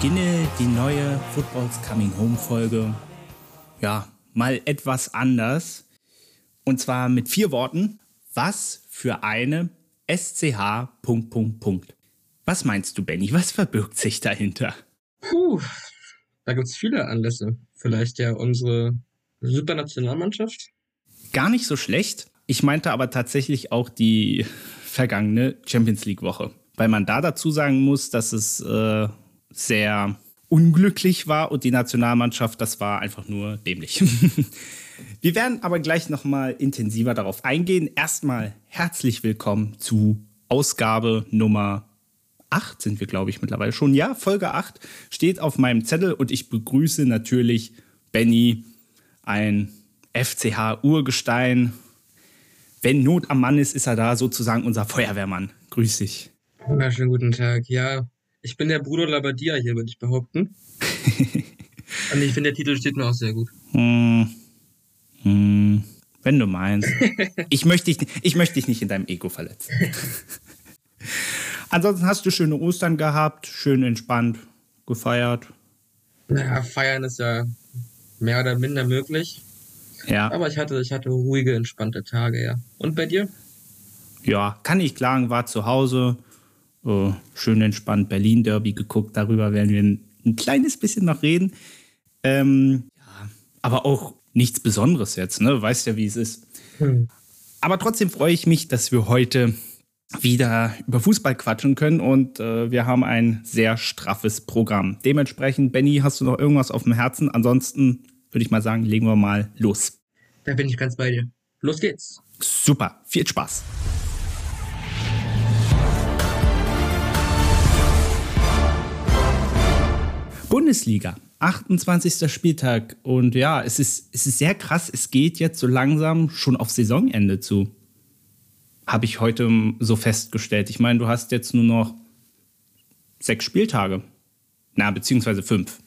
beginne die neue Footballs Coming Home Folge, ja, mal etwas anders. Und zwar mit vier Worten. Was für eine SCH. Punkt, Punkt, Punkt. Was meinst du, Benny? Was verbirgt sich dahinter? Puh, da gibt es viele Anlässe. Vielleicht ja unsere Supernationalmannschaft? Gar nicht so schlecht. Ich meinte aber tatsächlich auch die vergangene Champions League Woche. Weil man da dazu sagen muss, dass es äh, sehr unglücklich war und die Nationalmannschaft, das war einfach nur dämlich. Wir werden aber gleich nochmal intensiver darauf eingehen. Erstmal herzlich willkommen zu Ausgabe Nummer 8 sind wir, glaube ich, mittlerweile schon. Ja, Folge 8 steht auf meinem Zettel und ich begrüße natürlich Benny, ein FCH-Urgestein. Wenn Not am Mann ist, ist er da sozusagen unser Feuerwehrmann. Grüß dich. Wunderschönen guten Tag. Ja, ich bin der Bruder Labadia hier, würde ich behaupten. Und ich finde, der Titel steht mir auch sehr gut. Hm. Hm. Wenn du meinst. ich, möchte dich, ich möchte dich nicht in deinem Ego verletzen. Ansonsten hast du schöne Ostern gehabt, schön entspannt gefeiert. Naja, feiern ist ja mehr oder minder möglich. Ja. Aber ich hatte, ich hatte ruhige, entspannte Tage, ja. Und bei dir? Ja, kann ich klagen, war zu Hause, äh, schön entspannt Berlin Derby geguckt. Darüber werden wir ein, ein kleines bisschen noch reden. Ähm, ja, aber auch nichts Besonderes jetzt, ne? Weißt ja, wie es ist. Hm. Aber trotzdem freue ich mich, dass wir heute wieder über Fußball quatschen können und äh, wir haben ein sehr straffes Programm. Dementsprechend, Benny, hast du noch irgendwas auf dem Herzen? Ansonsten würde ich mal sagen, legen wir mal los. Da bin ich ganz bei dir. Los geht's. Super, viel Spaß. Bundesliga, 28. Spieltag. Und ja, es ist, es ist sehr krass. Es geht jetzt so langsam schon auf Saisonende zu. Habe ich heute so festgestellt. Ich meine, du hast jetzt nur noch sechs Spieltage. Na, beziehungsweise fünf.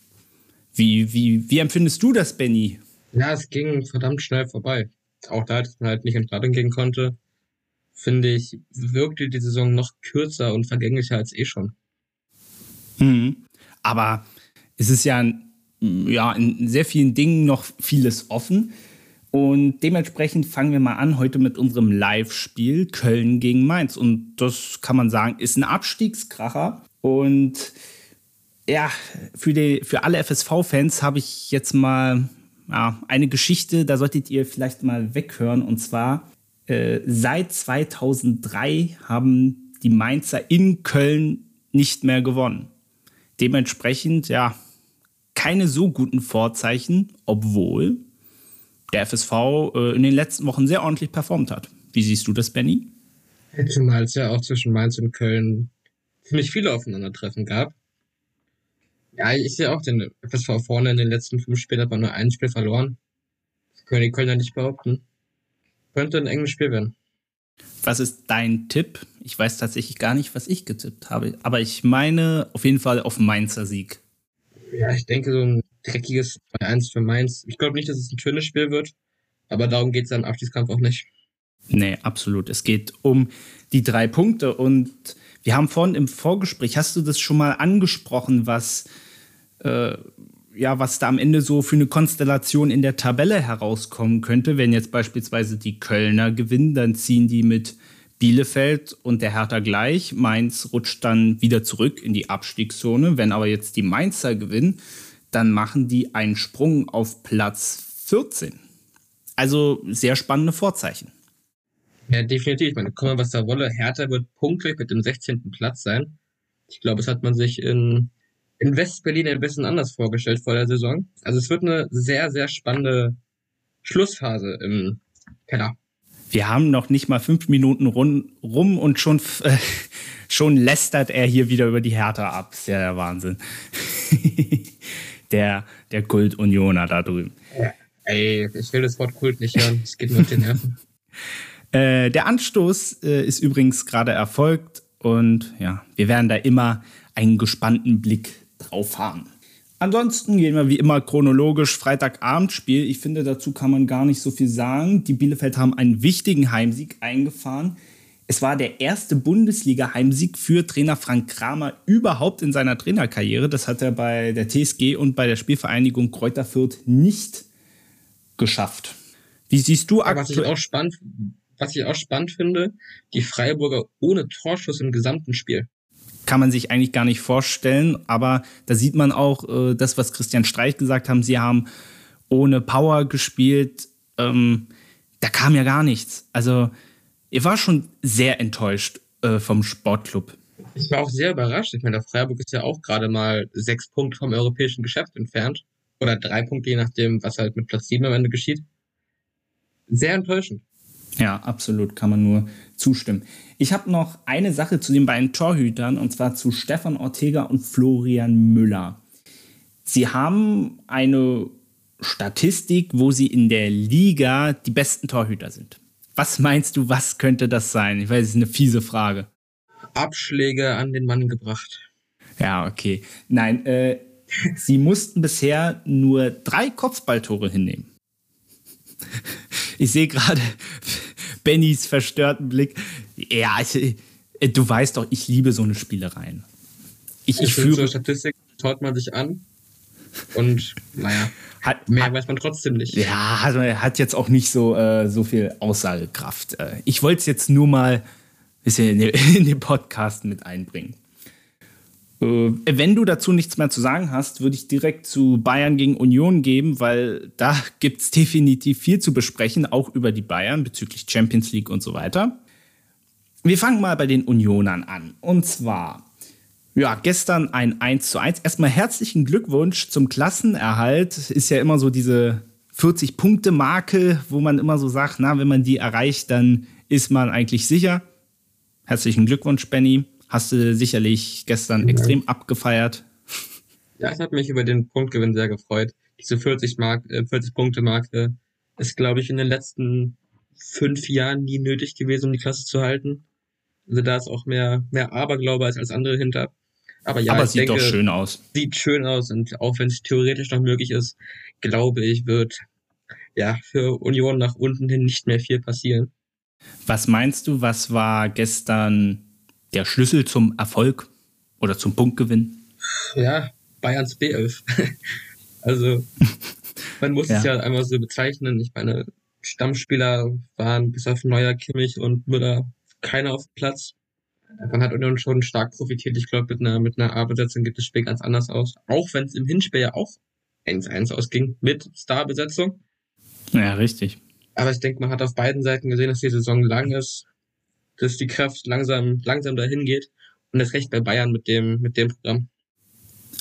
Wie, wie, wie empfindest du das, Benny? Ja, es ging verdammt schnell vorbei. Auch da, dass man halt nicht in Stadion gehen konnte, finde ich, wirkte die Saison noch kürzer und vergänglicher als eh schon. Mhm. Aber es ist ja, ja in sehr vielen Dingen noch vieles offen. Und dementsprechend fangen wir mal an heute mit unserem Live-Spiel Köln gegen Mainz. Und das kann man sagen, ist ein Abstiegskracher. Und ja, für, die, für alle FSV-Fans habe ich jetzt mal ja, eine Geschichte, da solltet ihr vielleicht mal weghören. Und zwar, äh, seit 2003 haben die Mainzer in Köln nicht mehr gewonnen. Dementsprechend, ja, keine so guten Vorzeichen, obwohl der FSV äh, in den letzten Wochen sehr ordentlich performt hat. Wie siehst du das, Benny? Zumal es ja auch zwischen Mainz und Köln ziemlich viele Aufeinandertreffen gab. Ja, ich sehe auch den FSV vorne in den letzten fünf Spielen, aber nur ein Spiel verloren. Das können die Kölner nicht behaupten. Könnte ein enges Spiel werden. Was ist dein Tipp? Ich weiß tatsächlich gar nicht, was ich getippt habe. Aber ich meine auf jeden Fall auf Mainzer Sieg. Ja, ich denke, so ein dreckiges 2-1 für Mainz. Ich glaube nicht, dass es ein schönes Spiel wird. Aber darum geht es im Abstiegskampf auch nicht. Nee, absolut. Es geht um die drei Punkte. Und wir haben vorhin im Vorgespräch, hast du das schon mal angesprochen, was, äh, ja, was da am Ende so für eine Konstellation in der Tabelle herauskommen könnte? Wenn jetzt beispielsweise die Kölner gewinnen, dann ziehen die mit Bielefeld und der Hertha gleich. Mainz rutscht dann wieder zurück in die Abstiegszone. Wenn aber jetzt die Mainzer gewinnen, dann machen die einen Sprung auf Platz 14. Also sehr spannende Vorzeichen. Ja, definitiv. Ich meine, komme was da wolle. Hertha wird punktgleich mit dem 16. Platz sein. Ich glaube, das hat man sich in, in West-Berlin ein bisschen anders vorgestellt vor der Saison. Also es wird eine sehr, sehr spannende Schlussphase im Keller. Wir haben noch nicht mal fünf Minuten rum, rum und schon, äh, schon lästert er hier wieder über die Hertha ab. Ist ja der Wahnsinn. der, der Kult-Unioner da drüben. Ey, ich will das Wort Kult nicht hören. Es geht nur auf den Nerven. Äh, der Anstoß äh, ist übrigens gerade erfolgt und ja, wir werden da immer einen gespannten Blick drauf haben. Ansonsten gehen wir wie immer chronologisch Freitagabendspiel. Ich finde, dazu kann man gar nicht so viel sagen. Die Bielefeld haben einen wichtigen Heimsieg eingefahren. Es war der erste Bundesliga-Heimsieg für Trainer Frank Kramer überhaupt in seiner Trainerkarriere. Das hat er bei der TSG und bei der Spielvereinigung Kräuter Fürth nicht geschafft. Wie siehst du aktuell? Was ich auch spannend, was ich auch spannend finde, die Freiburger ohne Torschuss im gesamten Spiel. Kann man sich eigentlich gar nicht vorstellen, aber da sieht man auch äh, das, was Christian Streich gesagt haben. Sie haben ohne Power gespielt. Ähm, da kam ja gar nichts. Also, ihr war schon sehr enttäuscht äh, vom Sportclub. Ich war auch sehr überrascht. Ich meine, der Freiburg ist ja auch gerade mal sechs Punkte vom europäischen Geschäft entfernt. Oder drei Punkte, je nachdem, was halt mit Platz sieben am Ende geschieht. Sehr enttäuschend. Ja, absolut, kann man nur zustimmen. Ich habe noch eine Sache zu den beiden Torhütern, und zwar zu Stefan Ortega und Florian Müller. Sie haben eine Statistik, wo sie in der Liga die besten Torhüter sind. Was meinst du, was könnte das sein? Ich weiß, es ist eine fiese Frage. Abschläge an den Mann gebracht. Ja, okay. Nein, äh, sie mussten bisher nur drei Kopfballtore hinnehmen. Ich sehe gerade Bennys verstörten Blick. Ja, ich, äh, du weißt doch, ich liebe so eine Spielereien. Ich, ich, ich führe. So Statistik schaut man sich an und naja, hat, mehr hat, weiß man trotzdem nicht. Ja, also hat jetzt auch nicht so, äh, so viel Aussagekraft. Äh, ich wollte es jetzt nur mal ein bisschen in den, in den Podcast mit einbringen. Äh, wenn du dazu nichts mehr zu sagen hast, würde ich direkt zu Bayern gegen Union geben, weil da gibt es definitiv viel zu besprechen, auch über die Bayern bezüglich Champions League und so weiter. Wir fangen mal bei den Unionern an. Und zwar, ja, gestern ein 1 zu 1. Erstmal herzlichen Glückwunsch zum Klassenerhalt. Ist ja immer so diese 40-Punkte-Marke, wo man immer so sagt, na, wenn man die erreicht, dann ist man eigentlich sicher. Herzlichen Glückwunsch, Benny. Hast du sicherlich gestern ja. extrem abgefeiert. Ja, es hat mich über den Punktgewinn sehr gefreut. Diese 40 Mark, äh, 40 Punkte Marke ist, glaube ich, in den letzten fünf Jahren nie nötig gewesen, um die Klasse zu halten. Also da ist auch mehr, mehr Aberglaube als als andere hinter. Aber ja, Aber sieht denke, doch schön aus. Sieht schön aus und auch wenn es theoretisch noch möglich ist, glaube ich, wird ja für Union nach unten hin nicht mehr viel passieren. Was meinst du, was war gestern der Schlüssel zum Erfolg oder zum Punktgewinn? Ja, Bayerns B11. also, man muss ja. es ja einmal so bezeichnen. Ich meine, Stammspieler waren bis auf Neuer, Kimmich und Müller keiner auf dem Platz. Man hat Union schon stark profitiert. Ich glaube, mit einer, mit einer A-Besetzung geht das Spiel ganz anders aus. Auch wenn es im Hinspiel ja auch 1-1 ausging mit Star-Besetzung. Ja, richtig. Aber ich denke, man hat auf beiden Seiten gesehen, dass die Saison lang ist dass die Kraft langsam, langsam dahin geht. Und das recht bei Bayern mit dem, mit dem Programm.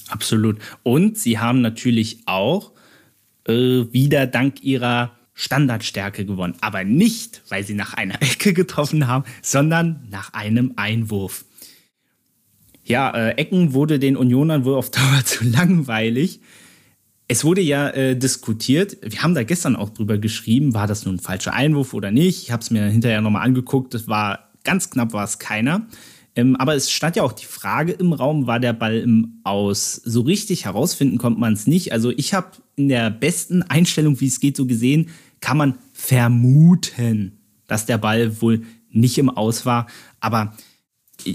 Absolut. Und sie haben natürlich auch äh, wieder dank ihrer Standardstärke gewonnen. Aber nicht, weil sie nach einer Ecke getroffen haben, sondern nach einem Einwurf. Ja, äh, Ecken wurde den Unionern wohl auf Dauer zu langweilig. Es wurde ja äh, diskutiert, wir haben da gestern auch drüber geschrieben, war das nun ein falscher Einwurf oder nicht. Ich habe es mir hinterher nochmal angeguckt, das war Ganz knapp war es keiner. Ähm, aber es stand ja auch die Frage im Raum, war der Ball im Aus? So richtig herausfinden konnte man es nicht. Also ich habe in der besten Einstellung, wie es geht, so gesehen, kann man vermuten, dass der Ball wohl nicht im Aus war. Aber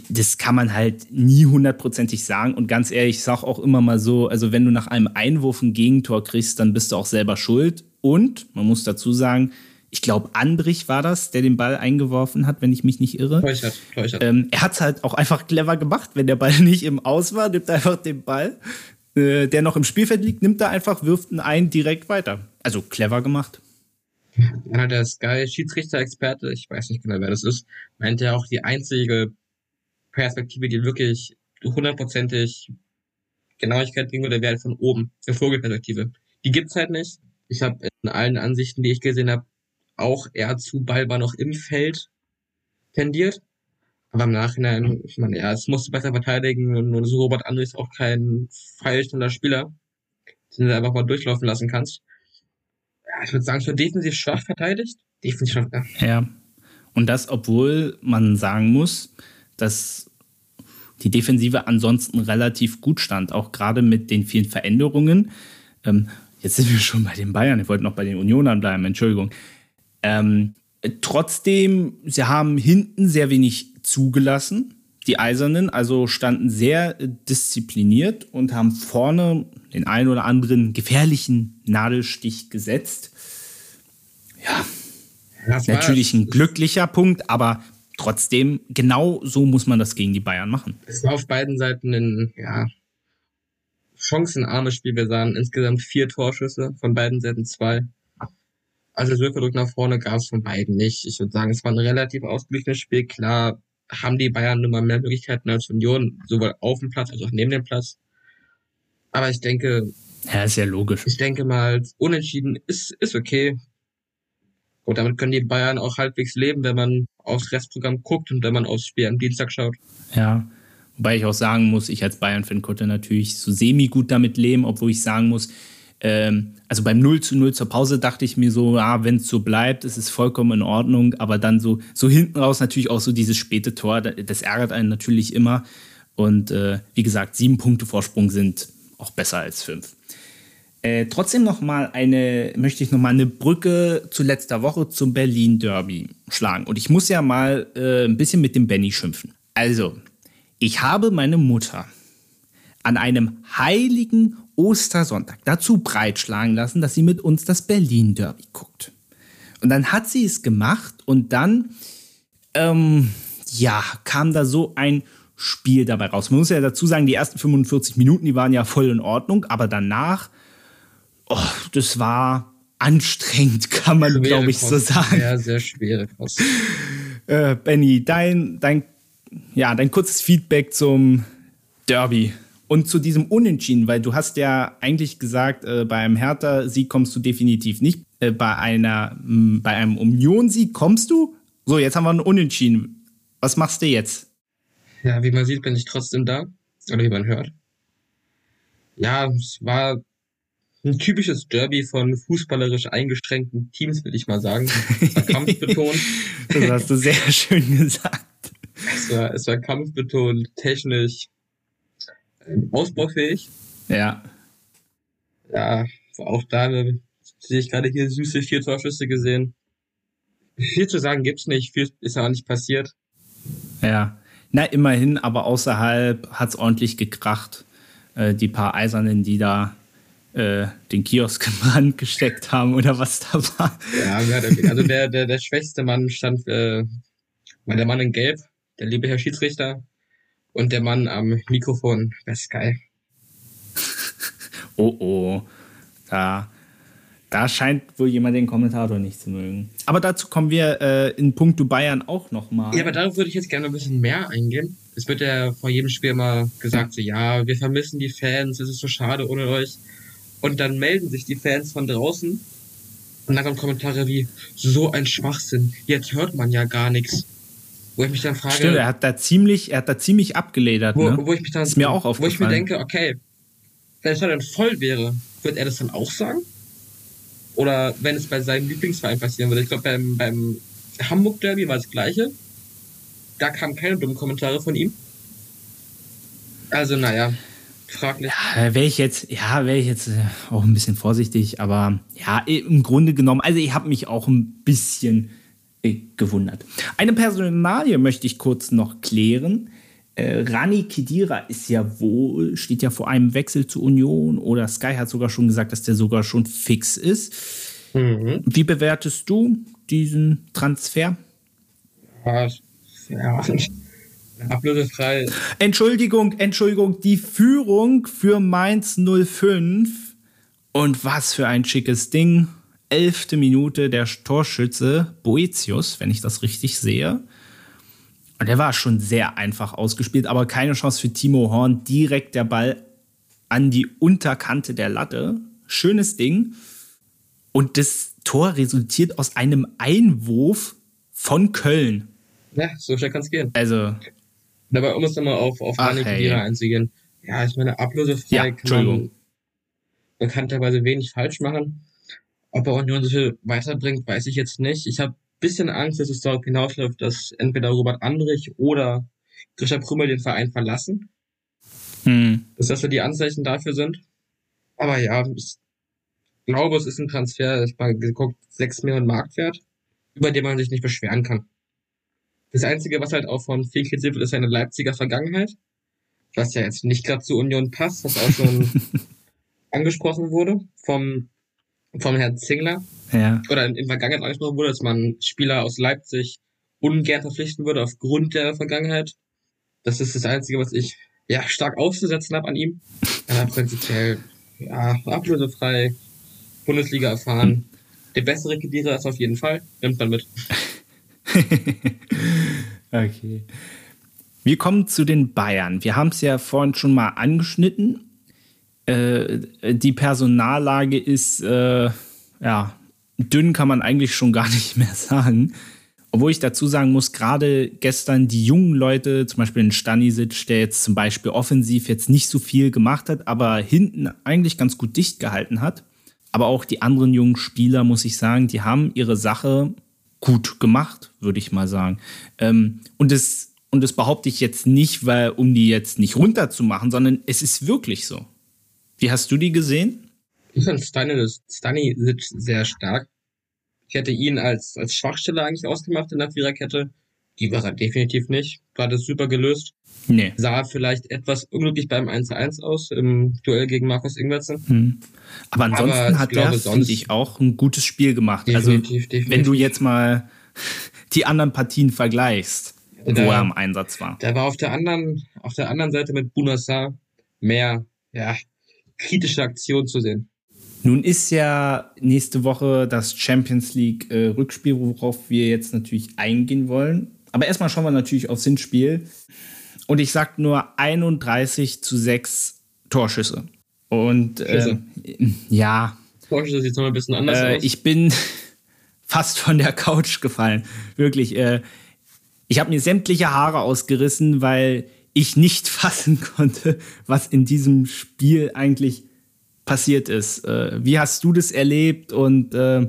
das kann man halt nie hundertprozentig sagen. Und ganz ehrlich, ich sage auch immer mal so, also wenn du nach einem Einwurf ein Gegentor kriegst, dann bist du auch selber schuld. Und man muss dazu sagen, ich glaube, Andrich war das, der den Ball eingeworfen hat, wenn ich mich nicht irre. Täuschert, täuschert. Ähm, er hat es halt auch einfach clever gemacht. Wenn der Ball nicht im Aus war, nimmt er einfach den Ball, äh, der noch im Spielfeld liegt, nimmt er einfach, wirft ihn ein direkt weiter. Also clever gemacht. Einer der Sky-Schiedsrichter-Experte, ich weiß nicht genau, wer das ist, meinte ja auch, die einzige Perspektive, die wirklich hundertprozentig Genauigkeit bringen würde, wäre von oben, eine Vogelperspektive. Die gibt's halt nicht. Ich habe in allen Ansichten, die ich gesehen habe, auch eher zu Ball war noch im Feld tendiert. Aber im Nachhinein, ich meine, ja, es musste besser verteidigen und, und so Robert André ist auch kein feilschneller Spieler, den du einfach mal durchlaufen lassen kannst. Ja, ich würde sagen, es defensiv schwach verteidigt. Defensiv schwach, ja. Ja. Und das, obwohl man sagen muss, dass die Defensive ansonsten relativ gut stand, auch gerade mit den vielen Veränderungen. Ähm, jetzt sind wir schon bei den Bayern, ich wollte noch bei den Unionern bleiben, Entschuldigung. Ähm, Trotzdem, sie haben hinten sehr wenig zugelassen. Die Eisernen also standen sehr diszipliniert und haben vorne den einen oder anderen gefährlichen Nadelstich gesetzt. Ja, das natürlich ein glücklicher Punkt, aber trotzdem, genau so muss man das gegen die Bayern machen. Es war auf beiden Seiten ein ja, chancenarmes Spiel. Wir sahen insgesamt vier Torschüsse, von beiden Seiten zwei. Also so viel Druck nach vorne gab es von beiden nicht. Ich würde sagen, es war ein relativ ausgeglichenes Spiel. Klar haben die Bayern nun mal mehr Möglichkeiten als Union, sowohl auf dem Platz als auch neben dem Platz. Aber ich denke. Ja, ist ja logisch. Ich denke mal, unentschieden ist, ist okay. Und damit können die Bayern auch halbwegs leben, wenn man aufs Restprogramm guckt und wenn man aufs Spiel am Dienstag schaut. Ja, wobei ich auch sagen muss, ich als Bayern-Fan konnte natürlich so semi gut damit leben, obwohl ich sagen muss, ähm, also beim 0 zu 0 zur Pause dachte ich mir so, ah, wenn es so bleibt, ist es vollkommen in Ordnung, aber dann so, so hinten raus natürlich auch so dieses späte Tor, das ärgert einen natürlich immer. Und äh, wie gesagt, sieben Punkte Vorsprung sind auch besser als fünf. Äh, trotzdem noch mal eine, möchte ich noch mal eine Brücke zu letzter Woche zum Berlin Derby schlagen. Und ich muss ja mal äh, ein bisschen mit dem Benny schimpfen. Also, ich habe meine Mutter an einem heiligen Ostersonntag dazu breitschlagen lassen, dass sie mit uns das Berlin Derby guckt. Und dann hat sie es gemacht und dann, ähm, ja, kam da so ein Spiel dabei raus. Man muss ja dazu sagen, die ersten 45 Minuten, die waren ja voll in Ordnung, aber danach oh, das war anstrengend, kann man, glaube ich, Kost. so sagen. Ja, sehr schwere Kost. Äh, Benny, dein, dein, ja, dein kurzes Feedback zum Derby und zu diesem Unentschieden, weil du hast ja eigentlich gesagt, äh, beim Hertha-Sieg kommst du definitiv nicht. Äh, bei, einer, mh, bei einem Union-Sieg kommst du. So, jetzt haben wir einen Unentschieden. Was machst du jetzt? Ja, wie man sieht, bin ich trotzdem da. Oder wie man hört. Ja, es war ein typisches Derby von fußballerisch eingeschränkten Teams, würde ich mal sagen. Es war kampfbetont. das hast du sehr schön gesagt. Es war, es war kampfbetont, technisch, ausbaufähig. Ja. Ja, auch da ne, sehe ich gerade hier süße vier Torschüsse gesehen. Viel zu sagen gibt's nicht, viel ist ja auch nicht passiert. Ja, na immerhin, aber außerhalb hat's ordentlich gekracht. Äh, die paar Eisernen, die da äh, den Kiosk in Brand gesteckt haben oder was da war. Ja, also der, der, der schwächste Mann stand, äh, war der Mann in Gelb, der liebe Herr Schiedsrichter, und der Mann am Mikrofon bei Sky. oh oh, da, da scheint wohl jemand den Kommentator nicht zu mögen. Aber dazu kommen wir äh, in puncto Bayern auch nochmal. Ja, aber darauf würde ich jetzt gerne ein bisschen mehr eingehen. Es wird ja vor jedem Spiel immer gesagt, so ja, wir vermissen die Fans, es ist so schade ohne euch. Und dann melden sich die Fans von draußen und dann kommen Kommentare wie, so ein Schwachsinn, jetzt hört man ja gar nichts. Wo ich mich dann frage. Stimmt, er hat da ziemlich, er hat da ziemlich abgeledert, wo, ne? wo ich mich dann, ist mir auch aufgefallen. Wo ich mir denke, okay, wenn es dann voll wäre, wird er das dann auch sagen? Oder wenn es bei seinem Lieblingsverein passieren würde. Ich glaube, beim, beim Hamburg Derby war das gleiche. Da kamen keine dummen Kommentare von ihm. Also, naja fraglich. Ja, wäre ich jetzt, ja, wäre ich jetzt äh, auch ein bisschen vorsichtig, aber ja, im Grunde genommen, also ich habe mich auch ein bisschen gewundert. Eine Personalie möchte ich kurz noch klären. Äh, Rani Kedira ist ja wohl, steht ja vor einem Wechsel zur Union oder Sky hat sogar schon gesagt, dass der sogar schon fix ist. Mhm. Wie bewertest du diesen Transfer? Ja Ablösefrei. Entschuldigung, Entschuldigung, die Führung für Mainz 05. Und was für ein schickes Ding. Elfte Minute der Torschütze Boetius, wenn ich das richtig sehe. Und der war schon sehr einfach ausgespielt, aber keine Chance für Timo Horn. Direkt der Ball an die Unterkante der Latte. Schönes Ding. Und das Tor resultiert aus einem Einwurf von Köln. Ja, so schnell kann es gehen. Also, Dabei, um es nochmal auf, auf Hanik hey. einzugehen. Ja, ich meine, ablösefrei ja, kann man bekannterweise wenig falsch machen. Ob er Union so viel weiterbringt, weiß ich jetzt nicht. Ich habe ein bisschen Angst, dass es darauf hinausläuft, dass entweder Robert Andrich oder Grisha Prümmel den Verein verlassen. Hm. Dass das so die Anzeichen dafür sind. Aber ja, ich glaube, es ist ein Transfer, ich habe geguckt, 6 Millionen Marktwert. über den man sich nicht beschweren kann. Das Einzige, was halt auch von viel kritisiert wird, ist seine Leipziger Vergangenheit, was ja jetzt nicht gerade zur Union passt, was auch schon angesprochen wurde vom, vom Herrn Zingler. Ja. Oder in, in Vergangenheit angesprochen wurde, dass man Spieler aus Leipzig ungern verpflichten würde aufgrund der Vergangenheit. Das ist das Einzige, was ich ja stark auszusetzen habe an ihm. Aber prinzipiell ja, ablösefrei, Bundesliga erfahren. Der bessere Kedira ist auf jeden Fall, nimmt man mit. okay. Wir kommen zu den Bayern. Wir haben es ja vorhin schon mal angeschnitten. Äh, die Personallage ist, äh, ja, dünn kann man eigentlich schon gar nicht mehr sagen. Obwohl ich dazu sagen muss, gerade gestern die jungen Leute, zum Beispiel in Stanisic, der jetzt zum Beispiel offensiv jetzt nicht so viel gemacht hat, aber hinten eigentlich ganz gut dicht gehalten hat. Aber auch die anderen jungen Spieler, muss ich sagen, die haben ihre Sache gut gemacht, würde ich mal sagen. Ähm, und das, und das behaupte ich jetzt nicht, weil, um die jetzt nicht runterzumachen, sondern es ist wirklich so. Wie hast du die gesehen? Ich fand Stanisic sehr stark. Ich hätte ihn als, als Schwachstelle eigentlich ausgemacht in der Viererkette. Die war er definitiv nicht. War das super gelöst. Nee. Sah vielleicht etwas unglücklich beim 1-1 aus im Duell gegen Markus Ingwertsen. Hm. Aber ansonsten Aber hat er, finde ich, auch ein gutes Spiel gemacht. Definitiv, also, definitiv. wenn du jetzt mal die anderen Partien vergleichst, wo da, er im Einsatz war. Da war auf der anderen, auf der anderen Seite mit Bunassar mehr, ja, kritische Aktion zu sehen. Nun ist ja nächste Woche das Champions League äh, Rückspiel, worauf wir jetzt natürlich eingehen wollen. Aber erstmal schauen wir natürlich aufs Hinspiel. Und ich sag nur 31 zu 6 Torschüsse. Und äh, ja. Torschüsse sieht noch ein bisschen anders äh, aus. Ich bin fast von der Couch gefallen. Wirklich. Äh, ich habe mir sämtliche Haare ausgerissen, weil ich nicht fassen konnte, was in diesem Spiel eigentlich passiert ist. Äh, wie hast du das erlebt und äh,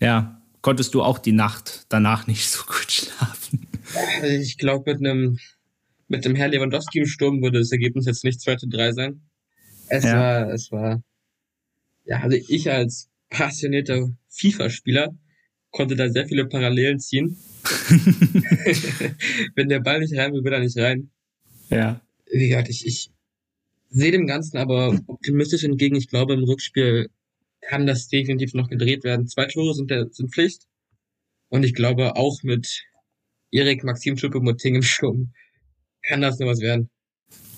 ja, konntest du auch die Nacht danach nicht so gut schlafen? Ich glaube, mit einem mit dem Herr Lewandowski im Sturm würde das Ergebnis jetzt nicht 2 zu 3 sein. Es ja. war, es war, ja, also ich als passionierter FIFA-Spieler konnte da sehr viele Parallelen ziehen. Wenn der Ball nicht rein will, will er nicht rein. Ja. Wie gesagt, ich, ich sehe dem Ganzen aber optimistisch entgegen. Ich glaube, im Rückspiel kann das definitiv noch gedreht werden. Zwei Tore sind, der, sind Pflicht. Und ich glaube, auch mit Erik Maxim Choupo-Moting im Sturm kann das nur was werden.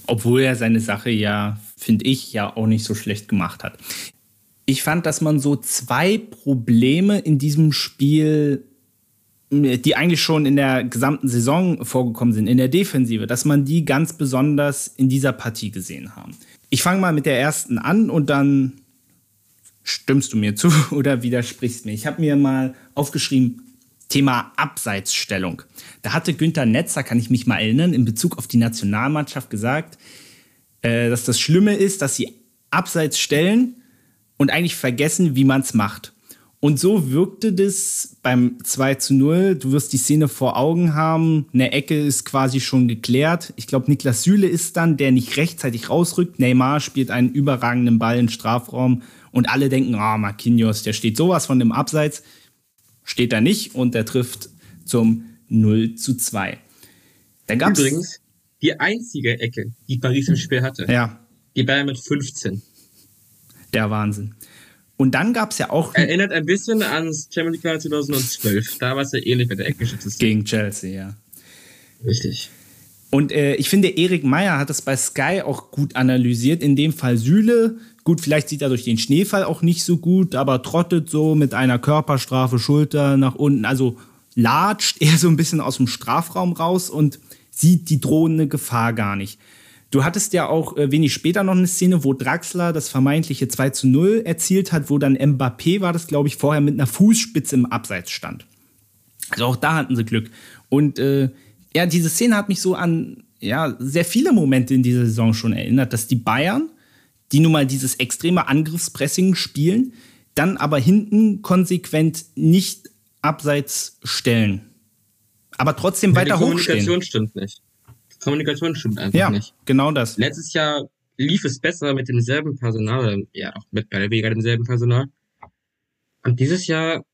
Obwohl er seine Sache ja, finde ich, ja auch nicht so schlecht gemacht hat. Ich fand, dass man so zwei Probleme in diesem Spiel die eigentlich schon in der gesamten Saison vorgekommen sind, in der Defensive, dass man die ganz besonders in dieser Partie gesehen haben. Ich fange mal mit der ersten an und dann stimmst du mir zu oder widersprichst mir. Ich habe mir mal aufgeschrieben, Thema Abseitsstellung. Da hatte Günther Netzer, kann ich mich mal erinnern, in Bezug auf die Nationalmannschaft gesagt, äh, dass das Schlimme ist, dass sie Abseits stellen und eigentlich vergessen, wie man es macht. Und so wirkte das beim 2 zu 0. Du wirst die Szene vor Augen haben. Eine Ecke ist quasi schon geklärt. Ich glaube, Niklas Süle ist dann, der nicht rechtzeitig rausrückt. Neymar spielt einen überragenden Ball in Strafraum. Und alle denken, ah, oh, Marquinhos, der steht sowas von dem Abseits. Steht er nicht und der trifft zum 0 zu 2. Dann gab's Übrigens, die einzige Ecke, die Paris im Spiel hatte. Ja. Die Bayern mit 15. Der Wahnsinn. Und dann gab es ja auch. Erinnert ein bisschen ans Champions League 2012. Da war es ja ähnlich mit der Eckgeschütze. Gegen Chelsea, ja. Richtig. Und äh, ich finde, Erik Meyer hat das bei Sky auch gut analysiert. In dem Fall Süle. Gut, vielleicht sieht er durch den Schneefall auch nicht so gut, aber trottet so mit einer Körperstrafe, Schulter nach unten. Also latscht er so ein bisschen aus dem Strafraum raus und sieht die drohende Gefahr gar nicht. Du hattest ja auch äh, wenig später noch eine Szene, wo Draxler das vermeintliche 2 zu 0 erzielt hat, wo dann Mbappé war das, glaube ich, vorher mit einer Fußspitze im Abseits stand. Also auch da hatten sie Glück. Und äh, ja, diese Szene hat mich so an ja, sehr viele Momente in dieser Saison schon erinnert, dass die Bayern, die nun mal dieses extreme Angriffspressing spielen, dann aber hinten konsequent nicht abseits stellen. Aber trotzdem ja, weiter hochstehen. Die Kommunikation stimmt nicht. Kommunikation stimmt einfach ja, nicht. genau das. Letztes Jahr lief es besser mit demselben Personal, oder ja, auch mit bei der weniger demselben Personal. Und dieses Jahr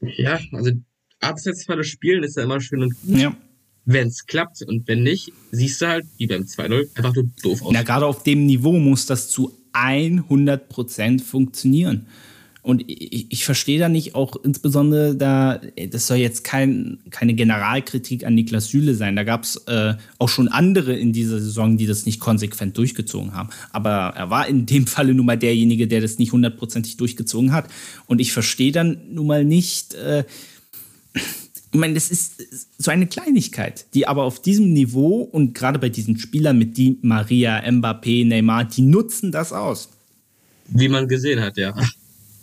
Ja, also Absetzfalle spielen ist ja immer schön und gut. Ja. Wenn es klappt und wenn nicht, siehst du halt, wie beim 2-0, einfach nur doof aus. Na, gerade auf dem Niveau muss das zu 100% funktionieren. Und ich, ich verstehe da nicht auch insbesondere da, das soll jetzt kein, keine Generalkritik an Niklas Süle sein. Da gab es äh, auch schon andere in dieser Saison, die das nicht konsequent durchgezogen haben. Aber er war in dem Falle nun mal derjenige, der das nicht hundertprozentig durchgezogen hat. Und ich verstehe dann nun mal nicht, äh, ich meine, das ist so eine Kleinigkeit, die aber auf diesem Niveau und gerade bei diesen Spielern mit die Maria, Mbappé, Neymar, die nutzen das aus. Wie man gesehen hat, ja.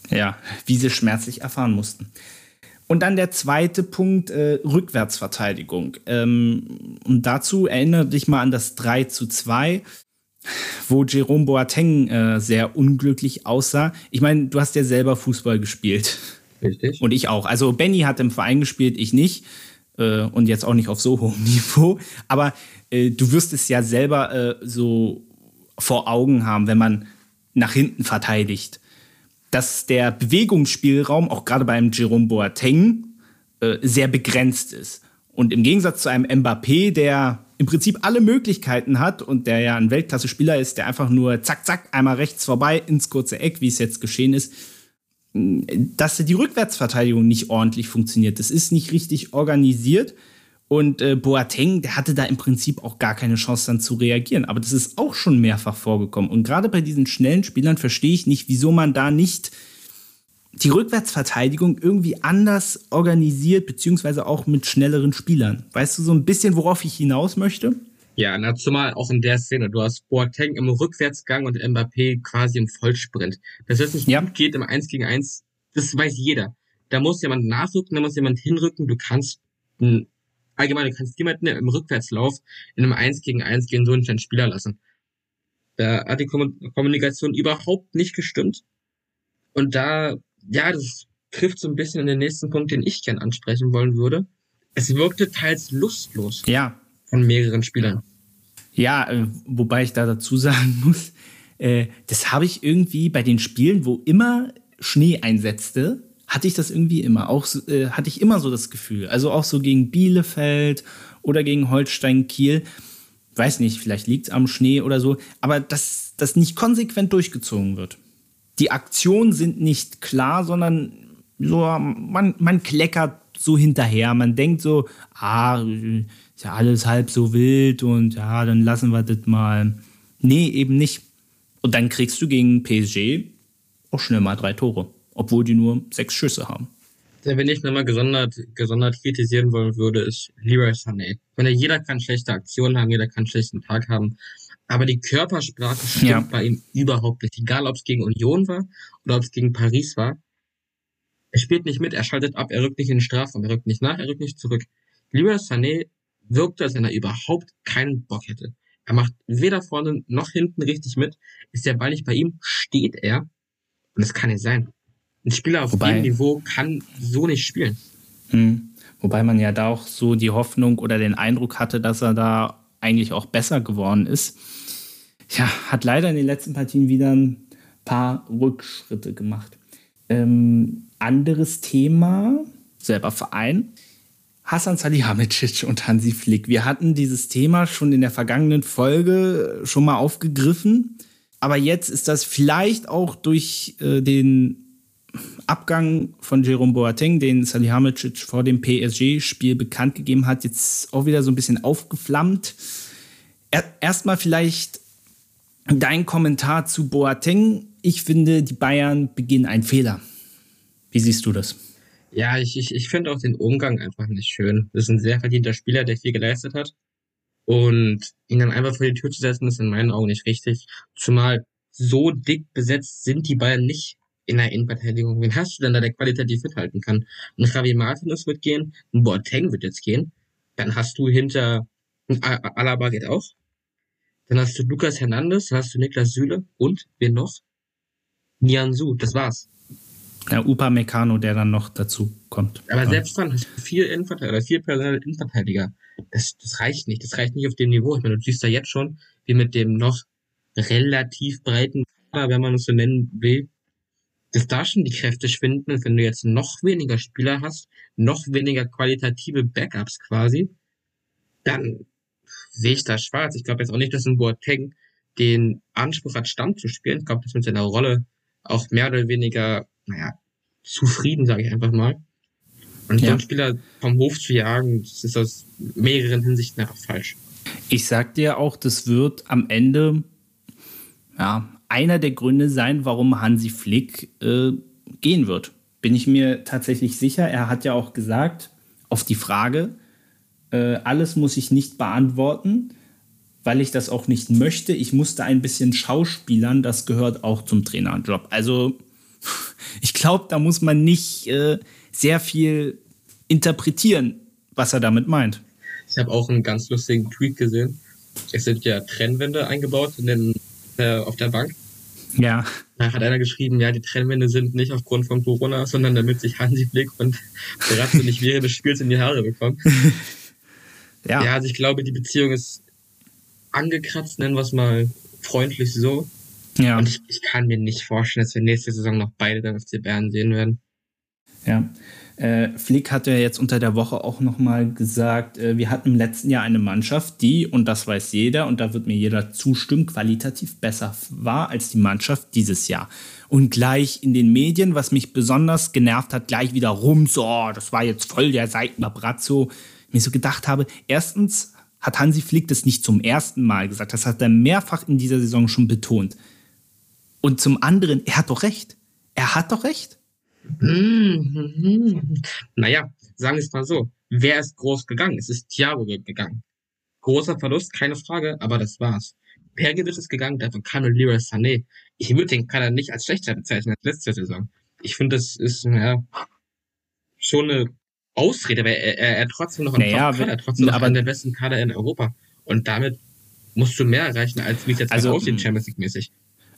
Ja, wie sie schmerzlich erfahren mussten. Und dann der zweite Punkt, äh, Rückwärtsverteidigung. Ähm, und dazu erinnere dich mal an das 3 zu 2, wo Jerome Boateng äh, sehr unglücklich aussah. Ich meine, du hast ja selber Fußball gespielt. Richtig. Und ich auch. Also Benny hat im Verein gespielt, ich nicht. Äh, und jetzt auch nicht auf so hohem Niveau. Aber äh, du wirst es ja selber äh, so vor Augen haben, wenn man nach hinten verteidigt dass der Bewegungsspielraum auch gerade beim Jerome Boateng äh, sehr begrenzt ist. Und im Gegensatz zu einem Mbappé, der im Prinzip alle Möglichkeiten hat und der ja ein Weltklasse-Spieler ist, der einfach nur zack, zack, einmal rechts vorbei ins kurze Eck, wie es jetzt geschehen ist, dass die Rückwärtsverteidigung nicht ordentlich funktioniert. Das ist nicht richtig organisiert. Und äh, Boateng, der hatte da im Prinzip auch gar keine Chance dann zu reagieren. Aber das ist auch schon mehrfach vorgekommen. Und gerade bei diesen schnellen Spielern verstehe ich nicht, wieso man da nicht die Rückwärtsverteidigung irgendwie anders organisiert, beziehungsweise auch mit schnelleren Spielern. Weißt du so ein bisschen, worauf ich hinaus möchte? Ja, na, zumal auch in der Szene. Du hast Boateng im Rückwärtsgang und Mbappé quasi im Vollsprint. Dass das nicht ja. gut geht im 1 gegen 1, das weiß jeder. Da muss jemand nachrücken, da muss jemand hinrücken. Du kannst allgemein, du kannst jemanden im Rückwärtslauf in einem 1 gegen 1 gegen so einen kleinen Spieler lassen. Da hat die Kommunikation überhaupt nicht gestimmt. Und da, ja, das trifft so ein bisschen in den nächsten Punkt, den ich gern ansprechen wollen würde. Es wirkte teils lustlos. Ja. Von mehreren Spielern. Ja, äh, wobei ich da dazu sagen muss, äh, das habe ich irgendwie bei den Spielen, wo immer Schnee einsetzte, hatte ich das irgendwie immer. Auch äh, hatte ich immer so das Gefühl. Also auch so gegen Bielefeld oder gegen Holstein Kiel. Weiß nicht, vielleicht liegt es am Schnee oder so, aber dass das nicht konsequent durchgezogen wird. Die Aktionen sind nicht klar, sondern so, man, man kleckert so hinterher. Man denkt so, ah, ist ja alles halb so wild und ja, dann lassen wir das mal. Nee, eben nicht. Und dann kriegst du gegen PSG auch schnell mal drei Tore obwohl die nur sechs Schüsse haben. Wenn ich nochmal gesondert, gesondert kritisieren wollen würde, ist Leroy Sané. Wenn jeder kann schlechte Aktionen haben, jeder kann einen schlechten Tag haben. Aber die Körpersprache stimmt ja. bei ihm überhaupt nicht. Egal, ob es gegen Union war oder ob es gegen Paris war. Er spielt nicht mit, er schaltet ab, er rückt nicht in den Strafraum, er rückt nicht nach, er rückt nicht zurück. Leroy Sané wirkt, als wenn er überhaupt keinen Bock hätte. Er macht weder vorne noch hinten richtig mit. Ist der Ball nicht bei ihm, steht er. Und das kann nicht sein. Ein Spieler auf Wobei, dem Niveau kann so nicht spielen. Hm. Wobei man ja da auch so die Hoffnung oder den Eindruck hatte, dass er da eigentlich auch besser geworden ist. Ja, hat leider in den letzten Partien wieder ein paar Rückschritte gemacht. Ähm, anderes Thema, selber Verein. Hassan Salihamidzic und Hansi Flick. Wir hatten dieses Thema schon in der vergangenen Folge schon mal aufgegriffen. Aber jetzt ist das vielleicht auch durch äh, den Abgang von Jerome Boateng, den Salihamidzic vor dem PSG-Spiel bekannt gegeben hat, jetzt auch wieder so ein bisschen aufgeflammt. Erstmal vielleicht dein Kommentar zu Boateng. Ich finde, die Bayern beginnen einen Fehler. Wie siehst du das? Ja, ich, ich, ich finde auch den Umgang einfach nicht schön. Das ist ein sehr verdienter Spieler, der viel geleistet hat. Und ihn dann einfach vor die Tür zu setzen, ist in meinen Augen nicht richtig. Zumal so dick besetzt sind die Bayern nicht in der Innenverteidigung. Wen hast du denn da, der qualitativ mithalten kann? Ein Javi Martinez wird gehen, ein Boateng wird jetzt gehen. Dann hast du hinter Alaba geht auch. Dann hast du Lukas Hernandez, dann hast du Niklas Süle und wen noch? Nianzu, das war's. Ja, Upa Meccano, der dann noch dazu kommt. Aber selbst dann hast du vier Innenverteidiger, vier personelle Innenverteidiger. Das, das reicht nicht. Das reicht nicht auf dem Niveau. Ich meine, du siehst da jetzt schon, wie mit dem noch relativ breiten Kader, wenn man es so nennen will, dass da schon die Kräfte schwinden und wenn du jetzt noch weniger Spieler hast, noch weniger qualitative Backups quasi, dann sehe ich da schwarz. Ich glaube jetzt auch nicht, dass ein Boateng den Anspruch hat, Stamm zu spielen. Ich glaube, das mit seiner Rolle auch mehr oder weniger, naja, zufrieden, sage ich einfach mal. Und ja. so einen Spieler vom Hof zu jagen, das ist aus mehreren Hinsichten einfach falsch. Ich sag dir auch, das wird am Ende ja, einer der Gründe sein, warum Hansi Flick äh, gehen wird. Bin ich mir tatsächlich sicher. Er hat ja auch gesagt, auf die Frage, äh, alles muss ich nicht beantworten, weil ich das auch nicht möchte. Ich musste ein bisschen schauspielern, das gehört auch zum Trainerjob. Also ich glaube, da muss man nicht äh, sehr viel interpretieren, was er damit meint. Ich habe auch einen ganz lustigen Tweet gesehen. Es sind ja Trennwände eingebaut in den, äh, auf der Bank. Ja. Da hat einer geschrieben, ja, die Trennwände sind nicht aufgrund von Corona, sondern damit sich Hansi Flick und Ratze nicht während des Spiels in die Haare bekommen. ja. Ja, also ich glaube, die Beziehung ist angekratzt, nennen wir es mal freundlich so. Ja. Und ich, ich kann mir nicht vorstellen, dass wir nächste Saison noch beide beim FC Bayern sehen werden. Ja. Äh, Flick hatte ja jetzt unter der Woche auch nochmal gesagt, äh, wir hatten im letzten Jahr eine Mannschaft, die, und das weiß jeder, und da wird mir jeder zustimmen, qualitativ besser war als die Mannschaft dieses Jahr. Und gleich in den Medien, was mich besonders genervt hat, gleich wieder rum, so, oh, das war jetzt voll der Seitner Brazzo. Mir so gedacht habe, erstens hat Hansi Flick das nicht zum ersten Mal gesagt, das hat er mehrfach in dieser Saison schon betont. Und zum anderen, er hat doch recht. Er hat doch recht. Mhm. Naja, sagen wir es mal so. Wer ist groß gegangen? Es ist Thiago gegangen. Großer Verlust, keine Frage, aber das war's. Pergevic ist gegangen, dafür Kano Leroy Sané. Ich würde den Kader nicht als schlechter bezeichnen als letzte Saison. Ich finde, das ist, naja, schon eine Ausrede, weil er, er, er trotzdem noch ein naja, Top-Kader, trotzdem noch aber, einer der besten Kader in Europa. Und damit musst du mehr erreichen, als wie es jetzt also, aussieht, Champions League-mäßig.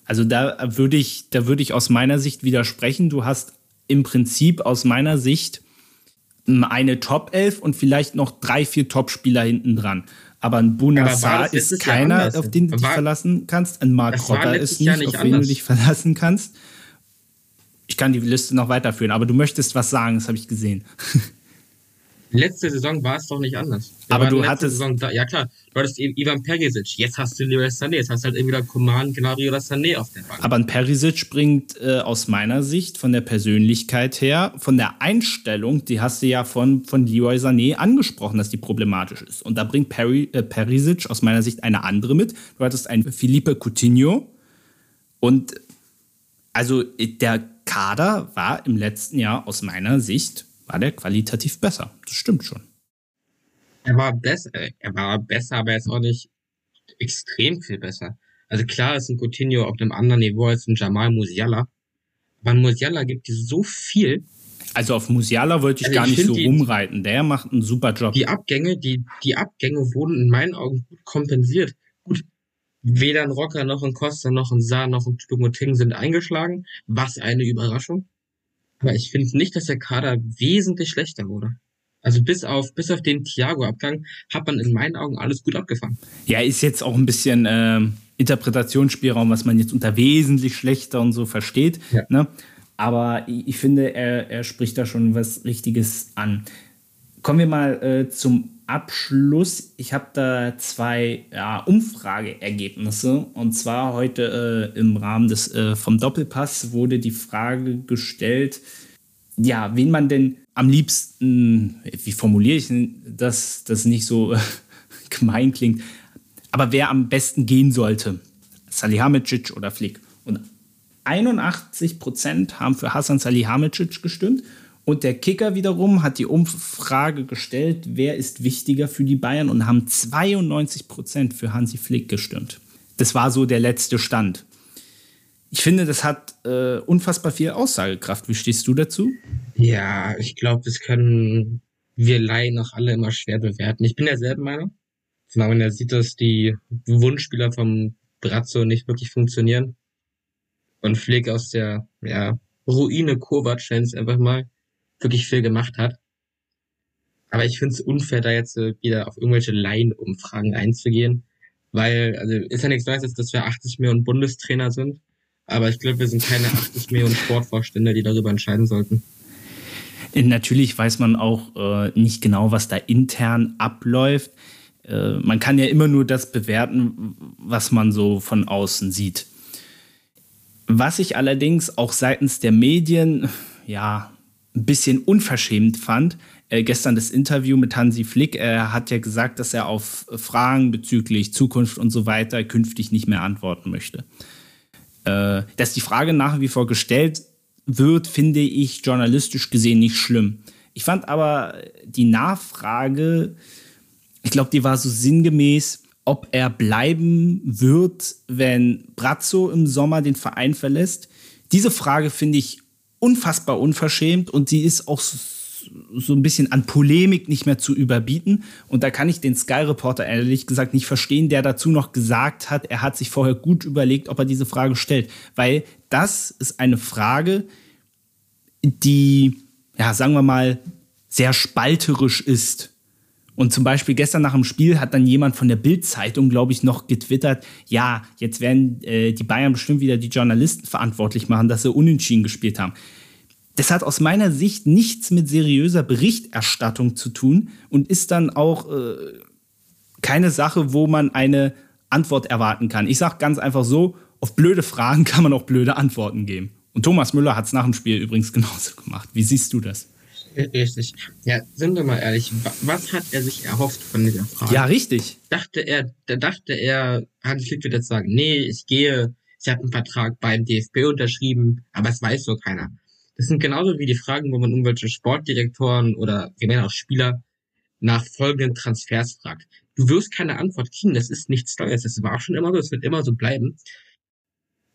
Also da würde ich, da würde ich aus meiner Sicht widersprechen. Du hast im Prinzip aus meiner Sicht eine Top 11 und vielleicht noch drei, vier Top-Spieler hinten dran. Aber ein Bunassar ist keiner, auf den du dich war, verlassen kannst. Ein Mark Rotter ist nicht, nicht, auf den du dich verlassen kannst. Ich kann die Liste noch weiterführen, aber du möchtest was sagen, das habe ich gesehen. Letzte Saison war es doch nicht anders. Wir aber du hattest. Da, ja klar, du hattest Ivan Perisic, jetzt hast du Leroy Sané, jetzt hast du halt entweder Coman, Gnabry oder Sané auf der Bank. Aber ein Perisic bringt äh, aus meiner Sicht von der Persönlichkeit her, von der Einstellung, die hast du ja von, von Leroy Sané angesprochen, dass die problematisch ist. Und da bringt Peri, äh, Perisic aus meiner Sicht eine andere mit. Du hattest einen Felipe Coutinho und also der Kader war im letzten Jahr aus meiner Sicht war der qualitativ besser. Das stimmt schon. Er war besser, er war besser, aber er ist auch nicht extrem viel besser. Also klar ist ein Coutinho auf einem anderen Niveau als ein Jamal Musiala. Aber ein Musiala gibt dir so viel. Also auf Musiala wollte ich also gar ich nicht so die, rumreiten. Der macht einen super Job. Die Abgänge, die, die Abgänge wurden in meinen Augen gut kompensiert. Gut, weder ein Rocker noch ein Costa noch ein Saar noch ein Chupomoting sind eingeschlagen. Was eine Überraschung. Aber ich finde nicht, dass der Kader wesentlich schlechter wurde. Also bis auf, bis auf den Thiago-Abgang hat man in meinen Augen alles gut abgefangen. Ja, ist jetzt auch ein bisschen äh, Interpretationsspielraum, was man jetzt unter wesentlich schlechter und so versteht. Ja. Ne? Aber ich, ich finde, er, er spricht da schon was Richtiges an. Kommen wir mal äh, zum Abschluss. Ich habe da zwei ja, Umfrageergebnisse. Und zwar heute äh, im Rahmen des äh, vom Doppelpass wurde die Frage gestellt, ja, wen man denn am liebsten, wie formuliere ich das, das nicht so äh, gemein klingt, aber wer am besten gehen sollte. Salihamidzic oder Flick. Und 81 Prozent haben für Hasan Salihamidzic gestimmt und der Kicker wiederum hat die Umfrage gestellt, wer ist wichtiger für die Bayern und haben 92 Prozent für Hansi Flick gestimmt. Das war so der letzte Stand. Ich finde, das hat äh, unfassbar viel Aussagekraft. Wie stehst du dazu? Ja, ich glaube, das können wir Laien noch alle immer schwer bewerten. Ich bin derselben Meinung. Zumal man ja sieht, dass die Wunschspieler vom Brazzo nicht wirklich funktionieren. Und Flick aus der ja, Ruine Kovac, nennen es einfach mal, wirklich viel gemacht hat. Aber ich finde es unfair, da jetzt äh, wieder auf irgendwelche Laienumfragen einzugehen, weil, also ist ja nichts Neues, dass wir 80 Millionen Bundestrainer sind, Aber ich glaube, wir sind keine 80 Millionen Sportvorstände, die darüber entscheiden sollten. Natürlich weiß man auch äh, nicht genau, was da intern abläuft. Äh, man kann ja immer nur das bewerten, was man so von außen sieht. Was ich allerdings auch seitens der Medien, ja, ein bisschen unverschämt fand, äh, gestern das Interview mit Hansi Flick, er hat ja gesagt, dass er auf Fragen bezüglich Zukunft und so weiter künftig nicht mehr antworten möchte. Äh, dass die Frage nach wie vor gestellt wird, finde ich journalistisch gesehen nicht schlimm. Ich fand aber die Nachfrage, ich glaube, die war so sinngemäß, ob er bleiben wird, wenn Brazzo im Sommer den Verein verlässt. Diese Frage finde ich unfassbar unverschämt und sie ist auch so ein bisschen an Polemik nicht mehr zu überbieten. Und da kann ich den Sky Reporter ehrlich gesagt nicht verstehen, der dazu noch gesagt hat, er hat sich vorher gut überlegt, ob er diese Frage stellt. Weil das ist eine Frage, die, ja, sagen wir mal, sehr spalterisch ist. Und zum Beispiel gestern nach dem Spiel hat dann jemand von der Bild-Zeitung, glaube ich, noch getwittert, ja, jetzt werden äh, die Bayern bestimmt wieder die Journalisten verantwortlich machen, dass sie unentschieden gespielt haben. Das hat aus meiner Sicht nichts mit seriöser Berichterstattung zu tun und ist dann auch äh, keine Sache, wo man eine Antwort erwarten kann. Ich sage ganz einfach so, auf blöde Fragen kann man auch blöde Antworten geben. Und Thomas Müller hat es nach dem Spiel übrigens genauso gemacht. Wie siehst du das? Richtig. Ja, sind wir mal ehrlich, was hat er sich erhofft von dieser Frage? Ja, richtig. Dachte er, da dachte er, Hans Flick wird jetzt sagen, nee, ich gehe, ich habe einen Vertrag beim DFB unterschrieben, aber es weiß so keiner. Das sind genauso wie die Fragen, wo man irgendwelche Sportdirektoren oder generell auch Spieler nach folgenden Transfers fragt. Du wirst keine Antwort kriegen, das ist nichts Neues, das war schon immer so, es wird immer so bleiben.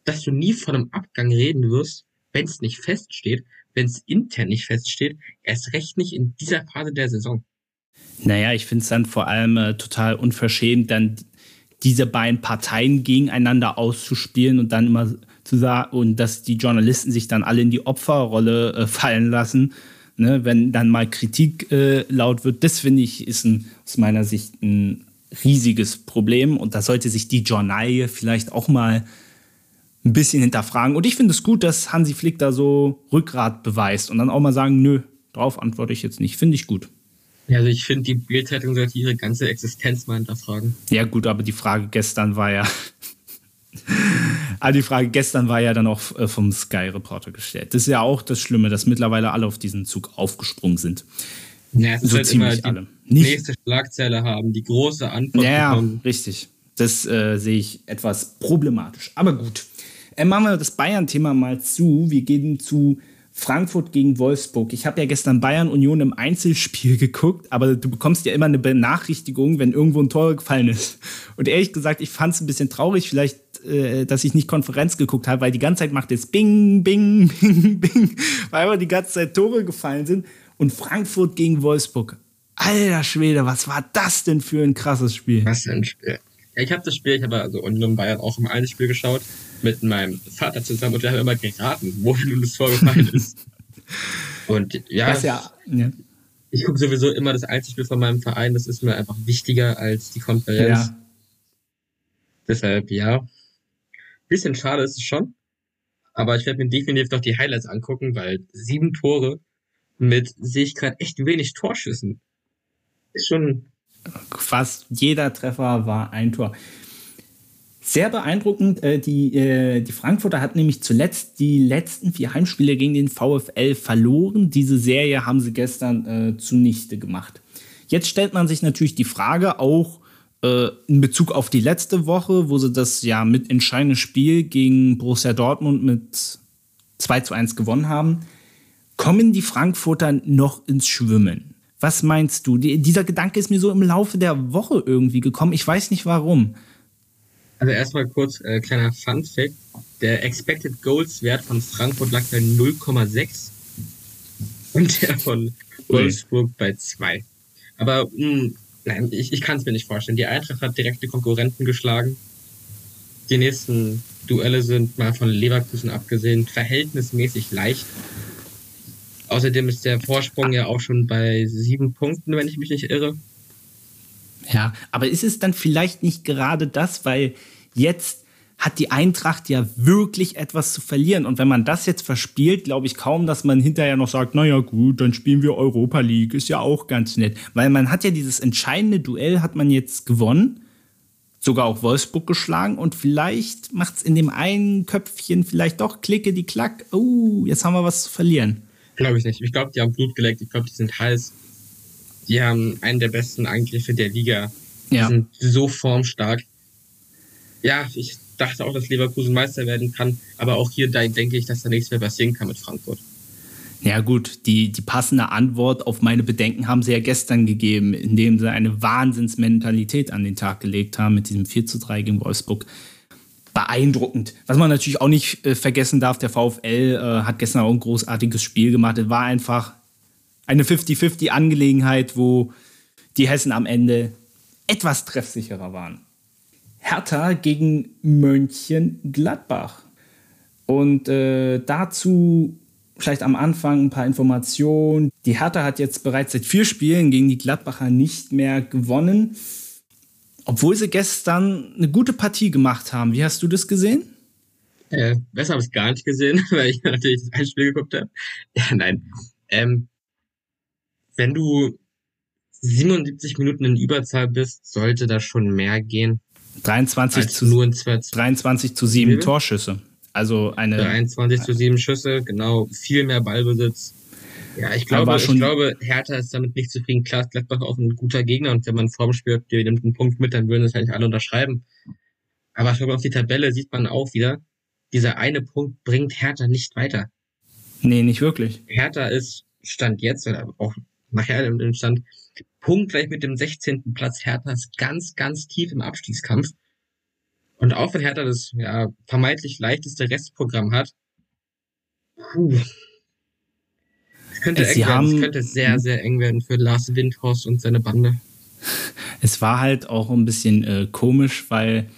Dass du nie von einem Abgang reden wirst, wenn es nicht feststeht, wenn es intern nicht feststeht, erst recht nicht in dieser Phase der Saison. Naja, ich finde es dann vor allem äh, total unverschämt, dann diese beiden Parteien gegeneinander auszuspielen und dann immer zu sagen, und dass die Journalisten sich dann alle in die Opferrolle äh, fallen lassen, ne, wenn dann mal Kritik äh, laut wird. Das finde ich ist ein, aus meiner Sicht ein riesiges Problem und da sollte sich die Journalie vielleicht auch mal ein bisschen hinterfragen. Und ich finde es gut, dass Hansi Flick da so Rückgrat beweist und dann auch mal sagen, nö, darauf antworte ich jetzt nicht. Finde ich gut. Ja, also ich finde, die Bildzeitung sollte ihre ganze Existenz mal hinterfragen. Ja, gut, aber die Frage gestern war ja. aber die Frage gestern war ja dann auch äh, vom Sky Reporter gestellt. Das ist ja auch das Schlimme, dass mittlerweile alle auf diesen Zug aufgesprungen sind. Ja, so halt ziemlich alle. Nicht nächste Schlagzeile haben, die große Antwort ja, bekommen. richtig. Das äh, sehe ich etwas problematisch. Aber gut. Äh, machen wir das Bayern-Thema mal zu. Wir gehen zu Frankfurt gegen Wolfsburg. Ich habe ja gestern Bayern Union im Einzelspiel geguckt, aber du bekommst ja immer eine Benachrichtigung, wenn irgendwo ein Tor gefallen ist. Und ehrlich gesagt, ich fand es ein bisschen traurig, vielleicht, äh, dass ich nicht Konferenz geguckt habe, weil die ganze Zeit macht es Bing, Bing, Bing, Bing, weil immer die ganze Zeit Tore gefallen sind. Und Frankfurt gegen Wolfsburg. Alter Schwede, was war das denn für ein krasses Spiel? Was für ein Spiel. Ja, ich habe das Spiel, ich habe also Union Bayern auch im Einzelspiel geschaut mit meinem Vater zusammen und wir haben immer geraten, wo nun das Tor gefallen ist. Und ja, ja, ja. ich gucke sowieso immer das Einzelspiel von meinem Verein, das ist mir einfach wichtiger als die Konferenz. Ja. Deshalb, ja. Bisschen schade ist es schon. Aber ich werde mir definitiv noch die Highlights angucken, weil sieben Tore mit sehe ich gerade echt wenig Torschüssen. Ist schon. Fast jeder Treffer war ein Tor. Sehr beeindruckend. Äh, die, äh, die Frankfurter hatten nämlich zuletzt die letzten vier Heimspiele gegen den VfL verloren. Diese Serie haben sie gestern äh, zunichte gemacht. Jetzt stellt man sich natürlich die Frage auch äh, in Bezug auf die letzte Woche, wo sie das ja mit entscheidenden Spiel gegen Borussia Dortmund mit 2 zu 1 gewonnen haben. Kommen die Frankfurter noch ins Schwimmen? Was meinst du? Die, dieser Gedanke ist mir so im Laufe der Woche irgendwie gekommen. Ich weiß nicht warum. Also erstmal kurz äh, kleiner Fun Fact. Der Expected Goals Wert von Frankfurt lag bei 0,6 und der von Wolfsburg bei 2. Aber mh, hm, nein, ich, ich kann es mir nicht vorstellen. Die Eintracht hat direkte Konkurrenten geschlagen. Die nächsten Duelle sind mal von Leverkusen abgesehen verhältnismäßig leicht. Außerdem ist der Vorsprung ja auch schon bei sieben Punkten, wenn ich mich nicht irre. Ja, aber ist es dann vielleicht nicht gerade das, weil jetzt hat die Eintracht ja wirklich etwas zu verlieren. Und wenn man das jetzt verspielt, glaube ich kaum, dass man hinterher noch sagt, naja gut, dann spielen wir Europa League, ist ja auch ganz nett. Weil man hat ja dieses entscheidende Duell, hat man jetzt gewonnen, sogar auch Wolfsburg geschlagen und vielleicht macht es in dem einen Köpfchen vielleicht doch Klicke die Klack, oh, jetzt haben wir was zu verlieren. Glaube ich nicht. Ich glaube, die haben Blut geleckt, ich glaube, die sind heiß. Die haben einen der besten Angriffe der Liga. Die ja. sind so formstark. Ja, ich dachte auch, dass Leverkusen Meister werden kann, aber auch hier denke ich, dass da nichts mehr passieren kann mit Frankfurt. Ja gut, die, die passende Antwort auf meine Bedenken haben sie ja gestern gegeben, indem sie eine Wahnsinnsmentalität an den Tag gelegt haben mit diesem 4 zu 3 gegen Wolfsburg. Beeindruckend. Was man natürlich auch nicht äh, vergessen darf, der VfL äh, hat gestern auch ein großartiges Spiel gemacht. Es war einfach eine 50-50-Angelegenheit, wo die Hessen am Ende etwas treffsicherer waren. Hertha gegen Mönchengladbach. Und äh, dazu vielleicht am Anfang ein paar Informationen. Die Hertha hat jetzt bereits seit vier Spielen gegen die Gladbacher nicht mehr gewonnen, obwohl sie gestern eine gute Partie gemacht haben. Wie hast du das gesehen? Äh, besser habe ich es gar nicht gesehen, weil ich natürlich das Spiel geguckt habe. Ja, nein. Ähm, wenn du 77 Minuten in Überzahl bist, sollte da schon mehr gehen. 23 zu, nur 23 zu 7 Torschüsse. Also eine 23 zu 7 Schüsse, genau, viel mehr Ballbesitz. Ja, ich glaube, ich glaube, Hertha ist damit nicht zufrieden. Klar, Gladbach auch ein guter Gegner und wenn man Form spürt, der nimmt einen Punkt mit, dann würden das eigentlich alle unterschreiben. Aber ich auf die Tabelle sieht man auch wieder, dieser eine Punkt bringt Hertha nicht weiter. Nee, nicht wirklich. Hertha ist Stand jetzt, oder auch nachher im Stand, punktgleich mit dem 16. Platz Hertha ist ganz, ganz tief im Abstiegskampf. Und auch wenn Hertha das ja, vermeintlich leichteste Restprogramm hat, puh, es könnte, es, eng werden. es könnte sehr, sehr eng werden für Lars Windhorst und seine Bande. Es war halt auch ein bisschen äh, komisch, weil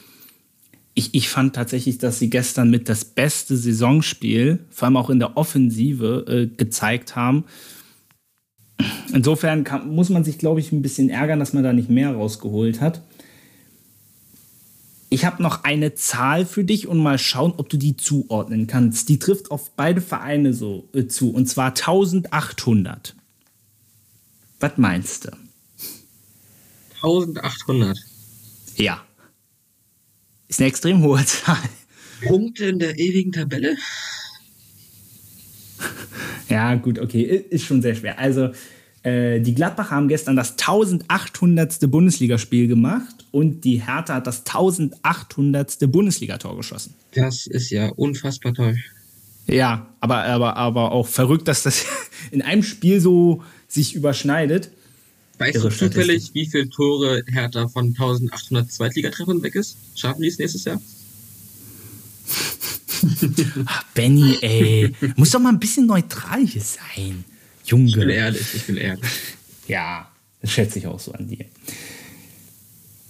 ich, ich fand tatsächlich, dass sie gestern mit das beste Saisonspiel, vor allem auch in der Offensive, äh, gezeigt haben. Insofern kann, muss man sich, glaube ich, ein bisschen ärgern, dass man da nicht mehr rausgeholt hat. Ich habe noch eine Zahl für dich und mal schauen, ob du die zuordnen kannst. Die trifft auf beide Vereine so äh, zu, und zwar 1800. Was meinst du? 1800. Ja. Ist eine extrem hohe Zahl. Punkte in der ewigen Tabelle? ja, gut, okay, ist schon sehr schwer. Also, äh, die Gladbacher haben gestern das 1800. Bundesligaspiel gemacht und die Hertha hat das 1800. Bundesligator geschossen. Das ist ja unfassbar toll. Ja, aber, aber, aber auch verrückt, dass das in einem Spiel so sich überschneidet. Weißt du zufällig, wie viele Tore Hertha von 1800 Zweitligatreffern weg ist? Schaffen die es nächstes Jahr? Ach, Benny, ey. Muss doch mal ein bisschen neutral hier sein. Junge. Ich bin ehrlich, ich bin ehrlich. Ja, das schätze ich auch so an dir.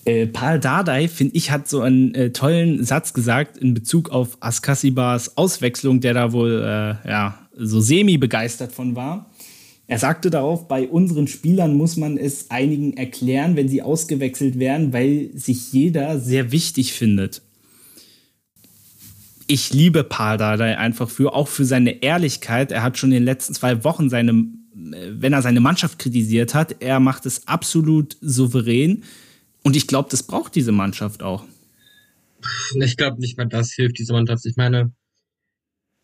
Äh, Paul Dardai, finde ich, hat so einen äh, tollen Satz gesagt in Bezug auf Askasibas Auswechslung, der da wohl äh, ja, so semi-begeistert von war. Er sagte darauf, bei unseren Spielern muss man es einigen erklären, wenn sie ausgewechselt werden, weil sich jeder sehr wichtig findet. Ich liebe Paul Dardai einfach für, auch für seine Ehrlichkeit. Er hat schon in den letzten zwei Wochen seine, wenn er seine Mannschaft kritisiert hat, er macht es absolut souverän und ich glaube, das braucht diese Mannschaft auch. Ich glaube nicht mal das hilft diese Mannschaft. Ich meine,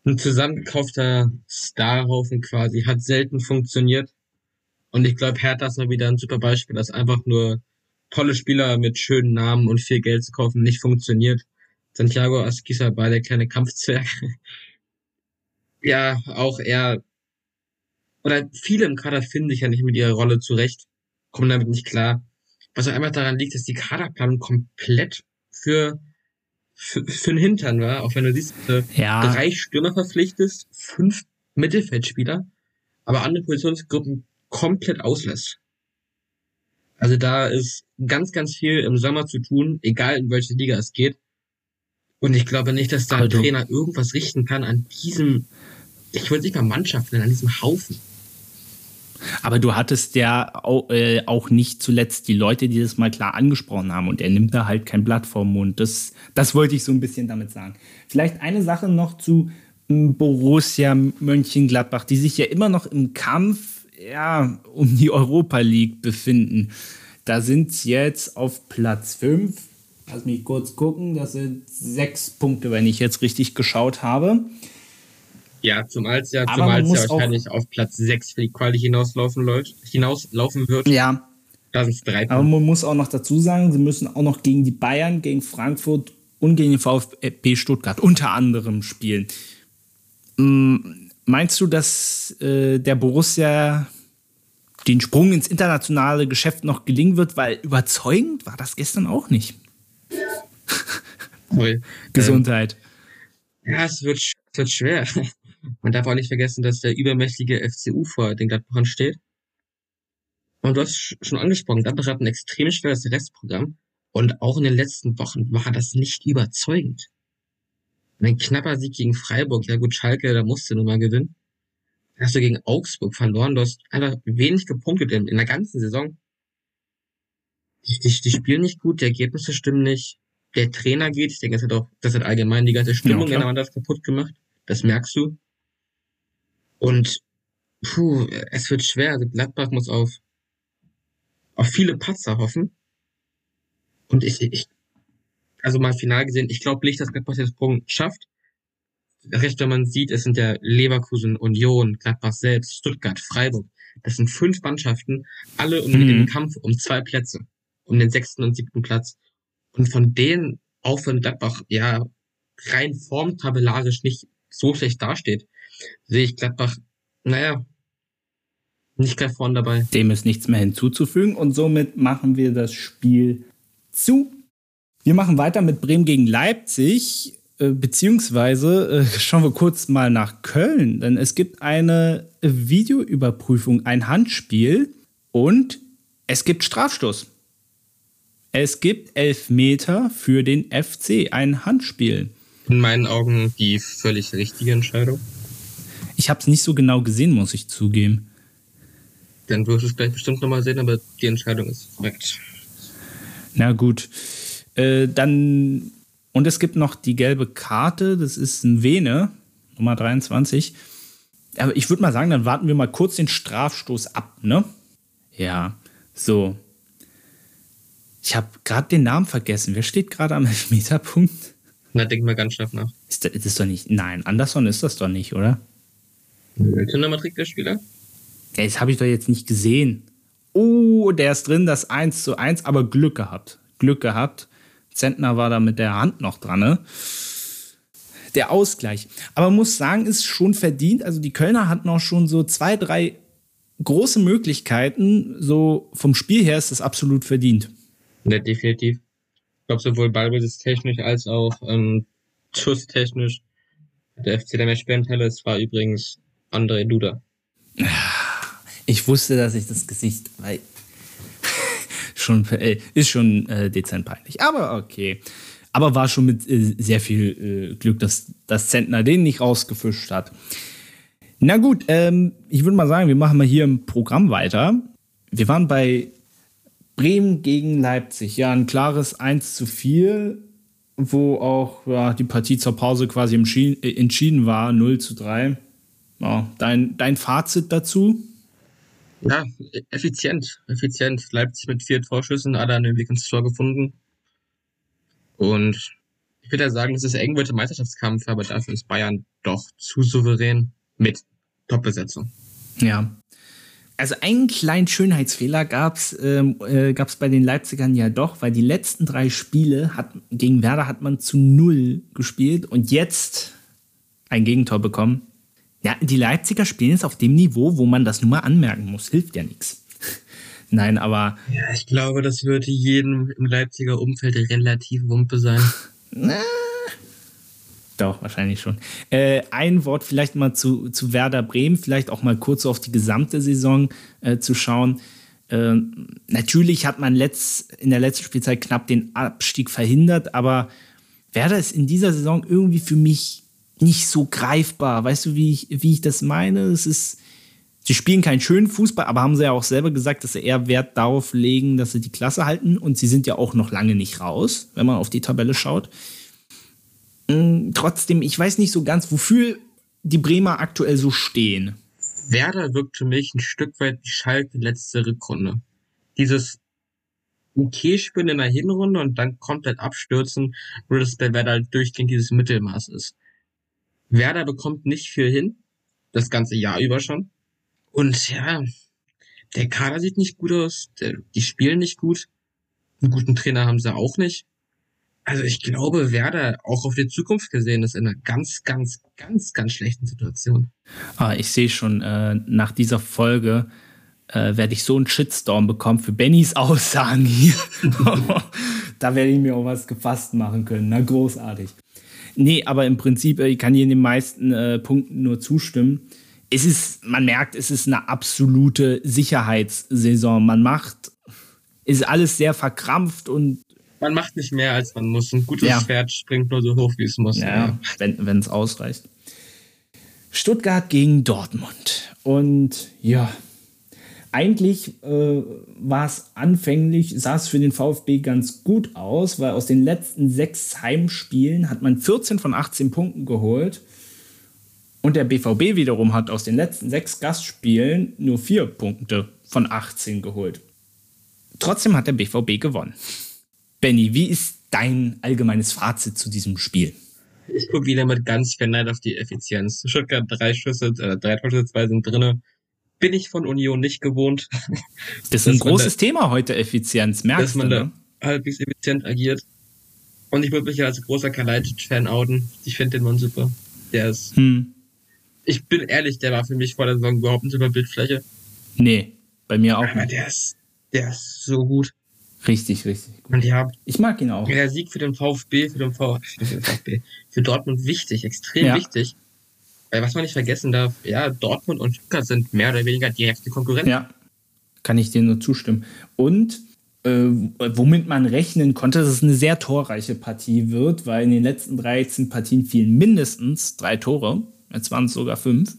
ein zusammengekaufter Starhaufen quasi hat selten funktioniert. Und ich glaube, Hertha ist mal wieder ein super Beispiel, dass einfach nur tolle Spieler mit schönen Namen und viel Geld zu kaufen nicht funktioniert. Santiago Asquisa bei der kleine Kampfzwerg. ja, auch er, oder viele im Kader finden sich ja nicht mit ihrer Rolle zurecht, kommen damit nicht klar. Was auch einfach daran liegt, dass die Kaderplanung komplett für, für, für den Hintern war. Auch wenn du siehst, äh, ja. drei Stürmer verpflichtest, fünf Mittelfeldspieler, aber andere Positionsgruppen komplett auslässt. Also da ist ganz, ganz viel im Sommer zu tun, egal in welche Liga es geht. Und ich glaube nicht, dass da ein also. Trainer irgendwas richten kann an diesem, ich würde nicht mal Mannschaft nennen, an diesem Haufen. Aber du hattest ja auch, äh, auch, nicht zuletzt die Leute, die das mal klar angesprochen haben und er nimmt da halt kein Blatt vom Mund. Das, das wollte ich so ein bisschen damit sagen. Vielleicht eine Sache noch zu hm, Borussia Mönchengladbach, die sich ja immer noch im Kampf ja, um die Europa League befinden. Da sind sie jetzt auf Platz 5. Lass mich kurz gucken. Das sind sechs Punkte, wenn ich jetzt richtig geschaut habe. Ja, zumal es ja, zumal es ja wahrscheinlich auf Platz 6 für die Quali hinauslaufen, läuft, hinauslaufen wird. Ja. Da sind es drei Punkte. Aber man muss auch noch dazu sagen, sie müssen auch noch gegen die Bayern, gegen Frankfurt und gegen den VfB Stuttgart unter anderem spielen. Hm, meinst du, dass äh, der Borussia den Sprung ins internationale Geschäft noch gelingen wird? Weil überzeugend war das gestern auch nicht. Gesundheit. Ähm, ja, es wird, es wird schwer. Man darf auch nicht vergessen, dass der übermächtige FCU vor den Gladbachern steht. Und du hast schon angesprochen, Gladbach hat ein extrem schweres Restprogramm. Und auch in den letzten Wochen war das nicht überzeugend. ein knapper Sieg gegen Freiburg, ja gut, Schalke, da musste du mal gewinnen. Dann hast du gegen Augsburg verloren, du hast einfach wenig gepunktet in, in der ganzen Saison. Die, die, die spielen nicht gut, die Ergebnisse stimmen nicht. Der Trainer geht, ich denke, das hat auch, das hat allgemein die ganze Stimmung ja, in der Mannschaft kaputt gemacht. Das merkst du. Und puh, es wird schwer. Also Gladbach muss auf, auf viele Patzer hoffen. Und ich, ich also mal final gesehen, ich glaube nicht, dass Gladbach den Sprung schafft. Recht, wenn man sieht, es sind ja Leverkusen, Union, Gladbach selbst, Stuttgart, Freiburg. Das sind fünf Mannschaften, alle um mhm. den Kampf um zwei Plätze, um den sechsten und siebten Platz. Und von denen, auch wenn Gladbach ja rein formtabellarisch nicht so schlecht dasteht, sehe ich Gladbach, naja, nicht gleich vorne dabei. Dem ist nichts mehr hinzuzufügen und somit machen wir das Spiel zu. Wir machen weiter mit Bremen gegen Leipzig, äh, beziehungsweise äh, schauen wir kurz mal nach Köln, denn es gibt eine Videoüberprüfung, ein Handspiel und es gibt Strafstoß. Es gibt Elfmeter für den FC, ein Handspiel. In meinen Augen die völlig richtige Entscheidung. Ich habe es nicht so genau gesehen, muss ich zugeben. Dann wirst du es gleich bestimmt nochmal sehen, aber die Entscheidung ist korrekt. Na gut. Äh, dann, und es gibt noch die gelbe Karte, das ist ein Vene, Nummer 23. Aber ich würde mal sagen, dann warten wir mal kurz den Strafstoß ab, ne? Ja, so. Ich habe gerade den Namen vergessen. Wer steht gerade am Elfmeterpunkt? Na, denk mal ganz scharf nach. Ist das, ist doch nicht. Nein, Anderson ist das doch nicht, oder? Nummer trägt der Spieler? Ja, das habe ich doch jetzt nicht gesehen. Oh, der ist drin, das 1 zu 1, aber Glück gehabt. Glück gehabt. Zentner war da mit der Hand noch dran, ne? Der Ausgleich. Aber muss sagen, ist schon verdient. Also die Kölner hatten auch schon so zwei, drei große Möglichkeiten. So vom Spiel her ist das absolut verdient. Ja, definitiv. Ich glaube, sowohl ballbesitztechnisch als auch ähm, schusstechnisch. Der FC der Matchbandhalle, es war übrigens André Duda. Ich wusste, dass ich das Gesicht, weil schon äh, ist schon äh, dezent peinlich, aber okay. Aber war schon mit äh, sehr viel äh, Glück, dass das Zentner den nicht rausgefischt hat. Na gut, ähm, ich würde mal sagen, wir machen mal hier im Programm weiter. Wir waren bei Bremen gegen Leipzig. Ja, ein klares 1 zu 4, wo auch ja, die Partie zur Pause quasi äh, entschieden war, 0 zu 3. Ja, dein, dein Fazit dazu? Ja, effizient, effizient. Leipzig mit vier Torschüssen, alle an den Weg ins Tor gefunden. Und ich würde ja sagen, es ist eng wird im Meisterschaftskampf, aber dafür ist Bayern doch zu souverän mit Top-Besetzung. Ja. Also einen kleinen Schönheitsfehler gab es ähm, äh, gab's bei den Leipzigern ja doch, weil die letzten drei Spiele hat, gegen Werder hat man zu null gespielt und jetzt ein Gegentor bekommen. Ja, die Leipziger spielen jetzt auf dem Niveau, wo man das nur mal anmerken muss. Hilft ja nichts. Nein, aber. Ja, ich glaube, das würde jedem im Leipziger Umfeld relativ Wumpe sein. Na, doch, wahrscheinlich schon. Äh, ein Wort vielleicht mal zu, zu Werder Bremen, vielleicht auch mal kurz auf die gesamte Saison äh, zu schauen. Äh, natürlich hat man letzt, in der letzten Spielzeit knapp den Abstieg verhindert, aber Werder ist in dieser Saison irgendwie für mich nicht so greifbar. Weißt du, wie ich, wie ich das meine? Es ist, Sie spielen keinen schönen Fußball, aber haben sie ja auch selber gesagt, dass sie eher Wert darauf legen, dass sie die Klasse halten. Und sie sind ja auch noch lange nicht raus, wenn man auf die Tabelle schaut. Trotzdem, ich weiß nicht so ganz, wofür die Bremer aktuell so stehen. Werder wirkt für mich ein Stück weit wie Schalke letzte Rückrunde. Dieses okay spielen in der Hinrunde und dann komplett abstürzen, nur dass bei Werder halt durchgehend dieses Mittelmaß ist. Werder bekommt nicht viel hin, das ganze Jahr über schon. Und ja, der Kader sieht nicht gut aus, der, die spielen nicht gut. Einen guten Trainer haben sie auch nicht. Also ich glaube, Werder auch auf die Zukunft gesehen ist in einer ganz, ganz, ganz, ganz schlechten Situation. Ah, ich sehe schon, äh, nach dieser Folge äh, werde ich so einen Shitstorm bekommen für Bennys Aussagen hier. da werde ich mir auch was gefasst machen können. Na, großartig. Nee, aber im Prinzip, äh, ich kann hier in den meisten äh, Punkten nur zustimmen. Es ist, man merkt, es ist eine absolute Sicherheitssaison. Man macht, ist alles sehr verkrampft und man macht nicht mehr, als man muss. Ein gutes ja. Pferd springt nur so hoch, wie es muss. Ja, ja. wenn es ausreicht. Stuttgart gegen Dortmund. Und ja, eigentlich äh, war es anfänglich, sah es für den VfB ganz gut aus, weil aus den letzten sechs Heimspielen hat man 14 von 18 Punkten geholt. Und der BVB wiederum hat aus den letzten sechs Gastspielen nur vier Punkte von 18 geholt. Trotzdem hat der BVB gewonnen. Benny, wie ist dein allgemeines Fazit zu diesem Spiel? Ich gucke wieder mit ganz viel Neid auf die Effizienz. Stuttgart drei Schüsse, äh, drei Torschüsse, zwei sind drinne. Bin ich von Union nicht gewohnt. Das ist ein großes da, Thema heute, Effizienz, merkst dass man da halbwegs effizient agiert. Und ich würde mich ja als großer Kalajdzic-Fan outen. Ich finde den Mann super. Der ist. Hm. Ich bin ehrlich, der war für mich vor der Saison überhaupt nicht über Bildfläche. Nee, bei mir auch. Aber der ist, der ist so gut. Richtig, richtig. Gut. Und ja, ich mag ihn auch. Der Sieg für den VfB, für den, v für den VfB, für Dortmund wichtig, extrem ja. wichtig. Weil was man nicht vergessen darf, ja, Dortmund und Stuttgart sind mehr oder weniger direkte Konkurrenten. Ja, kann ich dir nur zustimmen. Und äh, womit man rechnen konnte, dass es eine sehr torreiche Partie wird, weil in den letzten 13 Partien fielen mindestens drei Tore. Jetzt waren es sogar fünf.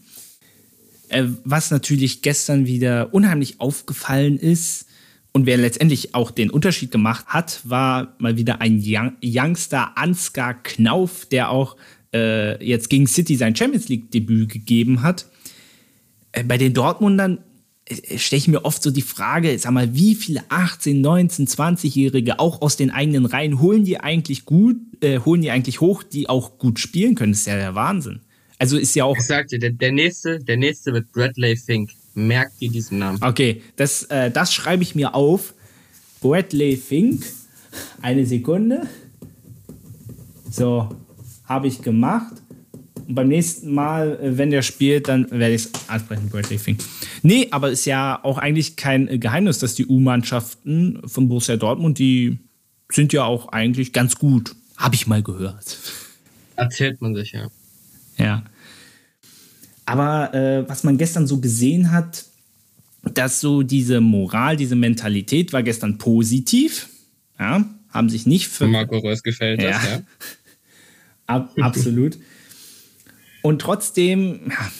Äh, was natürlich gestern wieder unheimlich aufgefallen ist, und wer letztendlich auch den Unterschied gemacht hat, war mal wieder ein Young Youngster Ansgar Knauf, der auch äh, jetzt gegen City sein Champions League-Debüt gegeben hat. Äh, bei den Dortmundern äh, stelle ich mir oft so die Frage, sag mal, wie viele 18, 19, 20-Jährige auch aus den eigenen Reihen holen die eigentlich gut, äh, holen die eigentlich hoch, die auch gut spielen können? Das ist ja der Wahnsinn. Also ist ja auch. Ich sagte, der, der nächste, der nächste wird Bradley Fink. Merkt ihr diesen Namen? Okay, das, äh, das schreibe ich mir auf. Bradley Fink. Eine Sekunde. So, habe ich gemacht. Und beim nächsten Mal, äh, wenn der spielt, dann werde ich es ansprechen, Bradley Fink. Nee, aber ist ja auch eigentlich kein äh, Geheimnis, dass die U-Mannschaften von Borussia Dortmund, die sind ja auch eigentlich ganz gut. Habe ich mal gehört. Erzählt man sich, ja. Ja. Aber äh, was man gestern so gesehen hat, dass so diese Moral, diese Mentalität war gestern positiv. Ja, haben sich nicht für. Marco Reus gefällt ja. das, ja. Ab, absolut. Und trotzdem ja,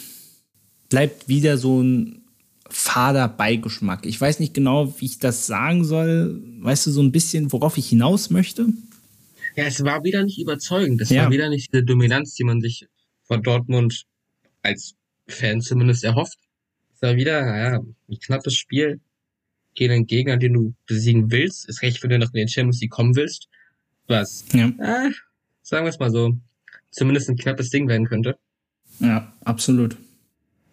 bleibt wieder so ein fader Beigeschmack. Ich weiß nicht genau, wie ich das sagen soll. Weißt du so ein bisschen, worauf ich hinaus möchte? Ja, es war wieder nicht überzeugend. Es ja. war wieder nicht die Dominanz, die man sich von Dortmund als Fan zumindest erhofft. Es war wieder, naja, ein knappes Spiel gegen einen Gegner, den du besiegen willst. Ist recht, wenn du noch in den Champions League kommen willst. Was, ja. äh, sagen wir es mal so, zumindest ein knappes Ding werden könnte. Ja, absolut.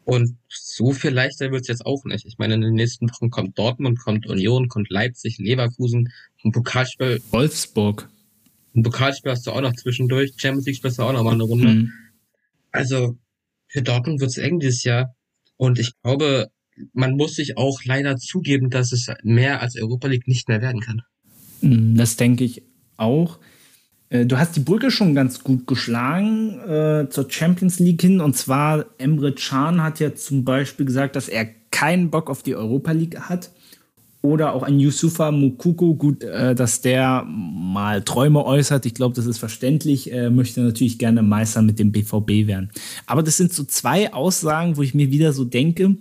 Und so viel leichter wird es jetzt auch nicht. Ich meine, in den nächsten Wochen kommt Dortmund, kommt Union, kommt Leipzig, Leverkusen, ein Pokalspiel. Wolfsburg. Ein Pokalspiel hast du auch noch zwischendurch. Champions League spielst du auch noch mal eine Runde. Mhm. Also, für Dortmund wird es eng dieses Jahr. Und ich glaube, man muss sich auch leider zugeben, dass es mehr als Europa League nicht mehr werden kann. Mm, das denke ich auch. Äh, du hast die Brücke schon ganz gut geschlagen äh, zur Champions League hin. Und zwar Emre Can hat ja zum Beispiel gesagt, dass er keinen Bock auf die Europa League hat. Oder auch ein Yusufa Mukuko, gut, äh, dass der mal Träume äußert. Ich glaube, das ist verständlich. Er möchte natürlich gerne Meister mit dem BVB werden. Aber das sind so zwei Aussagen, wo ich mir wieder so denke,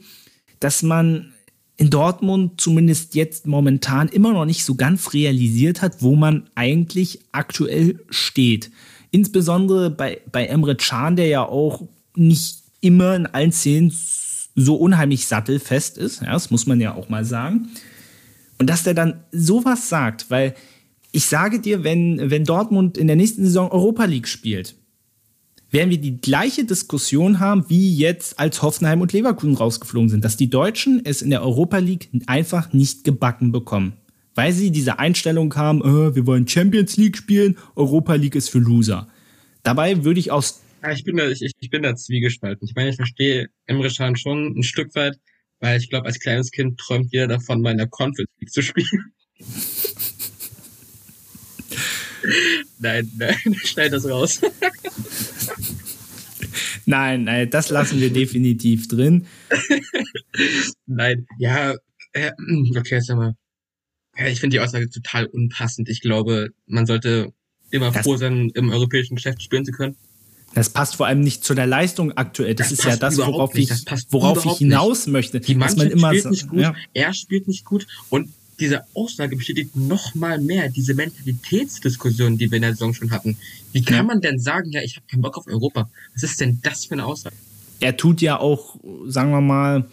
dass man in Dortmund zumindest jetzt momentan immer noch nicht so ganz realisiert hat, wo man eigentlich aktuell steht. Insbesondere bei, bei Emre Can, der ja auch nicht immer in allen Szenen so unheimlich sattelfest ist. Ja, das muss man ja auch mal sagen. Und dass der dann sowas sagt, weil ich sage dir, wenn, wenn Dortmund in der nächsten Saison Europa League spielt, werden wir die gleiche Diskussion haben, wie jetzt als Hoffenheim und Leverkusen rausgeflogen sind, dass die Deutschen es in der Europa League einfach nicht gebacken bekommen. Weil sie diese Einstellung haben, äh, wir wollen Champions League spielen, Europa League ist für Loser. Dabei würde ich aus. Ja, ich bin da, ich, ich bin da zwiegespalten. Ich meine, ich verstehe Emre Can schon ein Stück weit, weil ich glaube, als kleines Kind träumt jeder davon, mal in der Conference League zu spielen. nein, nein, schneid das raus. nein, nein, das lassen wir definitiv drin. nein, ja, äh, okay, jetzt mal. Ja, ich finde die Aussage total unpassend. Ich glaube, man sollte immer das, froh sein, im europäischen Geschäft spielen zu können. Das passt vor allem nicht zu der Leistung aktuell. Das, das ist ja das, worauf ich, worauf ich hinaus nicht. möchte. Die Mannschaft spielt nicht gut, ja. er spielt nicht gut und diese Aussage bestätigt noch mal mehr diese Mentalitätsdiskussion, die wir in der Saison schon hatten. Wie kann ja. man denn sagen, ja, ich habe keinen Bock auf Europa? Was ist denn das für eine Aussage? Er tut ja auch, sagen wir mal,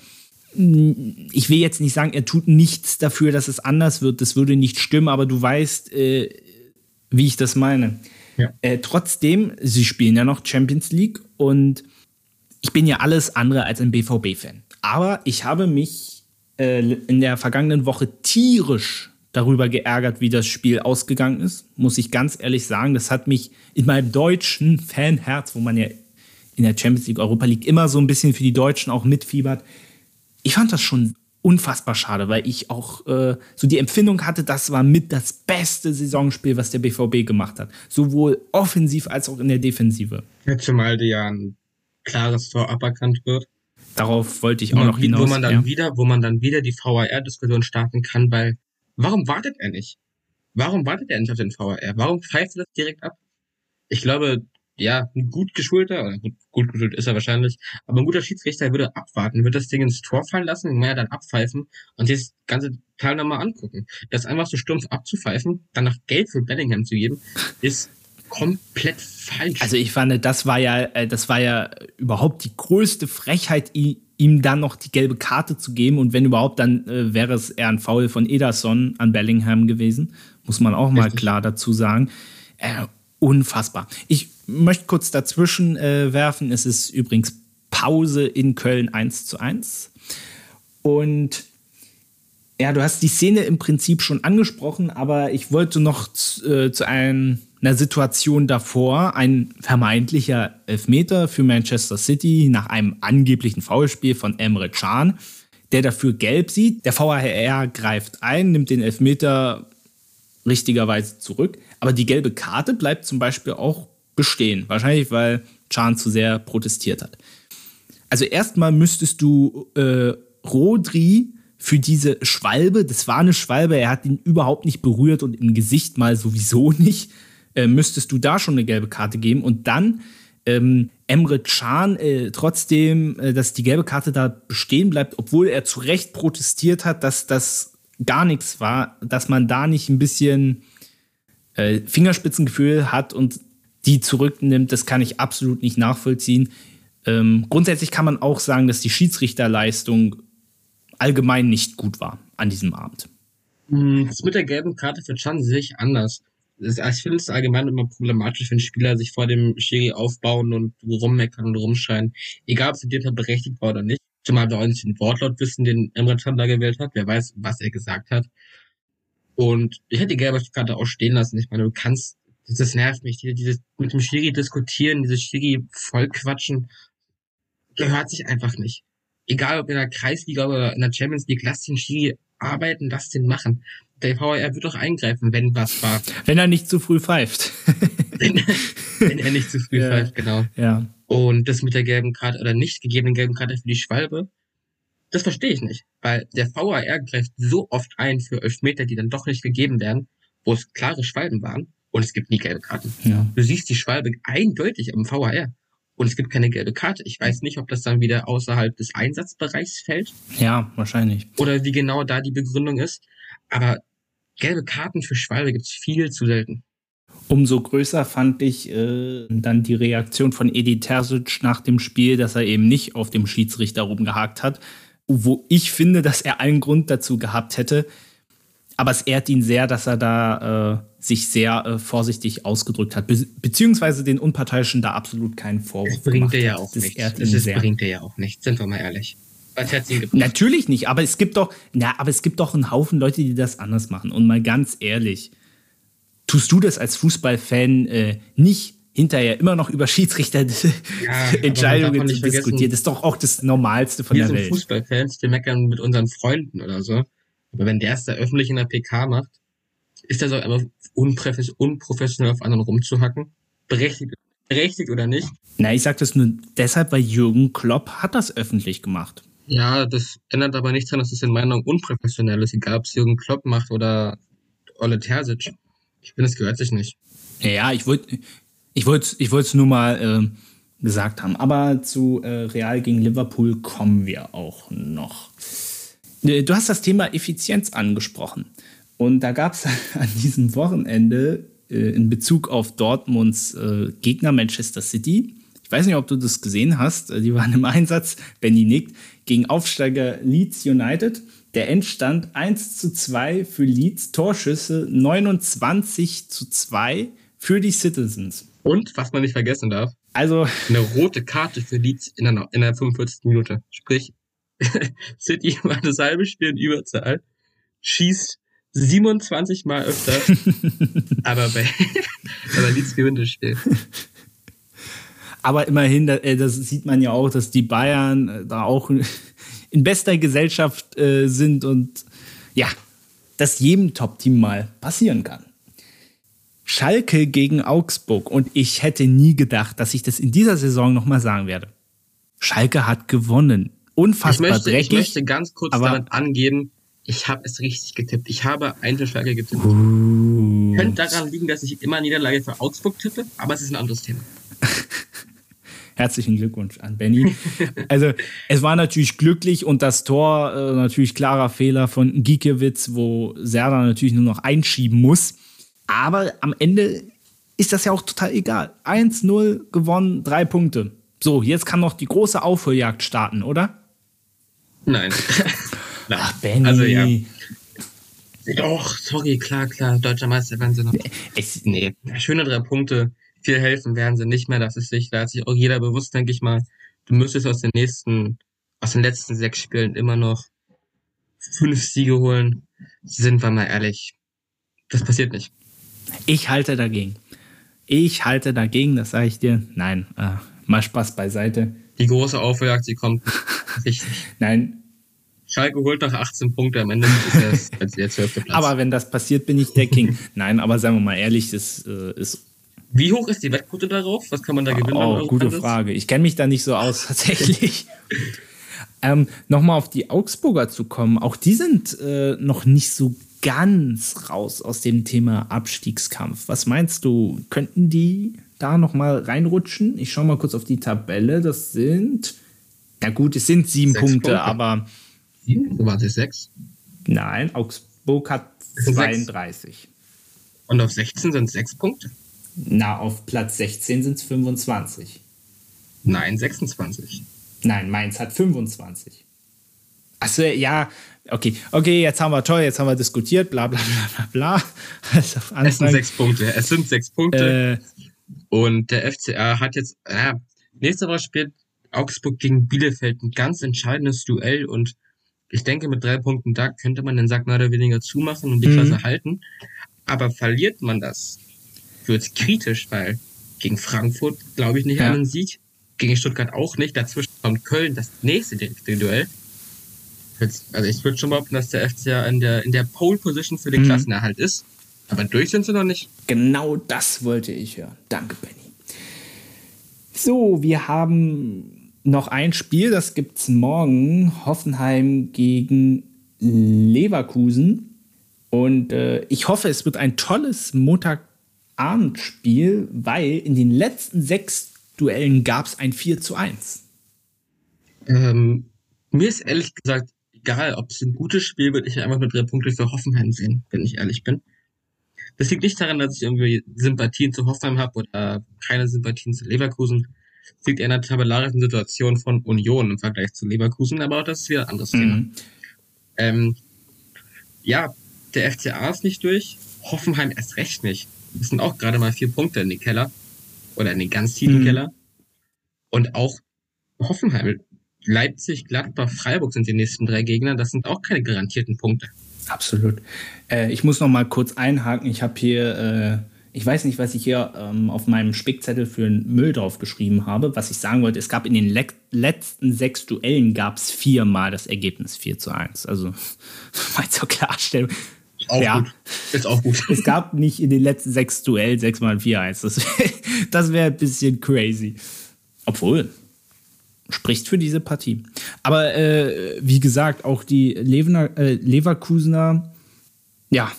ich will jetzt nicht sagen, er tut nichts dafür, dass es anders wird. Das würde nicht stimmen, aber du weißt, äh, wie ich das meine. Ja. Äh, trotzdem, sie spielen ja noch Champions League und ich bin ja alles andere als ein BVB-Fan. Aber ich habe mich äh, in der vergangenen Woche tierisch darüber geärgert, wie das Spiel ausgegangen ist, muss ich ganz ehrlich sagen. Das hat mich in meinem deutschen Fanherz, wo man ja in der Champions League, Europa League immer so ein bisschen für die Deutschen auch mitfiebert. Ich fand das schon unfassbar schade, weil ich auch äh, so die Empfindung hatte, das war mit das beste Saisonspiel, was der BVB gemacht hat. Sowohl offensiv als auch in der Defensive. Ja, zumal ja ein klares Tor aberkannt wird. Darauf wollte ich auch noch hinaus. Wo man dann ja. wieder, wo man dann wieder die VAR-Diskussion starten kann, weil warum wartet er nicht? Warum wartet er nicht auf den VAR? Warum pfeift er das direkt ab? Ich glaube, ja, ein gut geschulter, oder gut, gut geschult ist er wahrscheinlich, aber ein guter Schiedsrichter würde abwarten, würde das Ding ins Tor fallen lassen, mehr dann abpfeifen und sich das ganze Teil nochmal angucken. Das einfach so stumpf abzupfeifen, dann nach Geld für Bellingham zu geben, ist komplett falsch. Also ich fand, das war ja, äh, das war ja überhaupt die größte Frechheit, ihm dann noch die gelbe Karte zu geben. Und wenn überhaupt, dann äh, wäre es eher ein Foul von Ederson an Bellingham gewesen. Muss man auch mal Richtig. klar dazu sagen. Äh, unfassbar. Ich möchte kurz dazwischen äh, werfen. Es ist übrigens Pause in Köln 1 zu 1. Und ja, du hast die Szene im Prinzip schon angesprochen, aber ich wollte noch zu, äh, zu einer Situation davor ein vermeintlicher Elfmeter für Manchester City nach einem angeblichen Foulspiel von Emre Can, der dafür gelb sieht. Der VAR greift ein, nimmt den Elfmeter richtigerweise zurück, aber die gelbe Karte bleibt zum Beispiel auch bestehen. Wahrscheinlich, weil Can zu sehr protestiert hat. Also erstmal müsstest du äh, Rodri für diese Schwalbe, das war eine Schwalbe, er hat ihn überhaupt nicht berührt und im Gesicht mal sowieso nicht, äh, müsstest du da schon eine gelbe Karte geben und dann ähm, Emre Can äh, trotzdem, äh, dass die gelbe Karte da bestehen bleibt, obwohl er zu Recht protestiert hat, dass das gar nichts war, dass man da nicht ein bisschen äh, Fingerspitzengefühl hat und die zurücknimmt, das kann ich absolut nicht nachvollziehen. Ähm, grundsätzlich kann man auch sagen, dass die Schiedsrichterleistung allgemein nicht gut war an diesem Abend. Hm, das mit der gelben Karte für Chan sehe ich anders ich finde es allgemein immer problematisch, wenn Spieler sich vor dem Schiri aufbauen und rummeckern und rumschreien. Egal, ob sie dir berechtigt war oder nicht. Zumal wir auch nicht den Wortlaut wissen, den Emre Can da gewählt hat. Wer weiß, was er gesagt hat. Und ich hätte die gelbe Karte auch stehen lassen. Ich meine, du kannst, das nervt mich, dieses mit dem Schiri diskutieren, dieses Schiri vollquatschen, gehört sich einfach nicht. Egal ob in der Kreisliga oder in der Champions League, lass den Schiri arbeiten, lass den machen der VR wird doch eingreifen, wenn was war. Wenn er nicht zu früh pfeift. wenn, wenn, er nicht zu früh ja, pfeift, genau. Ja. Und das mit der gelben Karte oder nicht gegebenen gelben Karte für die Schwalbe, das verstehe ich nicht. Weil der VAR greift so oft ein für Elfmeter, die dann doch nicht gegeben werden, wo es klare Schwalben waren und es gibt nie gelbe Karten. Ja. Du siehst die Schwalbe eindeutig am VAR. und es gibt keine gelbe Karte. Ich weiß nicht, ob das dann wieder außerhalb des Einsatzbereichs fällt. Ja, wahrscheinlich. Oder wie genau da die Begründung ist. Aber gelbe Karten für Schwalbe gibt es viel zu selten. Umso größer fand ich äh, dann die Reaktion von Edi Terzic nach dem Spiel, dass er eben nicht auf dem Schiedsrichter rumgehakt hat, wo ich finde, dass er allen Grund dazu gehabt hätte. Aber es ehrt ihn sehr, dass er da äh, sich sehr äh, vorsichtig ausgedrückt hat, Be beziehungsweise den Unparteiischen da absolut keinen Vorwurf das bringt er ja auch das nichts. Das ist, bringt er ja auch nichts, sind wir mal ehrlich. Was hat's ihn gebracht? Natürlich nicht, aber es gibt doch, na, aber es gibt doch einen Haufen Leute, die das anders machen. Und mal ganz ehrlich, tust du das als Fußballfan äh, nicht hinterher immer noch über Schiedsrichterentscheidungen ja, zu diskutieren? Das ist doch auch das Normalste von der Welt. Wir sind Fußballfans, wir meckern mit unseren Freunden oder so. Aber wenn der es da öffentlich in der PK macht, ist das auch einfach unprofessionell auf anderen rumzuhacken? Berechtigt, berechtigt oder nicht? Na, ich sag das nur deshalb, weil Jürgen Klopp hat das öffentlich gemacht. Ja, das ändert aber nichts daran, dass es in meiner Meinung unprofessionell ist, egal ob es Jürgen Klopp macht oder Olle Terzic. Ich finde, es gehört sich nicht. Ja, ich wollte ich wollte ich es nur mal äh, gesagt haben. Aber zu äh, Real gegen Liverpool kommen wir auch noch. Äh, du hast das Thema Effizienz angesprochen. Und da gab es an diesem Wochenende äh, in Bezug auf Dortmunds äh, Gegner Manchester City, ich weiß nicht, ob du das gesehen hast, äh, die waren im Einsatz, Benny nickt, gegen Aufsteiger Leeds United. Der Endstand 1 zu 2 für Leeds, Torschüsse 29 zu 2 für die Citizens. Und, was man nicht vergessen darf, also eine rote Karte für Leeds in der, in der 45. Minute. Sprich, City war das halbe Spiel in Überzahl, schießt 27 Mal öfter, aber bei aber Leeds gewinnt das Spiel. Aber immerhin, äh, das sieht man ja auch, dass die Bayern äh, da auch in bester Gesellschaft äh, sind und ja, dass jedem Top-Team mal passieren kann. Schalke gegen Augsburg und ich hätte nie gedacht, dass ich das in dieser Saison nochmal sagen werde. Schalke hat gewonnen unfassbar ich möchte, dreckig. Ich möchte ganz kurz damit angeben, ich habe es richtig getippt. Ich habe Einzelschläge getippt. Uh. Könnte daran liegen, dass ich immer Niederlage für Augsburg tippe, aber es ist ein anderes Thema. Herzlichen Glückwunsch an Benny. Also es war natürlich glücklich und das Tor äh, natürlich klarer Fehler von Giekewitz, wo Serda natürlich nur noch einschieben muss. Aber am Ende ist das ja auch total egal. 1-0 gewonnen, drei Punkte. So, jetzt kann noch die große Aufholjagd starten, oder? Nein. Nein. Ach, Benny. Also, ja. Doch, sorry, klar, klar. Deutscher Meister werden sie noch. Es, nee, schöne drei Punkte. Viel helfen werden sie nicht mehr. Das ist sich, da hat sich auch jeder bewusst, denke ich mal. Du müsstest aus den nächsten, aus den letzten sechs Spielen immer noch fünf Siege holen. Sind wir mal ehrlich. Das passiert nicht. Ich halte dagegen. Ich halte dagegen, das sage ich dir. Nein, äh, mal Spaß beiseite. Die große Aufholjagd, sie kommt. Richtig. Nein. Schalke holt nach 18 Punkte, am Ende ist der 12. Platz. Aber wenn das passiert, bin ich der King. Nein, aber sagen wir mal ehrlich, das äh, ist. Wie hoch ist die Wettquote darauf? Was kann man da gewinnen? Oh, gute Frage. Ich kenne mich da nicht so aus, tatsächlich. ähm, Nochmal auf die Augsburger zu kommen. Auch die sind äh, noch nicht so ganz raus aus dem Thema Abstiegskampf. Was meinst du? Könnten die da nochmal reinrutschen? Ich schaue mal kurz auf die Tabelle. Das sind ja gut, es sind sieben Punkte, Punkte, aber. Sieben? War das sechs? Nein, Augsburg hat 32. Und auf 16 sind es sechs Punkte? Na, auf Platz 16 sind es 25. Nein, 26. Nein, Mainz hat 25. Achso, ja, okay, okay, jetzt haben wir toll, jetzt haben wir diskutiert, bla bla bla bla bla. Also es sind sechs Punkte, es sind sechs Punkte. Äh, und der FCA hat jetzt, äh, nächste Woche spielt Augsburg gegen Bielefeld ein ganz entscheidendes Duell und ich denke, mit drei Punkten da könnte man den Sack mehr oder weniger zumachen und die mhm. Klasse halten. Aber verliert man das, wird es kritisch, weil gegen Frankfurt glaube ich nicht ja. an einen Sieg, gegen Stuttgart auch nicht. Dazwischen kommt Köln, das nächste direkte Duell. Also ich würde schon behaupten, dass der FCA in der, in der Pole Position für den mhm. Klassenerhalt ist. Aber durch sind sie noch nicht. Genau das wollte ich hören. Danke, Benny. So, wir haben noch ein Spiel, das gibt es morgen. Hoffenheim gegen Leverkusen. Und äh, ich hoffe, es wird ein tolles Montagabendspiel, weil in den letzten sechs Duellen gab es ein 4 zu 1? Ähm, mir ist ehrlich gesagt egal, ob es ein gutes Spiel wird. Ich will einfach nur drei Punkte für Hoffenheim sehen, wenn ich ehrlich bin. Das liegt nicht daran, dass ich irgendwie Sympathien zu Hoffenheim habe oder keine Sympathien zu Leverkusen. Das liegt eher in der tabellarischen Situation von Union im Vergleich zu Leverkusen, aber auch das ist wieder ein anderes mhm. Thema. Ähm, ja, der FCA ist nicht durch, Hoffenheim erst recht nicht. Das sind auch gerade mal vier Punkte in den Keller oder in den ganz tiefen mhm. Keller. Und auch Hoffenheim, Leipzig, Gladbach, Freiburg sind die nächsten drei Gegner. Das sind auch keine garantierten Punkte. Absolut. Äh, ich muss noch mal kurz einhaken. Ich habe hier, äh, ich weiß nicht, was ich hier ähm, auf meinem Spickzettel für einen Müll drauf geschrieben habe. Was ich sagen wollte, es gab in den le letzten sechs Duellen gab es viermal das Ergebnis 4 zu 1. Also mal zur Klarstellung. Auch ja. gut. Ist auch gut. Es gab nicht in den letzten sechs Duellen sechsmal 4-1. Das wäre das wär ein bisschen crazy. Obwohl, spricht für diese Partie. Aber äh, wie gesagt, auch die Levener, äh, Leverkusener, ja,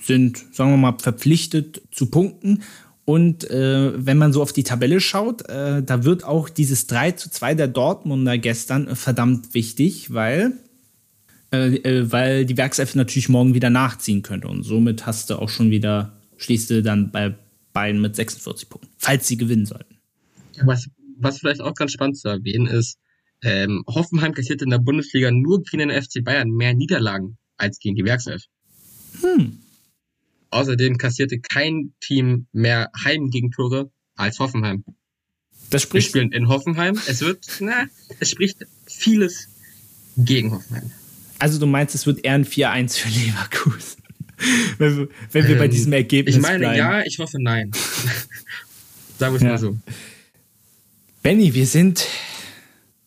sind, sagen wir mal, verpflichtet zu punkten. Und äh, wenn man so auf die Tabelle schaut, äh, da wird auch dieses 3 zu 2 der Dortmunder gestern verdammt wichtig, weil, äh, äh, weil die Werkself natürlich morgen wieder nachziehen könnte. Und somit hast du auch schon wieder, schließt du dann bei beiden mit 46 Punkten, falls sie gewinnen sollten. Was, was vielleicht auch ganz spannend zu erwähnen ist, ähm, Hoffenheim kassiert in der Bundesliga nur gegen den FC Bayern mehr Niederlagen als gegen die Werkself. Hm. Außerdem kassierte kein Team mehr Heimgegentore als Hoffenheim. Das spricht. Wir spielen in Hoffenheim. Es wird, na, es spricht vieles gegen Hoffenheim. Also du meinst, es wird eher ein 4-1 für Leverkusen. wenn, wenn wir ähm, bei diesem Ergebnis Ich meine, bleiben. ja, ich hoffe nein. Sagen wir es ja. mal so. Benny, wir sind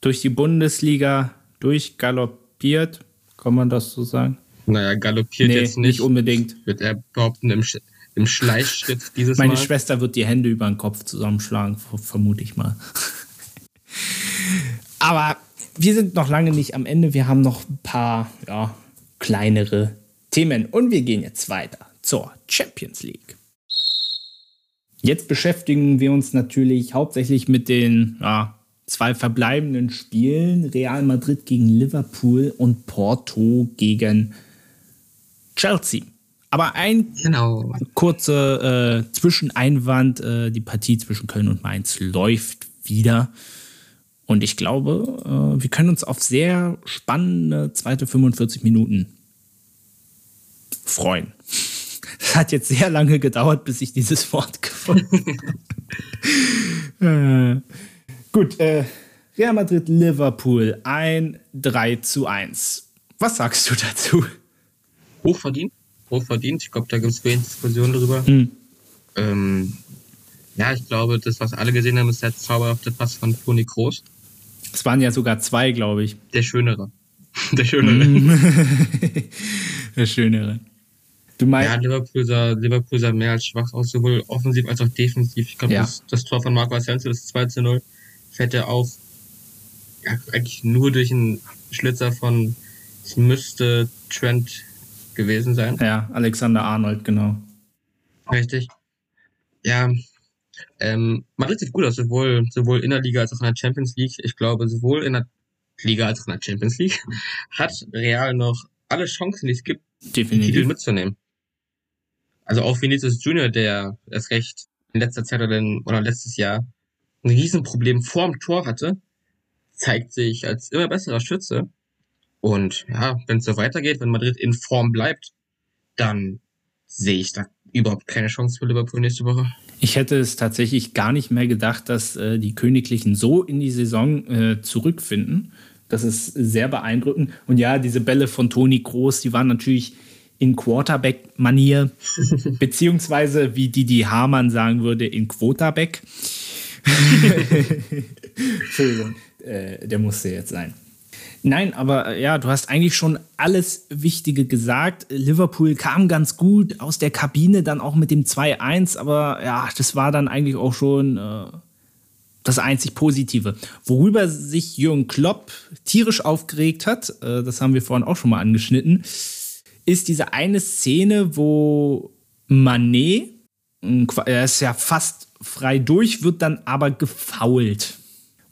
durch die Bundesliga durchgaloppiert. Kann man das so sagen? Naja, galoppiert nee, jetzt nicht. nicht unbedingt. Wird er behaupten, im, Sch im Schleichschritt dieses Meine Mal. Meine Schwester wird die Hände über den Kopf zusammenschlagen, vermute ich mal. Aber wir sind noch lange nicht am Ende. Wir haben noch ein paar ja, kleinere Themen. Und wir gehen jetzt weiter zur Champions League. Jetzt beschäftigen wir uns natürlich hauptsächlich mit den ja, zwei verbleibenden Spielen. Real Madrid gegen Liverpool und Porto gegen Chelsea. Aber ein genau. kurzer äh, Zwischeneinwand, äh, die Partie zwischen Köln und Mainz läuft wieder. Und ich glaube, äh, wir können uns auf sehr spannende zweite 45 Minuten freuen. Es hat jetzt sehr lange gedauert, bis ich dieses Wort gefunden habe. äh, gut, äh, Real Madrid, Liverpool, ein 3 zu 1. Was sagst du dazu? Hochverdient. Hochverdient. Ich glaube, da gibt es wenig Diskussionen drüber. Mhm. Ähm, ja, ich glaube, das, was alle gesehen haben, ist der zauberhafte Pass von Toni Kroos. Es waren ja sogar zwei, glaube ich. Der Schönere. Der Schönere. der Schönere. Du meinst? Ja, Liverpool sah, Liverpool sah mehr als schwach aus, sowohl offensiv als auch defensiv. Ich glaube, ja. das, das, Tor von Marco Asensio, das 2 zu 0, fährt er auch ja, eigentlich nur durch einen Schlitzer von, es müsste Trent gewesen sein. Ja, Alexander Arnold, genau. Richtig. Ja, ähm, Madrid sieht gut aus, sowohl, sowohl in der Liga als auch in der Champions League. Ich glaube, sowohl in der Liga als auch in der Champions League hat Real noch alle Chancen, die es gibt, Definitiv. Titel mitzunehmen. Also auch Vinicius Junior, der erst recht in letzter Zeit oder, in, oder letztes Jahr ein Riesenproblem vorm Tor hatte, zeigt sich als immer besserer Schütze. Und ja, wenn es so weitergeht, wenn Madrid in Form bleibt, dann sehe ich da überhaupt keine Chance für Liverpool nächste Woche. Ich hätte es tatsächlich gar nicht mehr gedacht, dass äh, die Königlichen so in die Saison äh, zurückfinden. Das ist sehr beeindruckend. Und ja, diese Bälle von Toni Groß, die waren natürlich in Quarterback-Manier, beziehungsweise wie Didi Hamann sagen würde, in Quoterback. Entschuldigung, äh, der musste jetzt sein. Nein, aber äh, ja, du hast eigentlich schon alles Wichtige gesagt. Liverpool kam ganz gut aus der Kabine, dann auch mit dem 2-1, aber ja, das war dann eigentlich auch schon äh, das einzig Positive. Worüber sich Jürgen Klopp tierisch aufgeregt hat, äh, das haben wir vorhin auch schon mal angeschnitten, ist diese eine Szene, wo Manet, er ist ja fast frei durch, wird dann aber gefault.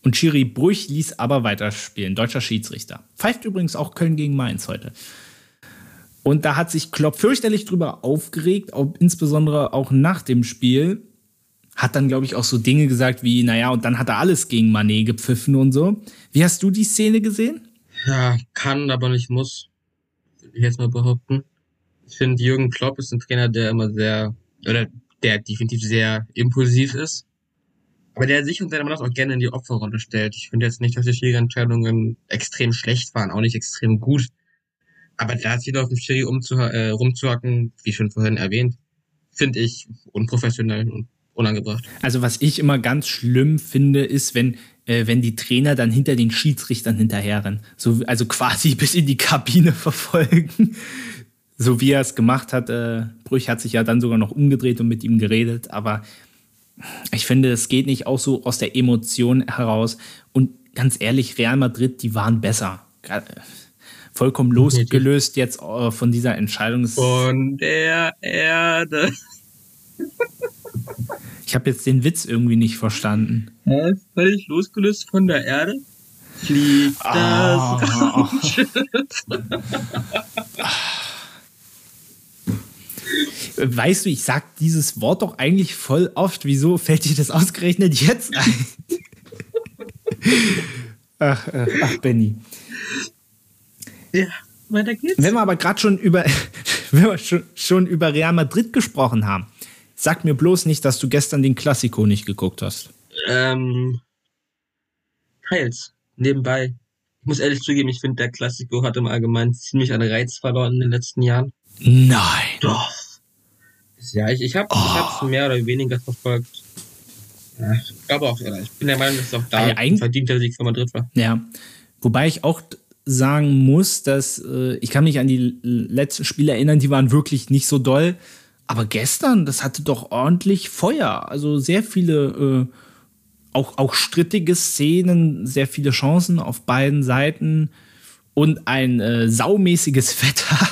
Und Schiri Brüch ließ aber weiterspielen, deutscher Schiedsrichter. Pfeift übrigens auch Köln gegen Mainz heute. Und da hat sich Klopp fürchterlich drüber aufgeregt, auch, insbesondere auch nach dem Spiel. Hat dann, glaube ich, auch so Dinge gesagt wie, naja, und dann hat er alles gegen Manet gepfiffen und so. Wie hast du die Szene gesehen? Ja, kann, aber nicht muss. Ich jetzt mal behaupten. Ich finde, Jürgen Klopp ist ein Trainer, der immer sehr, oder der definitiv sehr impulsiv ist. Aber der sich und seine Mannschaft auch gerne in die Opferrolle stellt. Ich finde jetzt nicht, dass die Schiri-Entscheidungen extrem schlecht waren, auch nicht extrem gut. Aber da wieder auf dem Schiri äh, rumzuhacken, wie schon vorhin erwähnt, finde ich unprofessionell und unangebracht. Also was ich immer ganz schlimm finde, ist, wenn, äh, wenn die Trainer dann hinter den Schiedsrichtern hinterherrennen. So, also quasi bis in die Kabine verfolgen. So wie er es gemacht hat. Äh, Brüch hat sich ja dann sogar noch umgedreht und mit ihm geredet. Aber ich finde, es geht nicht auch so aus der Emotion heraus. Und ganz ehrlich, Real Madrid, die waren besser. Gerade, vollkommen losgelöst jetzt äh, von dieser Entscheidung. Von der Erde. Ich habe jetzt den Witz irgendwie nicht verstanden. Ja, völlig losgelöst von der Erde fliegt ah. das Raumschiff. Weißt du, ich sag dieses Wort doch eigentlich voll oft. Wieso fällt dir das ausgerechnet jetzt ein? ach, ach, ach, Benny. Ja, weiter geht's. Wenn wir aber gerade schon über, wenn wir schon, schon über Real Madrid gesprochen haben, sag mir bloß nicht, dass du gestern den Klassiko nicht geguckt hast. Ähm, teils, nebenbei. Ich muss ehrlich zugeben, ich finde, der Klassiko hat im Allgemeinen ziemlich an Reiz verloren in den letzten Jahren. Nein. Doch. Ja, ich, ich habe oh. es mehr oder weniger verfolgt. Ja, ich glaube auch, ich bin der Meinung, dass es auch da ein verdienter Sieg für Madrid war. Ja. Wobei ich auch sagen muss, dass äh, ich kann mich an die letzten Spiele erinnern, die waren wirklich nicht so doll. Aber gestern, das hatte doch ordentlich Feuer. Also sehr viele, äh, auch, auch strittige Szenen, sehr viele Chancen auf beiden Seiten und ein äh, saumäßiges Wetter.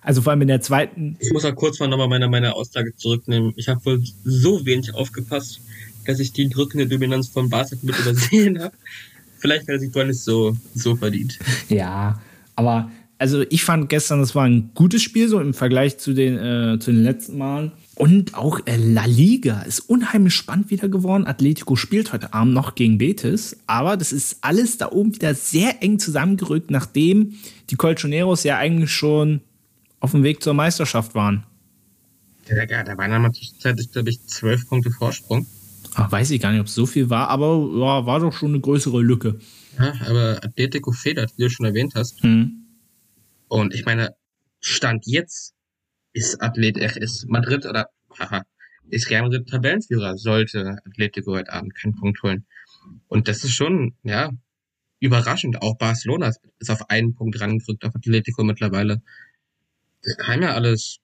Also vor allem in der zweiten. Ich muss auch kurz mal nochmal meine, meine Aussage zurücknehmen. Ich habe wohl so wenig aufgepasst, dass ich die drückende Dominanz von Barca mit übersehen habe vielleicht wäre sich nicht so, so verdient. Ja, aber also ich fand gestern, das war ein gutes Spiel, so im Vergleich zu den, äh, zu den letzten Malen. Und auch äh, La Liga ist unheimlich spannend wieder geworden. Atletico spielt heute Abend noch gegen Betis, aber das ist alles da oben wieder sehr eng zusammengerückt, nachdem die Colchoneros ja eigentlich schon auf dem Weg zur Meisterschaft waren. Ja, da waren dann zwischenzeitlich, glaube ich, zwölf Punkte Vorsprung. Ach, weiß ich gar nicht, ob es so viel war, aber ja, war doch schon eine größere Lücke. Ja, aber Atletico federt, wie du schon erwähnt hast. Mhm. Und ich meine, Stand jetzt ist Athlet, ist Madrid oder haha, ist Real Madrid Tabellenführer, sollte Atletico heute Abend keinen Punkt holen. Und das ist schon, ja, überraschend. Auch Barcelona ist auf einen Punkt rangerückt auf Atletico mittlerweile. Das kam ja alles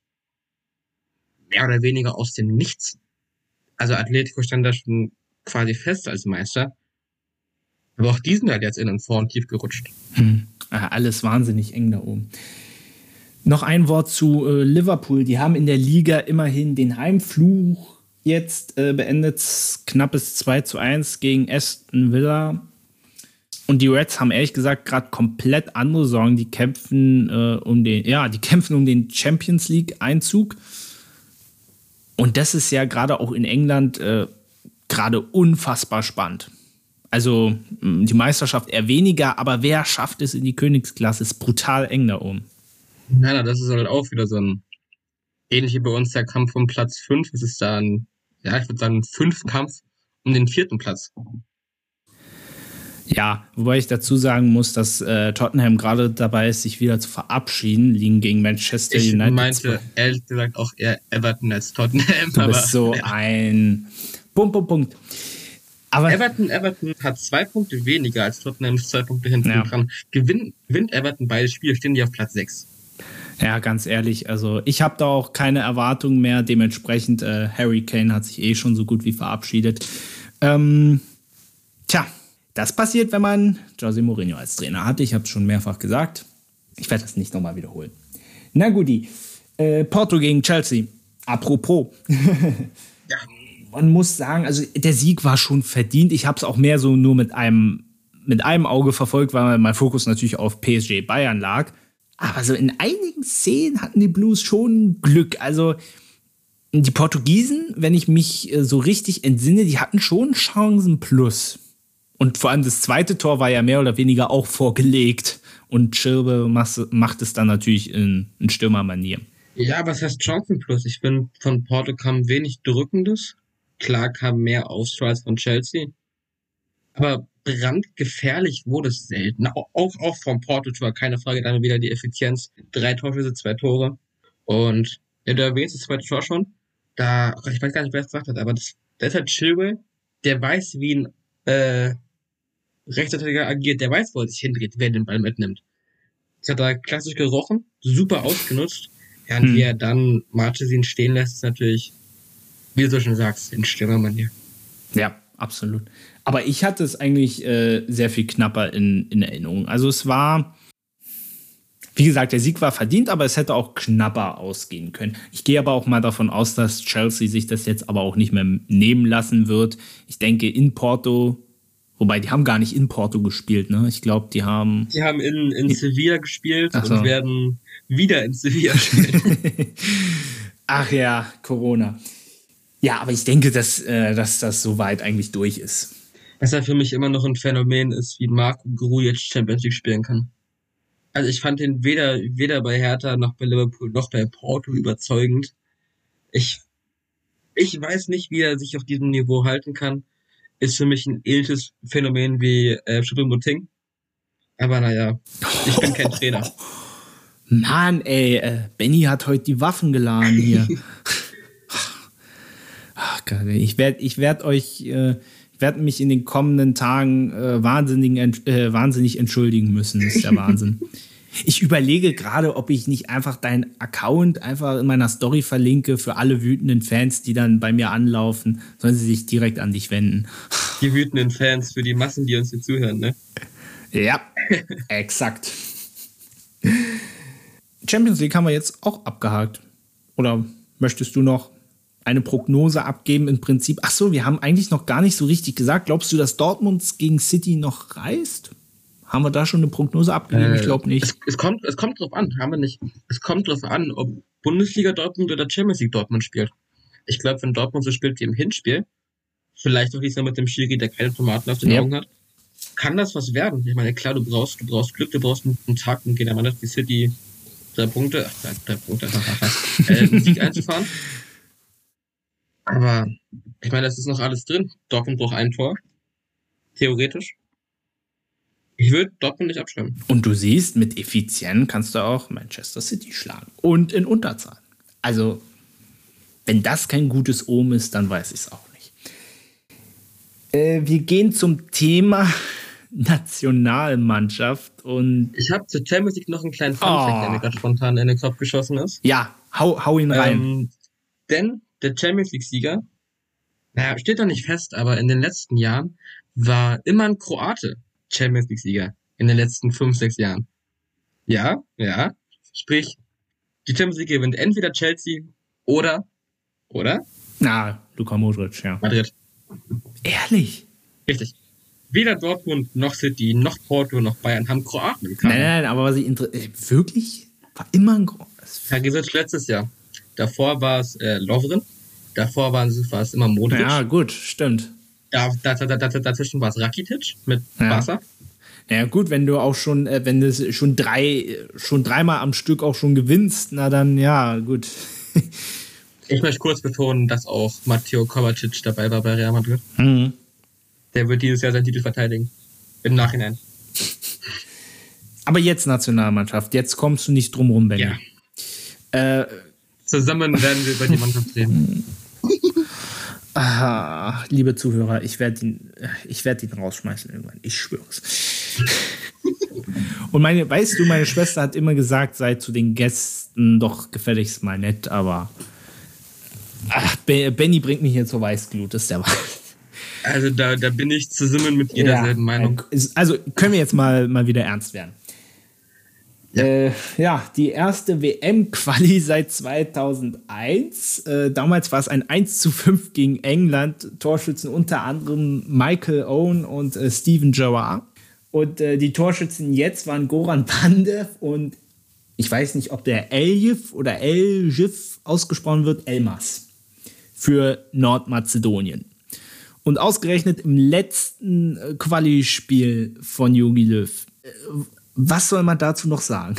mehr oder weniger aus dem Nichts. Also Atletico stand da schon quasi fest als Meister. Aber auch die sind halt jetzt in den Vor- und Tief gerutscht. Hm. Alles wahnsinnig eng da oben. Noch ein Wort zu äh, Liverpool. Die haben in der Liga immerhin den Heimfluch jetzt äh, beendet. Knappes 2 zu 1 gegen Aston Villa. Und die Reds haben ehrlich gesagt gerade komplett andere Sorgen. Die kämpfen äh, um den, ja, die kämpfen um den Champions League Einzug. Und das ist ja gerade auch in England äh, gerade unfassbar spannend. Also die Meisterschaft eher weniger, aber wer schafft es in die Königsklasse? Ist brutal eng da oben. Nein, das ist halt auch wieder so ein ähnlich wie bei uns der Kampf um Platz 5. Es ist da ein, ja, ich würde sagen, ein Kampf um den vierten Platz. Ja, wobei ich dazu sagen muss, dass äh, Tottenham gerade dabei ist, sich wieder zu verabschieden, liegen gegen Manchester ich United. Ich meinte ehrlich gesagt auch eher Everton als Tottenham. Du bist so ja. ein Punkt, Punkt, Punkt. Aber Everton, Everton hat zwei Punkte weniger als Tottenham, ist zwei Punkte hinten ja. dran. Gewinnt, gewinnt Everton beide Spiele, stehen die auf Platz 6. Ja, ganz ehrlich, also ich habe da auch keine Erwartungen mehr. Dementsprechend, äh, Harry Kane hat sich eh schon so gut wie verabschiedet. Ähm, tja, das passiert, wenn man Jose Mourinho als Trainer hat. Ich habe es schon mehrfach gesagt. Ich werde das nicht nochmal wiederholen. Na guti. Äh, Porto gegen Chelsea. Apropos. man muss sagen, also der Sieg war schon verdient. Ich habe es auch mehr so nur mit einem, mit einem Auge verfolgt, weil mein Fokus natürlich auf PSG Bayern lag. Aber so in einigen Szenen hatten die Blues schon Glück. Also die Portugiesen, wenn ich mich äh, so richtig entsinne, die hatten schon Chancen plus. Und vor allem das zweite Tor war ja mehr oder weniger auch vorgelegt. Und Schirbe macht es dann natürlich in, in Stürmermanier. Ja, was heißt Chancen plus? Ich finde, von Porto kam wenig Drückendes. Klar kam mehr Ausstrahl als von Chelsea. Aber brandgefährlich wurde es selten. Auch, auch vom Porto-Tor, keine Frage, dann wieder die Effizienz. Drei Torschüsse, zwei Tore. Und ja, du erwähnst das zweite Tor schon. Da, ich weiß gar nicht, wer es gesagt hat, aber das, das ist halt Chilwell, der weiß, wie ein äh, Rechtsverteidiger agiert, der weiß, wo er sich hindreht, wer den Ball mitnimmt. Das hat er klassisch gerochen, super ausgenutzt. Ja, und hm. wie er dann Marchesin stehen lässt, ist natürlich, wie du so schon sagst, in Stürmermanier. Ja, absolut. Aber ich hatte es eigentlich äh, sehr viel knapper in, in Erinnerung. Also es war, wie gesagt, der Sieg war verdient, aber es hätte auch knapper ausgehen können. Ich gehe aber auch mal davon aus, dass Chelsea sich das jetzt aber auch nicht mehr nehmen lassen wird. Ich denke, in Porto Wobei, die haben gar nicht in Porto gespielt, ne? Ich glaube, die haben. Die haben in, in Sevilla gespielt so. und werden wieder in Sevilla spielen. Ach ja, Corona. Ja, aber ich denke, dass, äh, dass das soweit eigentlich durch ist. Was ja für mich immer noch ein Phänomen ist, wie Marco Gru jetzt Champions League spielen kann. Also ich fand ihn weder, weder bei Hertha noch bei Liverpool noch bei Porto überzeugend. Ich, ich weiß nicht, wie er sich auf diesem Niveau halten kann ist für mich ein ähnliches Phänomen wie äh, Schuppenmuting. Aber naja, ich bin kein Trainer. Mann, ey, äh, Benny hat heute die Waffen geladen hier. Gott, ich werde ich werd euch, äh, ich werde mich in den kommenden Tagen äh, wahnsinnig, äh, wahnsinnig entschuldigen müssen. Das ist der Wahnsinn. Ich überlege gerade, ob ich nicht einfach deinen Account einfach in meiner Story verlinke für alle wütenden Fans, die dann bei mir anlaufen, sollen sie sich direkt an dich wenden. Die wütenden Fans für die Massen, die uns hier zuhören, ne? Ja, exakt. Champions League haben wir jetzt auch abgehakt. Oder möchtest du noch eine Prognose abgeben im Prinzip? Ach so, wir haben eigentlich noch gar nicht so richtig gesagt. Glaubst du, dass Dortmund gegen City noch reist? Haben wir da schon eine Prognose abgegeben? Äh, ich glaube nicht. Es, es, kommt, es kommt drauf an, haben wir nicht. Es kommt drauf an, ob Bundesliga Dortmund oder Champions League Dortmund spielt. Ich glaube, wenn Dortmund so spielt wie im Hinspiel, vielleicht auch diesmal mit dem Schiri, der keine Tomaten auf den ja. Augen hat, kann das was werden. Ich meine, klar, du brauchst, du brauchst Glück, du brauchst einen Tag, um gegen die City drei Punkte, ach, drei, drei Punkte, äh, Sieg einzufahren. Aber ich meine, das ist noch alles drin. Dortmund braucht ein Tor. Theoretisch. Ich würde Dortmund nicht abschreiben. Und du siehst, mit Effizienz kannst du auch Manchester City schlagen. Und in Unterzahl. Also, wenn das kein gutes Ohm ist, dann weiß ich es auch nicht. Äh, wir gehen zum Thema Nationalmannschaft und. Ich habe zur Champions League noch einen kleinen Funfact, oh. der mir gerade spontan in den Kopf geschossen ist. Ja, hau, hau ihn rein. Ähm, denn der Champions League-Sieger, naja, steht doch nicht fest, aber in den letzten Jahren war immer ein Kroate Champions League-Sieger in den letzten fünf, sechs Jahren. Ja, ja. Sprich, die Champions League gewinnt entweder Chelsea oder, oder? Na, Luka Modric, ja. Madrid. Ehrlich? Richtig. Weder Dortmund noch City noch Porto noch Bayern haben Kroaten im Kader. Nein, nein, aber was ich äh, wirklich war immer ein Groß. Perisic letztes Jahr. Davor war es äh, Lovren. Davor war es, immer Modric. Ja, gut, stimmt. Da, da, da, da, dazwischen war es Rakitic mit ja. Barca. Naja, gut, wenn du auch schon, äh, wenn du schon drei, schon dreimal am Stück auch schon gewinnst, na dann ja, gut. ich möchte kurz betonen, dass auch Matteo Kovacic dabei war bei Real Madrid. Mhm. Der wird dieses Jahr seinen Titel verteidigen. Im Nachhinein. Aber jetzt Nationalmannschaft, jetzt kommst du nicht drum rum, Benny. Ja. Äh, Zusammen werden wir über die Mannschaft reden. Ah, liebe Zuhörer, ich werde ihn, ich werde ihn rausschmeißen irgendwann. Ich schwör's. Und meine, weißt du, meine Schwester hat immer gesagt, sei zu den Gästen doch gefälligst mal nett, aber ach, Benny bringt mich hier zur Weißglut, das ist der Wahl. Also da, da bin ich zusammen mit jeder ja, selben Meinung. Also können wir jetzt mal, mal wieder ernst werden. Ja, äh, ja die erste WM-Quali seit 2001. Äh, damals war es ein 1 zu 5 gegen England. Torschützen unter anderem Michael Owen und äh, Steven Gerrard. Und äh, die Torschützen jetzt waren Goran Pandev und ich weiß nicht, ob der Eljiv oder Eljiv ausgesprochen wird, Elmas für Nordmazedonien. Und ausgerechnet im letzten äh, Quali-Spiel von Jogi Löw. Was soll man dazu noch sagen?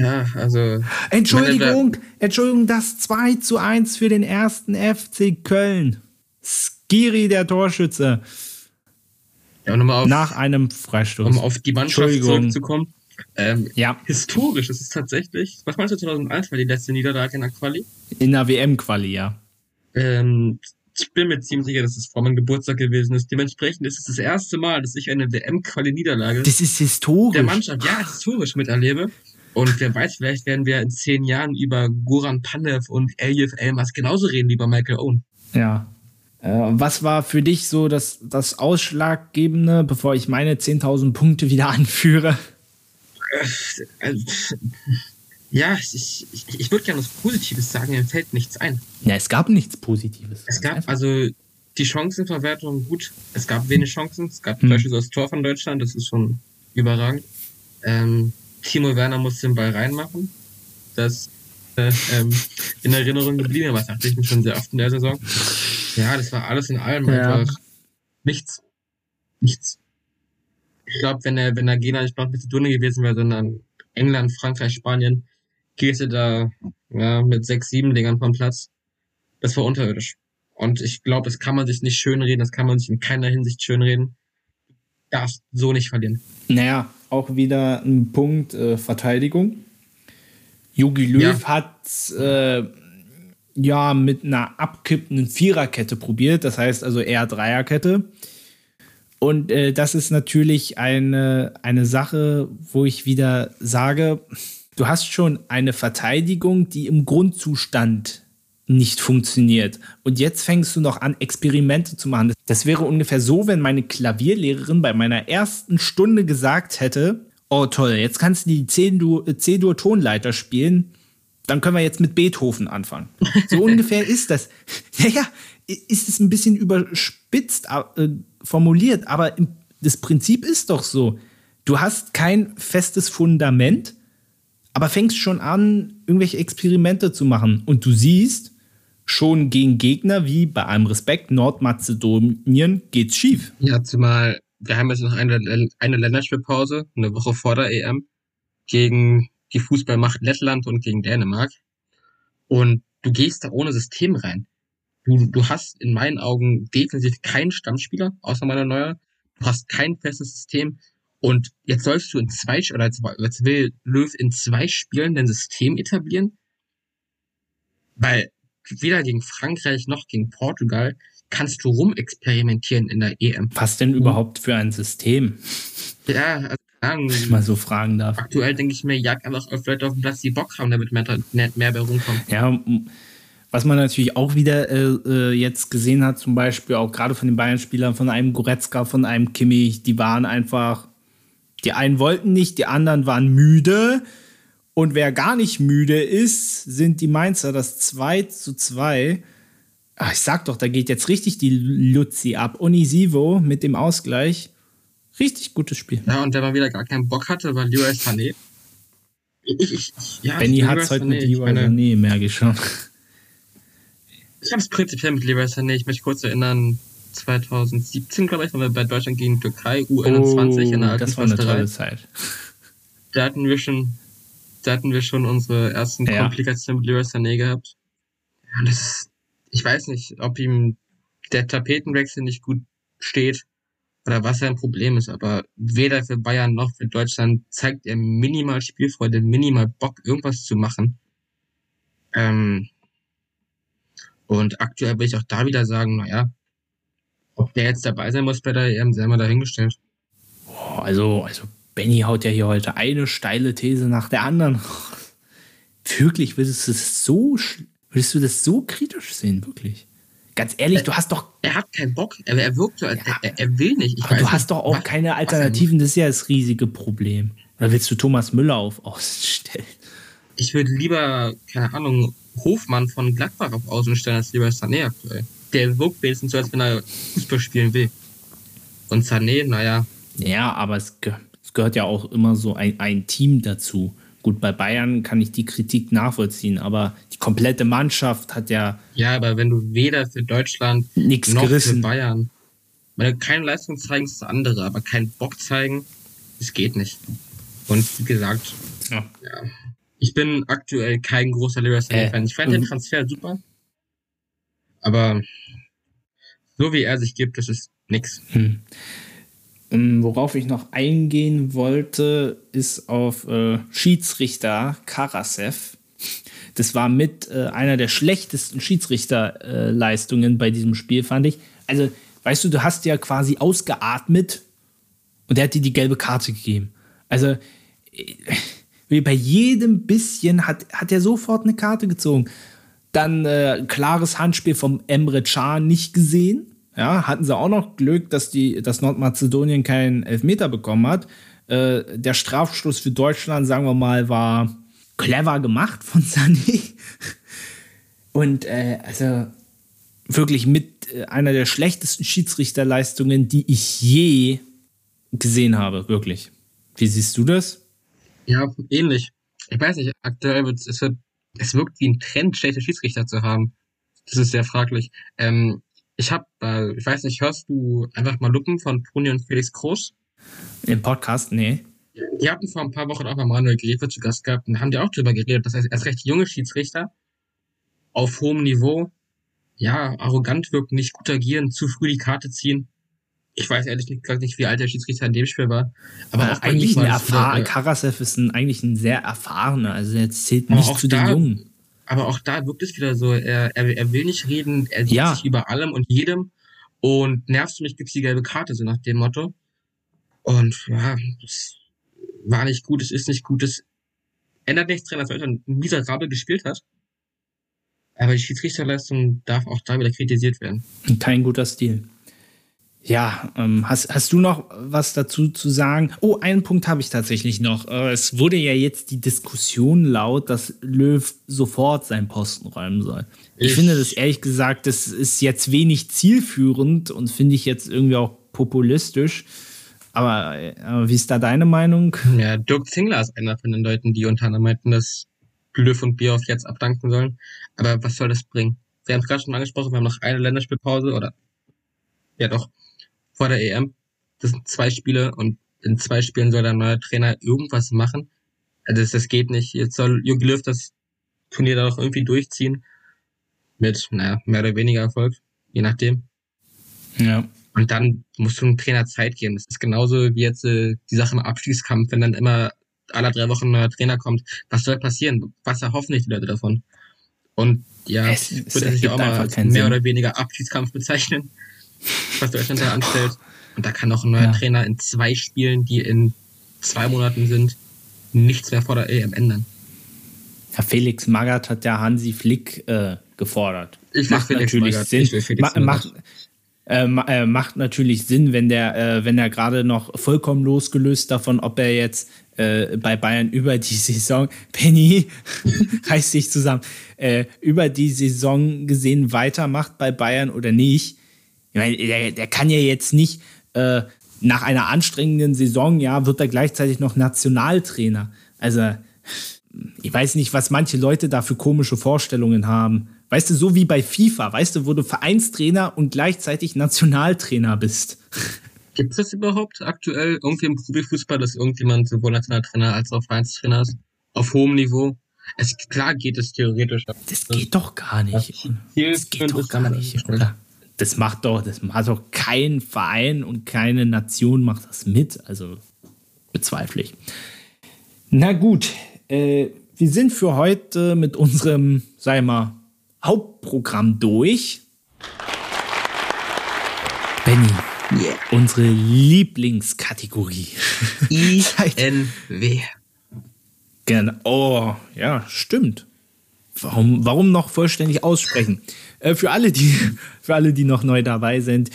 Ja, also. Entschuldigung, Entschuldigung, das 2 zu 1 für den ersten FC Köln. Skiri, der Torschütze. Ja, auf, Nach einem Freistoß. Um auf die Mannschaft zurückzukommen. Ähm, ja. Historisch ist es tatsächlich. Was meinst du, 2001 war die letzte Niederlage in der Quali? In der WM-Quali, ja. Ähm, ich bin mir ziemlich sicher, dass es vor meinem Geburtstag gewesen ist. Dementsprechend ist es das erste Mal, dass ich eine WM-Quali-Niederlage das ist historisch. der Mannschaft, ja, historisch miterlebe. Und wer weiß, vielleicht werden wir in zehn Jahren über Goran Pandev und Elif Elmas genauso reden wie bei Michael Owen. Ja. Äh, was war für dich so das, das Ausschlaggebende, bevor ich meine 10.000 Punkte wieder anführe? Ja, ich, ich, ich würde gerne was Positives sagen, mir fällt nichts ein. Ja, es gab nichts Positives. Es gab also die Chancenverwertung gut. Es gab wenig Chancen. Es gab hm. beispielsweise das Tor von Deutschland, das ist schon überragend. Ähm, Timo Werner musste den Ball reinmachen. Das äh, ähm, in Erinnerung geblieben, was dachte ich mir schon sehr oft in der Saison. Ja, das war alles in allem ja. einfach nichts. Nichts. Ich glaube, wenn er, wenn er Gena nicht Nordmazedonien gewesen wäre, sondern England, Frankreich, Spanien, gehst du da ja, mit sechs, sieben Dingern vom Platz. Das war unterirdisch. Und ich glaube, das kann man sich nicht schönreden, das kann man sich in keiner Hinsicht schönreden. Darfst so nicht verlieren. Naja, auch wieder ein Punkt äh, Verteidigung. Jogi Löw ja. hat äh, ja mit einer abkippenden Viererkette probiert, das heißt also eher Dreierkette. Und äh, das ist natürlich eine, eine Sache, wo ich wieder sage, du hast schon eine Verteidigung, die im Grundzustand nicht funktioniert. Und jetzt fängst du noch an, Experimente zu machen. Das wäre ungefähr so, wenn meine Klavierlehrerin bei meiner ersten Stunde gesagt hätte, oh toll, jetzt kannst du die C-Dur-Tonleiter spielen, dann können wir jetzt mit Beethoven anfangen. So ungefähr ist das. Ja, ja, ist es ein bisschen überspitzt äh, formuliert, aber das Prinzip ist doch so. Du hast kein festes Fundament, aber fängst schon an, irgendwelche Experimente zu machen. Und du siehst, schon gegen Gegner wie bei allem Respekt Nordmazedonien geht's schief. Ja, zumal wir haben jetzt noch eine, eine Länderspielpause, eine Woche vor der EM, gegen die Fußballmacht Lettland und gegen Dänemark. Und du gehst da ohne System rein. Du, du hast in meinen Augen definitiv keinen Stammspieler, außer meiner Neuer. Du hast kein festes System. Und jetzt sollst du in zwei, oder jetzt will Löw in zwei Spielen dein System etablieren? Weil weder gegen Frankreich noch gegen Portugal kannst du rumexperimentieren in der EM. Was denn überhaupt für ein System? Ja, also, Wenn ich mal so fragen darf. Aktuell denke ich mir, jag einfach auf Leute auf dem Platz, die Bock haben, damit mehr, mehr, mehr rumkommen. Ja, was man natürlich auch wieder äh, äh, jetzt gesehen hat, zum Beispiel auch gerade von den Bayern-Spielern, von einem Goretzka, von einem Kimmich, die waren einfach, die einen wollten nicht, die anderen waren müde. Und wer gar nicht müde ist, sind die Mainzer, das 2 zu 2. Ach, ich sag doch, da geht jetzt richtig die Luzi ab. Onisivo mit dem Ausgleich. Richtig gutes Spiel. Ja, und wenn man wieder gar keinen Bock hatte, war Leroy Sané. Ich, ich, ja, Benny hat es heute mit Leroy Sané, merke ich schon. Ich habe es prinzipiell mit Leroy Sané. Ich möchte kurz erinnern, 2017, glaube ich, waren wir bei Deutschland gegen Türkei, U21 oh, in der alten Das war eine tolle Zeit. Da hatten wir schon, da hatten wir schon unsere ersten ja. Komplikationen mit Leroy Sané gehabt. Ja, das ist, ich weiß nicht, ob ihm der Tapetenwechsel nicht gut steht oder was sein Problem ist, aber weder für Bayern noch für Deutschland zeigt er minimal Spielfreude, minimal Bock, irgendwas zu machen. Ähm, und aktuell will ich auch da wieder sagen, naja, ob der jetzt dabei sein muss bei der EM, sei mal dahingestellt. Also, also Benny haut ja hier heute eine steile These nach der anderen. Wirklich, würdest du das so, würdest du das so kritisch sehen, wirklich? Ganz ehrlich, er, du hast doch. Er hat keinen Bock. Er, er wirkt so, ja, er, er, will nicht. Ich aber du hast doch auch keine Alternativen. Das ist ja das riesige Problem. Oder willst du Thomas Müller auf Außen stellen? Ich würde lieber, keine Ahnung, Hofmann von Gladbach auf Außen stellen, als lieber Sané aktuell. Der wirkt wenigstens so, als wenn er Fußball spielen will. Und Sané, naja. Ja, aber es, ge es gehört ja auch immer so ein, ein Team dazu. Gut, bei Bayern kann ich die Kritik nachvollziehen, aber die komplette Mannschaft hat ja. Ja, aber wenn du weder für Deutschland noch gerissen. für Bayern, wenn du keine Leistung zeigen, ist das andere, aber keinen Bock zeigen, das geht nicht. Und wie gesagt, Ja. ja. Ich bin aktuell kein großer Sané-Fan. Äh, ich fand den mhm. Transfer super. Aber so wie er sich gibt, das ist nix. Hm. Ähm, Worauf ich noch eingehen wollte, ist auf äh, Schiedsrichter Karasev. Das war mit äh, einer der schlechtesten Schiedsrichterleistungen äh, bei diesem Spiel, fand ich. Also, weißt du, du hast ja quasi ausgeatmet und er hat dir die gelbe Karte gegeben. Also, äh, wie bei jedem bisschen hat, hat er sofort eine Karte gezogen. Dann äh, klares Handspiel vom Emre Can nicht gesehen. Ja, hatten sie auch noch Glück, dass, die, dass Nordmazedonien keinen Elfmeter bekommen hat. Äh, der Strafstoß für Deutschland, sagen wir mal, war clever gemacht von Sané. Und äh, also wirklich mit äh, einer der schlechtesten Schiedsrichterleistungen, die ich je gesehen habe, wirklich. Wie siehst du das? Ja, ähnlich. Ich weiß nicht, aktuell wird es wird, es wirkt wie ein Trend, schlechte Schiedsrichter zu haben. Das ist sehr fraglich. Ähm, ich habe, äh, ich weiß nicht, hörst du einfach mal Luppen von Toni und Felix Groß? Im Podcast? Nee. Die hatten vor ein paar Wochen auch mal Manuel Gräfe zu Gast gehabt und haben die auch drüber geredet, dass er als recht junge Schiedsrichter auf hohem Niveau, ja, arrogant wirken, nicht gut agieren, zu früh die Karte ziehen. Ich weiß ehrlich gesagt nicht, wie alt der Schiedsrichter in dem Spiel war. Aber Aber auch eigentlich ein erfahrener, äh, Karasev ist ein, eigentlich ein sehr erfahrener, also er zählt nicht auch zu den da- Jungen. Aber auch da wirkt es wieder so, er, er, er will nicht reden, er sieht Ja. sich über allem und jedem und nervst du mich, gibt's die gelbe Karte, so nach dem Motto. Und ja, das war nicht gut, es ist nicht gut, es ändert nichts dran, dass Deutschland miserabel gespielt hat. Aber die Schiedsrichterleistung darf auch da wieder kritisiert werden. Kein guter Stil. Ja, ähm, hast, hast du noch was dazu zu sagen? Oh, einen Punkt habe ich tatsächlich noch. Äh, es wurde ja jetzt die Diskussion laut, dass Löw sofort seinen Posten räumen soll. Ich, Ich- finde das ehrlich gesagt, das ist jetzt wenig zielführend und finde ich jetzt irgendwie auch populistisch. Aber äh, wie ist da deine Meinung? Ja, Dirk Zingler ist einer von den Leuten, die unter anderem meinten, dass Löw und Bierhoff jetzt abdanken sollen. Aber was soll das bringen? Wir haben es gerade schon angesprochen, wir haben noch eine Länderspielpause oder ja doch, vor der EM. Das sind zwei Spiele und in zwei Spielen soll der neue Trainer irgendwas machen. Also das, das geht nicht. Jetzt soll Jogi Löw das Turnier da doch irgendwie durchziehen. Mit, naja, mehr oder weniger Erfolg, je nachdem. Ja. Und dann musst du einem Trainer Zeit geben. Das ist genauso wie jetzt äh, die Sache im Abstiegskampf, wenn dann immer alle drei Wochen ein neuer Trainer kommt. Was soll passieren? Was erhoffen sich die Leute davon? Und ja, Es- ich es würde ergibt ja auch mal mehr Sinn. oder weniger Abstiegskampf bezeichnen, was Deutschland da anstellt. Und da kann auch ein neuer Ja. Trainer in zwei Spielen, die in zwei Monaten sind, nichts mehr vor der EM ändern. Herr Felix Magath hat ja Hansi Flick äh, gefordert. Ich macht Felix natürlich Magath. Sinn. Ich Ma macht, äh, äh, macht natürlich Sinn, wenn der, äh, wenn er gerade noch vollkommen losgelöst davon, ob er jetzt äh, bei Bayern über die Saison, Penny, reiß dich zusammen, äh, über die Saison gesehen weitermacht bei Bayern oder nicht. Ich meine, der, der kann ja jetzt nicht äh, nach einer anstrengenden Saison, ja, wird er gleichzeitig noch Nationaltrainer. Also, ich weiß nicht, was manche Leute da für komische Vorstellungen haben. Weißt du, so wie bei FIFA, weißt du, wo du Vereinstrainer und gleichzeitig Nationaltrainer bist. Gibt es das überhaupt aktuell irgendwie im Profifußball, dass irgendjemand sowohl Nationaltrainer als auch Vereinstrainer ist? Auf hohem Niveau? Es, klar geht es theoretisch. Das geht doch gar nicht. Ziel Das geht doch ist gar das nicht, nicht. oder? Das macht doch, das macht doch kein Verein und keine Nation macht das mit. Also bezweifle ich. Na gut, äh, wir sind für heute mit unserem, sei mal, Hauptprogramm durch. Benny, unsere Lieblingskategorie. INW. Gerne. Oh, ja, stimmt. Warum, warum noch vollständig aussprechen? Äh, für, alle, die, für alle, die noch neu dabei sind,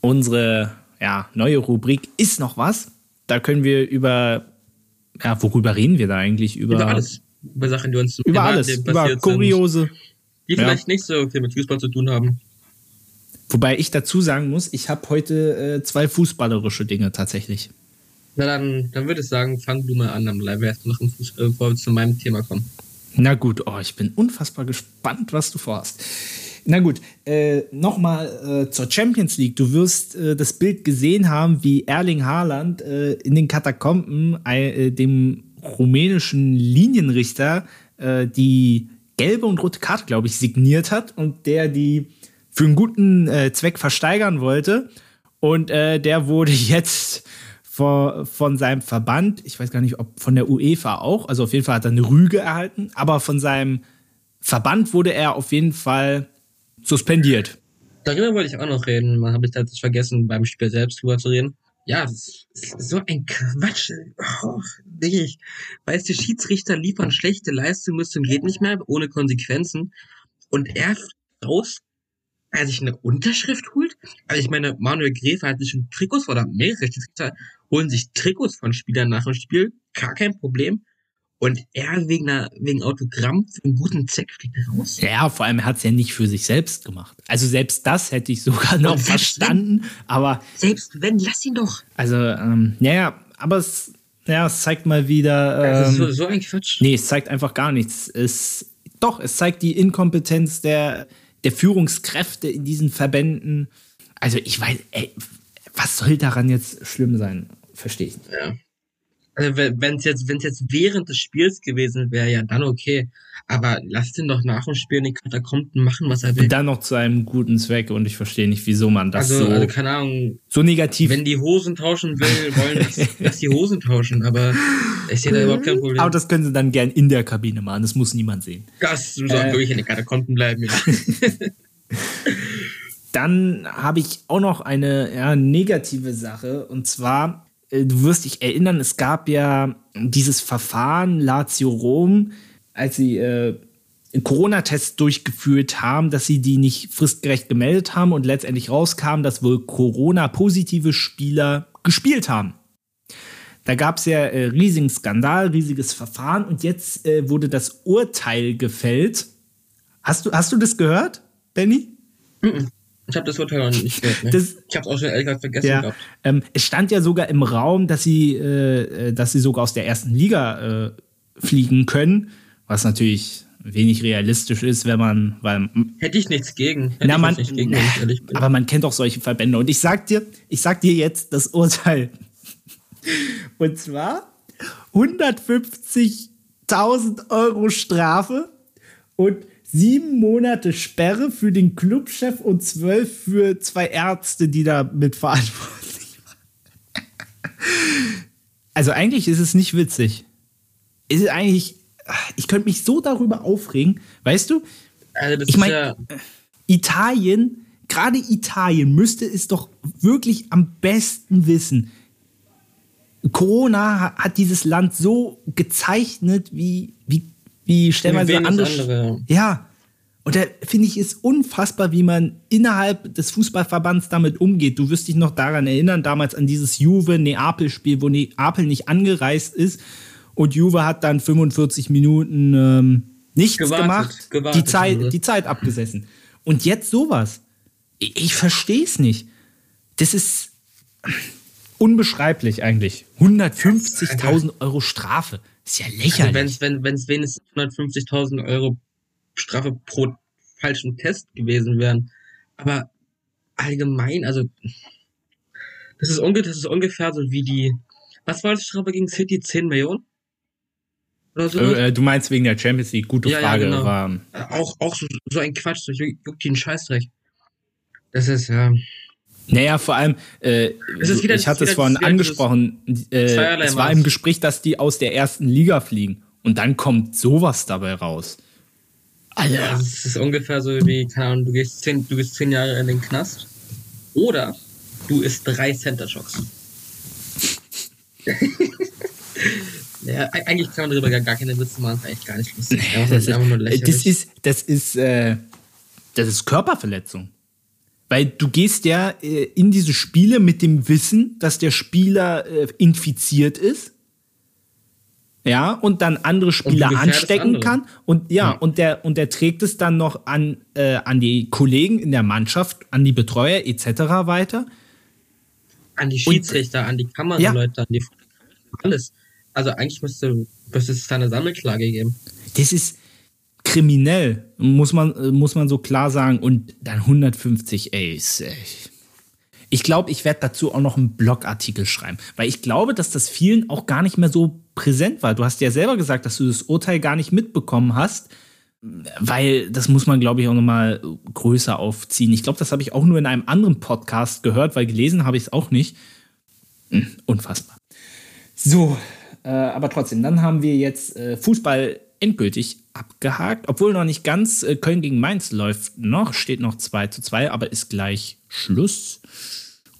unsere ja, neue Rubrik ist noch was. Da können wir über ja, worüber reden wir da eigentlich? Über, über alles. Über Sachen, die uns über alles, über kuriose. Sind, die vielleicht ja. nicht so viel mit Fußball zu tun haben. Wobei ich dazu sagen muss, ich habe heute äh, zwei fußballerische Dinge tatsächlich. Na dann, dann würde ich sagen, fang du mal an am Live, erst noch im Fußball, bevor wir zu meinem Thema kommen. Na gut, oh, ich bin unfassbar gespannt, was du vorhast. Na gut, äh, nochmal äh, zur Champions League. Du wirst äh, das Bild gesehen haben, wie Erling Haaland äh, in den Katakomben äh, dem rumänischen Linienrichter äh, die gelbe und rote Karte, glaube ich, signiert hat und der die für einen guten Zweck versteigern wollte. Und der wurde jetzt vor, von seinem Verband, ich weiß gar nicht, ob von der UEFA auch, also auf jeden Fall hat er eine Rüge erhalten, aber von seinem Verband wurde er auf jeden Fall suspendiert. Darüber wollte ich auch noch reden. Man habe ich tatsächlich vergessen, beim Spiel selbst drüber zu reden. Ja, so ein Quatsch. Oh, nee. Weißt du, Schiedsrichter liefern schlechte Leistungen bis zum geht nicht mehr, ohne Konsequenzen. Und er raus, er sich eine Unterschrift holt. Also ich meine, Manuel Gräfer hat sich schon Trikots oder mehrere Schiedsrichter holen sich Trikots von Spielern nach dem Spiel. Gar kein Problem. Und er wegen, einer, wegen Autogramm für einen guten Zweck fliegt raus. Ja, vor allem er hat es ja nicht für sich selbst gemacht. Also selbst das hätte ich sogar noch verstanden. Wenn, aber selbst wenn, lass ihn doch. Also, ähm, naja, aber es, ja, es zeigt mal wieder. Ähm, also so, so ein Quatsch. Nee, es zeigt einfach gar nichts. Es, doch, es zeigt die Inkompetenz der, der Führungskräfte in diesen Verbänden. Also ich weiß, ey, was soll daran jetzt schlimm sein? Verstehe ich nicht. Ja. Also wenn es jetzt, wenn es jetzt während des Spiels gewesen wäre, ja dann okay. Aber lasst ihn doch nach dem Spiel in die Katakomben machen, was er will. Und dann noch zu einem guten Zweck und ich verstehe nicht, wieso man das also, so, also, keine Ahnung, so negativ. Wenn die Hosen tauschen will, wollen, dass, dass die Hosen tauschen, aber ich sehe da überhaupt kein Problem. Aber das können sie dann gern in der Kabine machen, das muss niemand sehen. Das soll äh, wirklich in den Katakomben bleiben, ja. dann habe ich auch noch eine ja, negative Sache und zwar du wirst dich erinnern, es gab ja dieses Verfahren Lazio Rom, als sie äh, Corona-Tests durchgeführt haben, dass sie die nicht fristgerecht gemeldet haben und letztendlich rauskam, dass wohl Corona-positive Spieler gespielt haben. Da gab es ja äh, riesigen Skandal, riesiges Verfahren und jetzt äh, wurde das Urteil gefällt. Hast du, hast du das gehört, Benny? Mm -mm. Ich habe das Urteil noch nicht gehört. Ne? Das, ich habe es auch schon ehrlich vergessen ja, gehabt. Ähm, es stand ja sogar im Raum, dass sie, äh, äh, dass sie sogar aus der ersten Liga äh, fliegen können, was natürlich wenig realistisch ist, wenn man, weil hätte ich nichts gegen. Hätte na, man, nicht gegen, aber man kennt auch solche Verbände und ich sag dir, ich sag dir jetzt das Urteil. Und zwar 150.000 Euro Strafe und sieben Monate Sperre für den Clubchef und zwölf für zwei Ärzte, die da mitverantwortlich waren. Also eigentlich ist es nicht witzig. Es ist eigentlich, ich könnte mich so darüber aufregen, weißt du? Also ich meine, ja Italien, gerade Italien müsste es doch wirklich am besten wissen. Corona hat dieses Land so gezeichnet, wie, wie wie stellenweise andere, andere. Ja. Und da finde ich es unfassbar, wie man innerhalb des Fußballverbands damit umgeht. Du wirst dich noch daran erinnern, damals an dieses Juve-Neapel-Spiel, wo Neapel nicht angereist ist und Juve hat dann 45 Minuten ähm, nichts gewartet, gemacht, gewartet, die, Zeit, die Zeit abgesessen. Und jetzt sowas. Ich, ich verstehe es nicht. Das ist unbeschreiblich eigentlich. 150.000 Euro Strafe. Ist ja lächerlich. Also wenn es wenn, wenigstens 150.000 Euro Strafe pro falschen Test gewesen wären. Aber allgemein, also das ist, unge das ist ungefähr so wie die. Was war die Strafe gegen City? 10 Millionen? Oder so? Äh, du meinst wegen der Champions League? Gute ja, Frage. Ja, genau. war, äh, auch, auch so, so ein Quatsch, so juckt die einen Scheißdreck. Das ist ja. Naja, vor allem, äh, wieder, ich hatte es vorhin angesprochen, äh, es war im Gespräch, dass die aus der ersten Liga fliegen. Und dann kommt sowas dabei raus. Alter. Ja, das ist ungefähr so wie, keine Ahnung, du gehst zehn, du gehst zehn Jahre in den Knast. Oder du isst drei Center Shocks. ja, eigentlich kann man darüber gar, gar keine Witze machen, das ist eigentlich gar nicht lustig. Das, ist, das ist, das ist, äh, das ist Körperverletzung. Weil du gehst ja äh, in diese Spiele mit dem Wissen, dass der Spieler äh, infiziert ist. ja, und dann andere Spieler anstecken andere. kann. Und ja, ja, Und, der, und der trägt es dann noch an, äh, an die Kollegen in der Mannschaft, an die Betreuer etc. weiter. An die Schiedsrichter, und, an die Kameraleute, ja. an die alles. Also eigentlich müsste, müsste es da eine Sammelklage geben. Das ist kriminell, muss man, muss man so klar sagen. Und dann 150, ey, ist, ey ich glaube, ich werde dazu auch noch einen Blogartikel schreiben, weil ich glaube, dass das vielen auch gar nicht mehr so präsent war. Du hast ja selber gesagt, dass du das Urteil gar nicht mitbekommen hast, weil das muss man, glaube ich, auch noch mal größer aufziehen. Ich glaube, das habe ich auch nur in einem anderen Podcast gehört, weil gelesen habe ich es auch nicht. Hm, unfassbar. So, äh, aber trotzdem, dann haben wir jetzt äh, Fußball endgültig abgehakt, obwohl noch nicht ganz. Äh, Köln gegen Mainz läuft noch, steht noch 2 zu 2, aber ist gleich Schluss.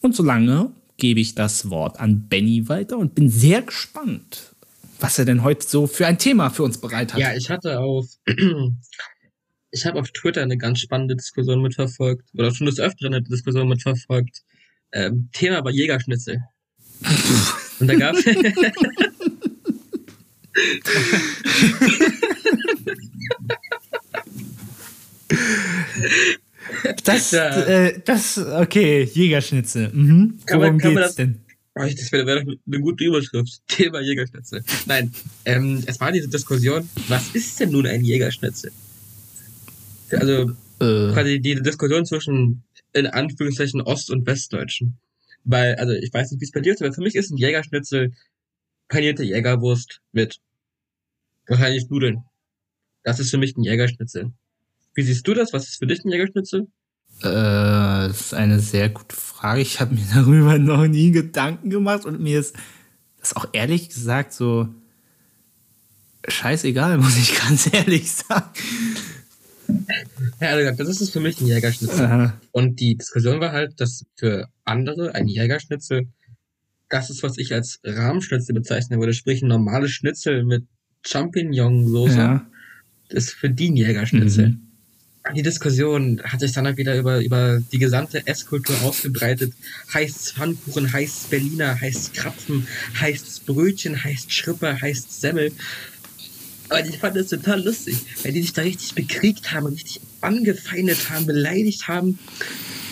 Und solange gebe ich das Wort an Benny weiter und bin sehr gespannt, was er denn heute so für ein Thema für uns bereit hat. Ja, ich hatte auf, ich habe auf Twitter eine ganz spannende Diskussion mitverfolgt, oder schon des Öfteren eine Diskussion mitverfolgt. Ähm, Thema war Jägerschnitzel. und da gab Das, ja. äh, das, okay, Jägerschnitzel. Mhm. Worum man, geht's das, denn? Oh, das wäre wär eine gute Überschrift. Thema Jägerschnitzel. Nein, ähm, es war diese Diskussion, was ist denn nun ein Jägerschnitzel? Also, äh. quasi die Diskussion zwischen, in Anführungszeichen, Ost- und Westdeutschen. Weil, also, ich weiß nicht, wie es bei dir ist, aber für mich ist ein Jägerschnitzel panierte Jägerwurst mit wahrscheinlich Nudeln. Das ist für mich ein Jägerschnitzel. Wie siehst du das? Was ist für dich ein Jägerschnitzel? Äh, das ist eine sehr gute Frage. Ich habe mir darüber noch nie Gedanken gemacht und mir ist das auch ehrlich gesagt so scheißegal, muss ich ganz ehrlich sagen. Ja, also das ist für mich ein Jägerschnitzel. Aha. Und die Diskussion war halt, dass für andere ein Jägerschnitzel das ist, was ich als Rahmschnitzel bezeichnen würde, sprich ein normales Schnitzel mit Champignon-Soße. Ja. Ist für die Jägerschnitzel. Mhm die Diskussion hat sich dann halt wieder über, über die gesamte Esskultur ausgebreitet. Heißt Pfannkuchen, heißt Berliner, heißt Krapfen, heißt Brötchen, heißt Schrippe, heißt Semmel. Aber ich fand das total lustig, weil die sich da richtig bekriegt haben, richtig angefeindet haben, beleidigt haben.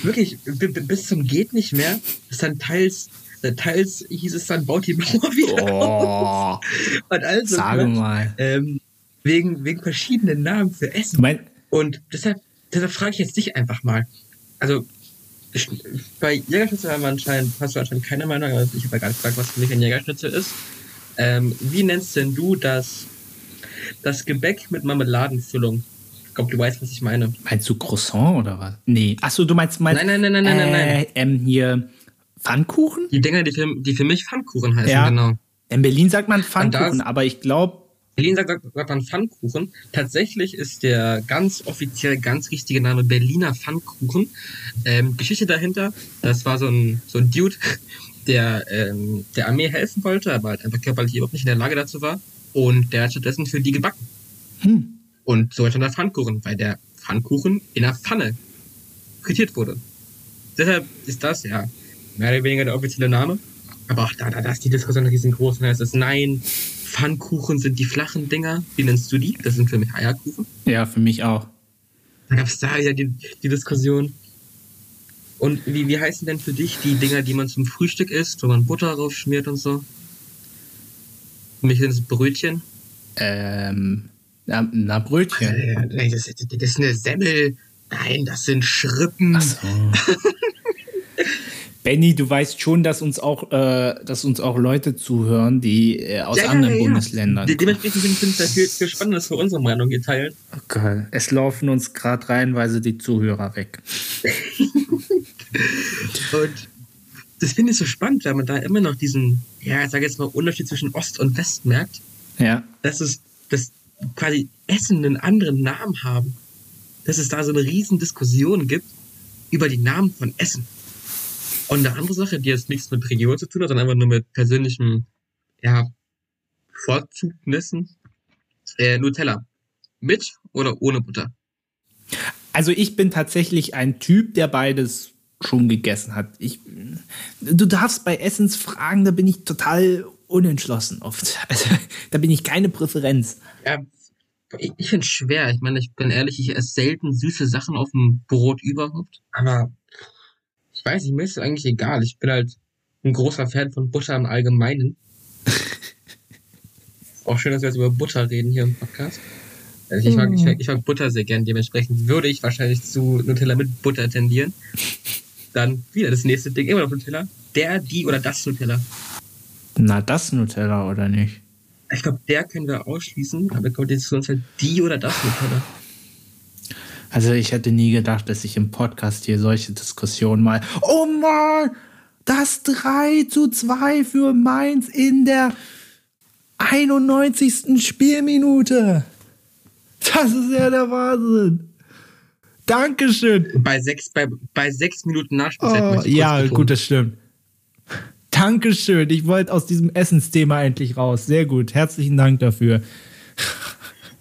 Wirklich bis zum geht nicht mehr. Das dann teils, teils hieß es dann, baut die Mauer wieder oh, auf. Und also, sage mal. Ähm, wegen, wegen verschiedenen Namen für Essen. Mein und deshalb, deshalb frage ich jetzt dich einfach mal. Also, ich, bei Jägerschnitzel haben wir anscheinend, hast du anscheinend keine Meinung, aber ich habe ja gar nicht gefragt, was für mich ein Jägerschnitzel ist. Ähm, wie nennst denn du das, das Gebäck mit Marmeladenfüllung? Ich glaube, du weißt, was ich meine. Meinst du Croissant oder was? Nee. Achso, du meinst, meinst Nein, nein, nein, nein, nein, nein. Äh, ähm, hier Pfannkuchen? Die Dinger, die für, die für mich Pfannkuchen heißen, ja. genau. In Berlin sagt man Pfannkuchen, aber ich glaube, Berlin sagt, sagt man Pfannkuchen. Tatsächlich ist der ganz offiziell, ganz richtige Name Berliner Pfannkuchen. Ähm, Geschichte dahinter, das war so ein, so ein Dude, der ähm, der Armee helfen wollte, aber halt einfach körperlich überhaupt nicht in der Lage dazu war. Und der hat stattdessen für die gebacken. Hm. Und so entstand der Pfannkuchen, weil der Pfannkuchen in der Pfanne frittiert wurde. Deshalb ist das ja mehr oder weniger der offizielle Name. Aber auch da, da, da ist die Diskussion riesengroß. Und da ist es, nein, Pfannkuchen sind die flachen Dinger. Wie nennst du die? Das sind für mich Eierkuchen. Ja, für mich auch. Da gab es da ja die, die Diskussion. Und wie, wie heißen denn für dich die Dinger, die man zum Frühstück isst, wo man Butter drauf schmiert und so? Für mich sind es Brötchen. Ähm, na, na Brötchen. Äh, das, das, ist eine Semmel. Nein, das sind Schrippen. Ach so. Benny, du weißt schon, dass uns auch, äh, dass uns auch Leute zuhören, die äh, aus ja, anderen ja, ja, Bundesländern. Dementsprechend bin ich da viel, viel Spannendes für unsere Meinung geteilt. Okay. Es laufen uns gerade reihenweise die Zuhörer weg. und das finde ich so spannend, weil man da immer noch diesen, ja, ich sage jetzt mal, Unterschied zwischen Ost und West merkt. Ja. Dass es, dass quasi Essen einen anderen Namen haben. Dass es da so eine riesen Diskussion gibt über die Namen von Essen. Und eine andere Sache, die jetzt nichts mit Region zu tun hat, sondern einfach nur mit persönlichem, ja, Vorzugnissen. Äh, Nutella. Mit oder ohne Butter? Also ich bin tatsächlich ein Typ, der beides schon gegessen hat. Ich, du darfst bei Essensfragen, da bin ich total unentschlossen oft. Also, da bin ich keine Präferenz. Ja, ich, ich finde es schwer. Ich meine, ich bin ehrlich, ich esse selten süße Sachen auf dem Brot überhaupt. Aber ich weiß nicht, mir ist es eigentlich egal. Ich bin halt ein großer Fan von Butter im Allgemeinen. Auch schön, dass wir jetzt über Butter reden hier im Podcast. Also ich, mag, ich, mag, ich mag Butter sehr gern. Dementsprechend würde ich wahrscheinlich zu Nutella mit Butter tendieren. Dann wieder das nächste Ding, immer noch Nutella. Der, die oder das Nutella. Na, das Nutella oder nicht? Ich glaube, der können wir ausschließen, aber kommt jetzt sonst halt die oder das Nutella. Also ich hätte nie gedacht, dass ich im Podcast hier solche Diskussionen mal. Oh Mann! Das 3 zu 2 für Mainz in der 91. Spielminute. Das ist ja der Wahnsinn. Dankeschön. Bei sechs, bei, bei sechs Minuten Nachspielzeit. Oh, ja, betonen. gut, das stimmt. Dankeschön. Ich wollte aus diesem Essensthema endlich raus. Sehr gut. Herzlichen Dank dafür.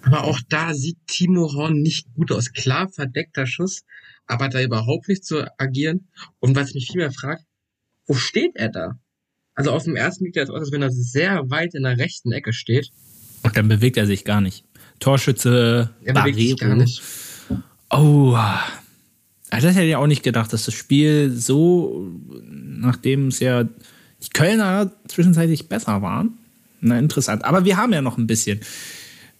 Aber auch da sieht Timo Horn nicht gut aus. Klar, verdeckter Schuss, aber da überhaupt nicht zu agieren. Und was mich viel mehr fragt, wo steht er da? Also auf dem ersten Blick sieht es aus, als wenn er sehr weit in der rechten Ecke steht. Und dann bewegt er sich gar nicht. Torschütze er bewegt sich gar nicht. Oh, das hätte ich auch nicht gedacht, dass das Spiel so, nachdem es ja die Kölner zwischenzeitlich besser waren. Na, interessant. Aber wir haben ja noch ein bisschen.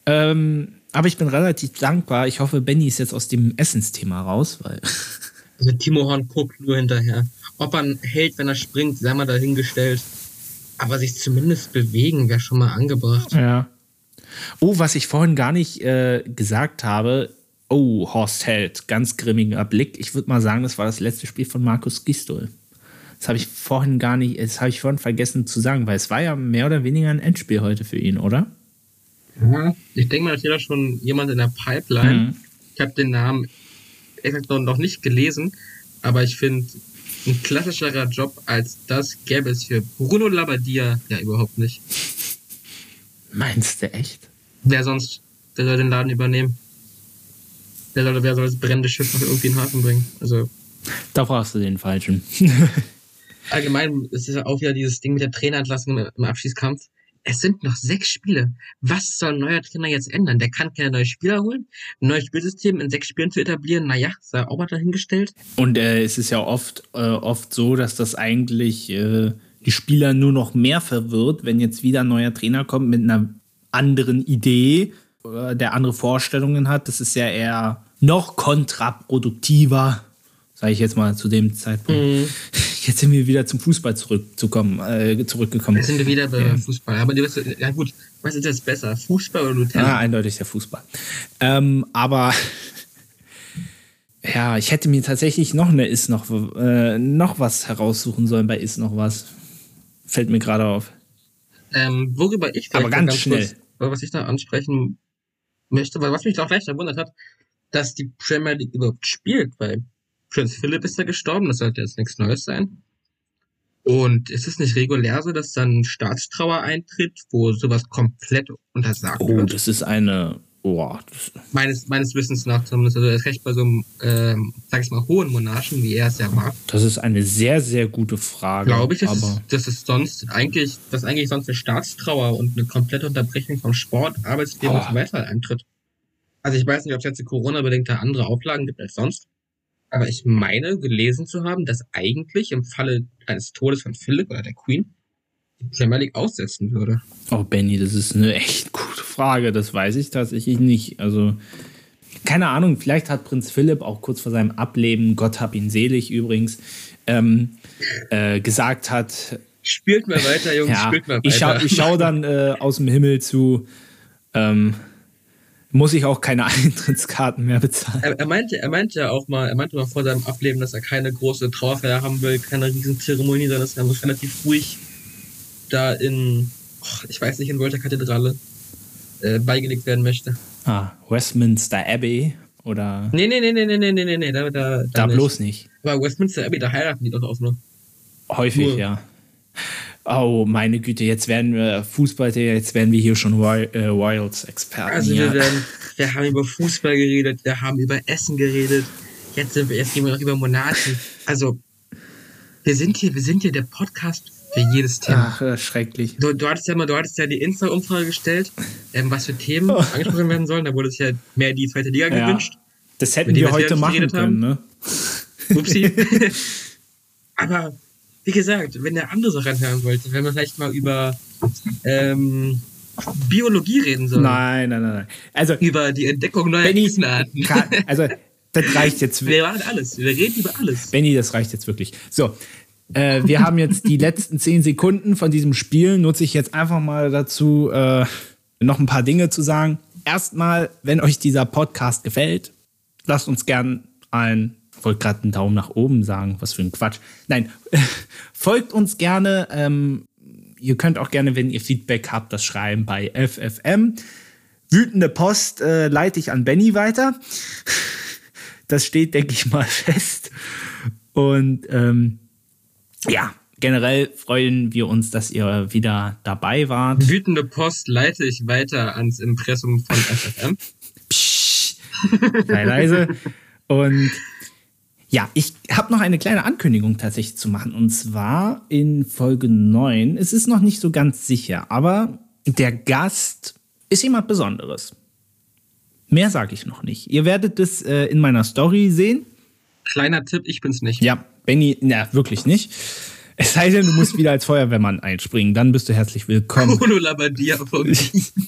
Ähm, aber ich bin relativ dankbar. Ich hoffe, Benny ist jetzt aus dem Essensthema raus, weil. Also Timo Horn guckt nur hinterher. Ob er hält, wenn er springt, sei mal dahingestellt. Aber sich zumindest bewegen wäre schon mal angebracht. Ja. Oh, was ich vorhin gar nicht äh, gesagt habe. Oh, Horst Held, ganz grimmiger Blick. Ich würde mal sagen, das war das letzte Spiel von Markus Gistol. Das habe ich vorhin gar nicht, das habe ich vorhin vergessen zu sagen, weil es war ja mehr oder weniger ein Endspiel heute für ihn, oder? Ja, ich denke mal, dass jeder schon jemand in der Pipeline. Mhm. Ich habe den Namen exakt noch nicht gelesen, aber ich finde, ein klassischerer Job als das gäbe es für Bruno Labbadia ja überhaupt nicht. Meinst du echt? Wer sonst? Wer soll den Laden übernehmen? Wer soll, wer soll das brennende Schiff noch irgendwie in den Hafen bringen? Also. Da brauchst du den Falschen. allgemein ist es ja auch wieder dieses Ding mit der Trainerentlassung im Abschießkampf. Es sind noch sechs Spiele. Was soll ein neuer Trainer jetzt ändern? Der kann keine neuen Spieler holen. Ein neues Spielsystem in sechs Spielen zu etablieren, naja, sei auch mal dahingestellt. Und äh, es ist ja oft, äh, oft so, dass das eigentlich äh, die Spieler nur noch mehr verwirrt, wenn jetzt wieder ein neuer Trainer kommt mit einer anderen Idee, äh, der andere Vorstellungen hat. Das ist ja eher noch kontraproduktiver sage ich jetzt mal zu dem Zeitpunkt. Mhm. Jetzt sind wir wieder zum Fußball zurückzukommen, äh, zurückgekommen. Jetzt sind wir wieder bei ja. Fußball. Aber die, ja gut, was ist jetzt besser? Fußball oder Nutella? Ja, eindeutig der Fußball. Ähm, aber ja, ich hätte mir tatsächlich noch eine Ist noch, äh, noch was heraussuchen sollen bei Ist noch was. Fällt mir gerade auf. Ähm, worüber ich aber ganz, ganz schnell. Kurz, was ich da ansprechen möchte, weil was mich auch gleich verwundert hat, dass die Premier League überhaupt spielt, weil Prinz Philipp ist da gestorben, das sollte jetzt nichts Neues sein. Und ist es nicht regulär so, dass dann Staatstrauer eintritt, wo sowas komplett untersagt oh, wird? Oh, das ist eine. Oh, meines, meines Wissens nach zumindest. Also, das recht bei so einem, ähm, sag ich mal, hohen Monarchen, wie er es ja war. Das ist eine sehr, sehr gute Frage. Glaube ich, das, ist, das ist sonst eigentlich, dass eigentlich sonst eine Staatstrauer und eine komplette Unterbrechung vom Sport, Arbeitsleben oh. und so weiter eintritt. Also, ich weiß nicht, ob es jetzt Corona-bedingt da andere Auflagen gibt als sonst. Aber ich meine, gelesen zu haben, dass eigentlich im Falle eines Todes von Philipp oder der Queen die Premier League aussetzen würde. Oh, Benny, das ist eine echt gute Frage. Das weiß ich tatsächlich nicht. Also, keine Ahnung, vielleicht hat Prinz Philipp auch kurz vor seinem Ableben, Gott hab ihn selig übrigens, ähm, äh, gesagt hat. Spielt mal weiter, Jungs, ja, spielt mal weiter. Ich schaue schau dann äh, aus dem Himmel zu. Ähm, muss ich auch keine Eintrittskarten mehr bezahlen. Er, er, meinte, er meinte ja auch mal, er meinte mal vor seinem Ableben, dass er keine große Trauerfeier haben will, keine riesen Zeremonie, sondern dass er relativ ruhig da in, oh, ich weiß nicht, in welcher Kathedrale äh, beigelegt werden möchte. Ah, Westminster Abbey oder? Nee, nee, nee, nee, nee, nee, nee, nee, da, da, da, da nicht. bloß nicht. Aber Westminster Abbey, da heiraten die doch auch nur. Häufig, nur. ja. Oh, meine Güte, jetzt werden wir Fußball, jetzt werden wir hier schon äh, Wilds-Experten. Also wir, werden, wir haben über Fußball geredet, wir haben über Essen geredet, jetzt, sind wir, jetzt gehen wir noch über Monarchen. Also, Wir sind hier, wir sind hier der Podcast für jedes Thema. Ach, äh, schrecklich. Du, du hattest ja mal, du hattest ja die Insta-Umfrage gestellt, ähm, was für Themen angesprochen werden sollen. Da wurde es ja mehr die zweite Liga Ja. gewünscht. Das hätten wir heute machen können, ne? Upsi. Aber wie gesagt, wenn ihr andere Sachen hören wollt, wenn wir vielleicht mal über ähm, Biologie reden sollen. Nein, nein, nein, nein. Also, Über die Entdeckung neuer Benny, also das reicht jetzt. Wir machen alles. Wir reden über alles. Benny, das reicht jetzt wirklich. So, äh, wir haben jetzt die letzten zehn Sekunden von diesem Spiel. Nutze ich jetzt einfach mal dazu, äh, noch ein paar Dinge zu sagen. Erstmal, wenn euch dieser Podcast gefällt, lasst uns gern ein, wollte gerade einen Daumen nach oben sagen, was für ein Quatsch. Nein, folgt uns gerne. Ähm, ihr könnt auch gerne, wenn ihr Feedback habt, das schreiben bei FFM. Wütende Post äh, leite ich an Benny weiter. Das steht, denke ich mal, fest. Und ähm, ja, generell freuen wir uns, dass ihr wieder dabei wart. Wütende Post leite ich weiter ans Impressum von FFM. Psch, sei leise. Und ja, ich habe noch eine kleine Ankündigung tatsächlich zu machen. Und zwar in Folge 9. Es ist noch nicht so ganz sicher, aber der Gast ist jemand Besonderes. Mehr sage ich noch nicht. Ihr werdet es äh, in meiner Story sehen. Kleiner Tipp, ich bin's nicht. Ja, Benny, na, wirklich nicht. Es sei denn, du musst wieder als Feuerwehrmann einspringen, dann bist du herzlich willkommen. Bruno Labbadia vom.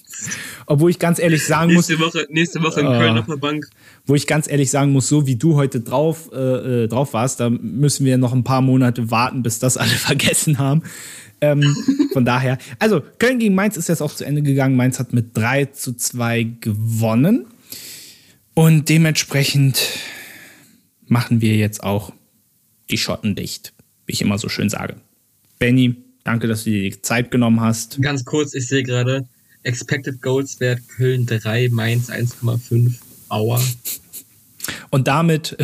Obwohl ich ganz ehrlich sagen muss, Nächste Woche, nächste Woche in Ah. Köln auf der Bank. wo ich ganz ehrlich sagen muss, so wie du heute drauf, äh, äh, drauf warst, da müssen wir noch ein paar Monate warten, bis das alle vergessen haben. Ähm, von daher, also Köln gegen Mainz ist jetzt auch zu Ende gegangen. Mainz hat mit 3 zu 2 gewonnen. Und dementsprechend machen wir jetzt auch die Schotten dicht, wie ich immer so schön sage. Benny, danke, dass du dir die Zeit genommen hast. Ganz kurz, ich sehe gerade, Expected Goals Wert Köln 3, Mainz 1,5. Aua. Und damit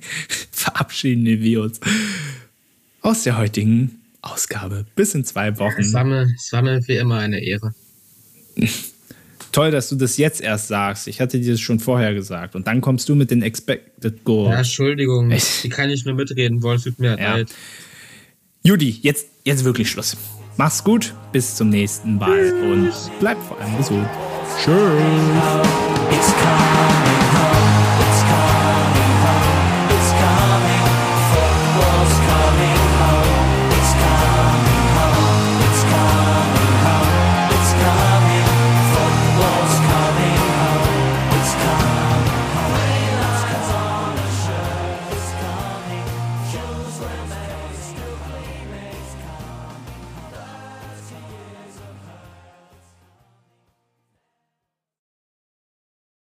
verabschieden wir uns aus der heutigen Ausgabe. Bis in zwei Es Wochen. war, mir, es war mir wie immer eine Ehre. Toll, dass du das jetzt erst sagst. Ich hatte dir das schon vorher gesagt. Und dann kommst du mit den Expected Ja, Goals. Entschuldigung, Echt? die kann ich nur mitreden wollen, es tut mir Ja. leid. Judy, jetzt, jetzt wirklich Schluss. Mach's gut, bis zum nächsten Mal und bleib vor allem gesund. Tschüss.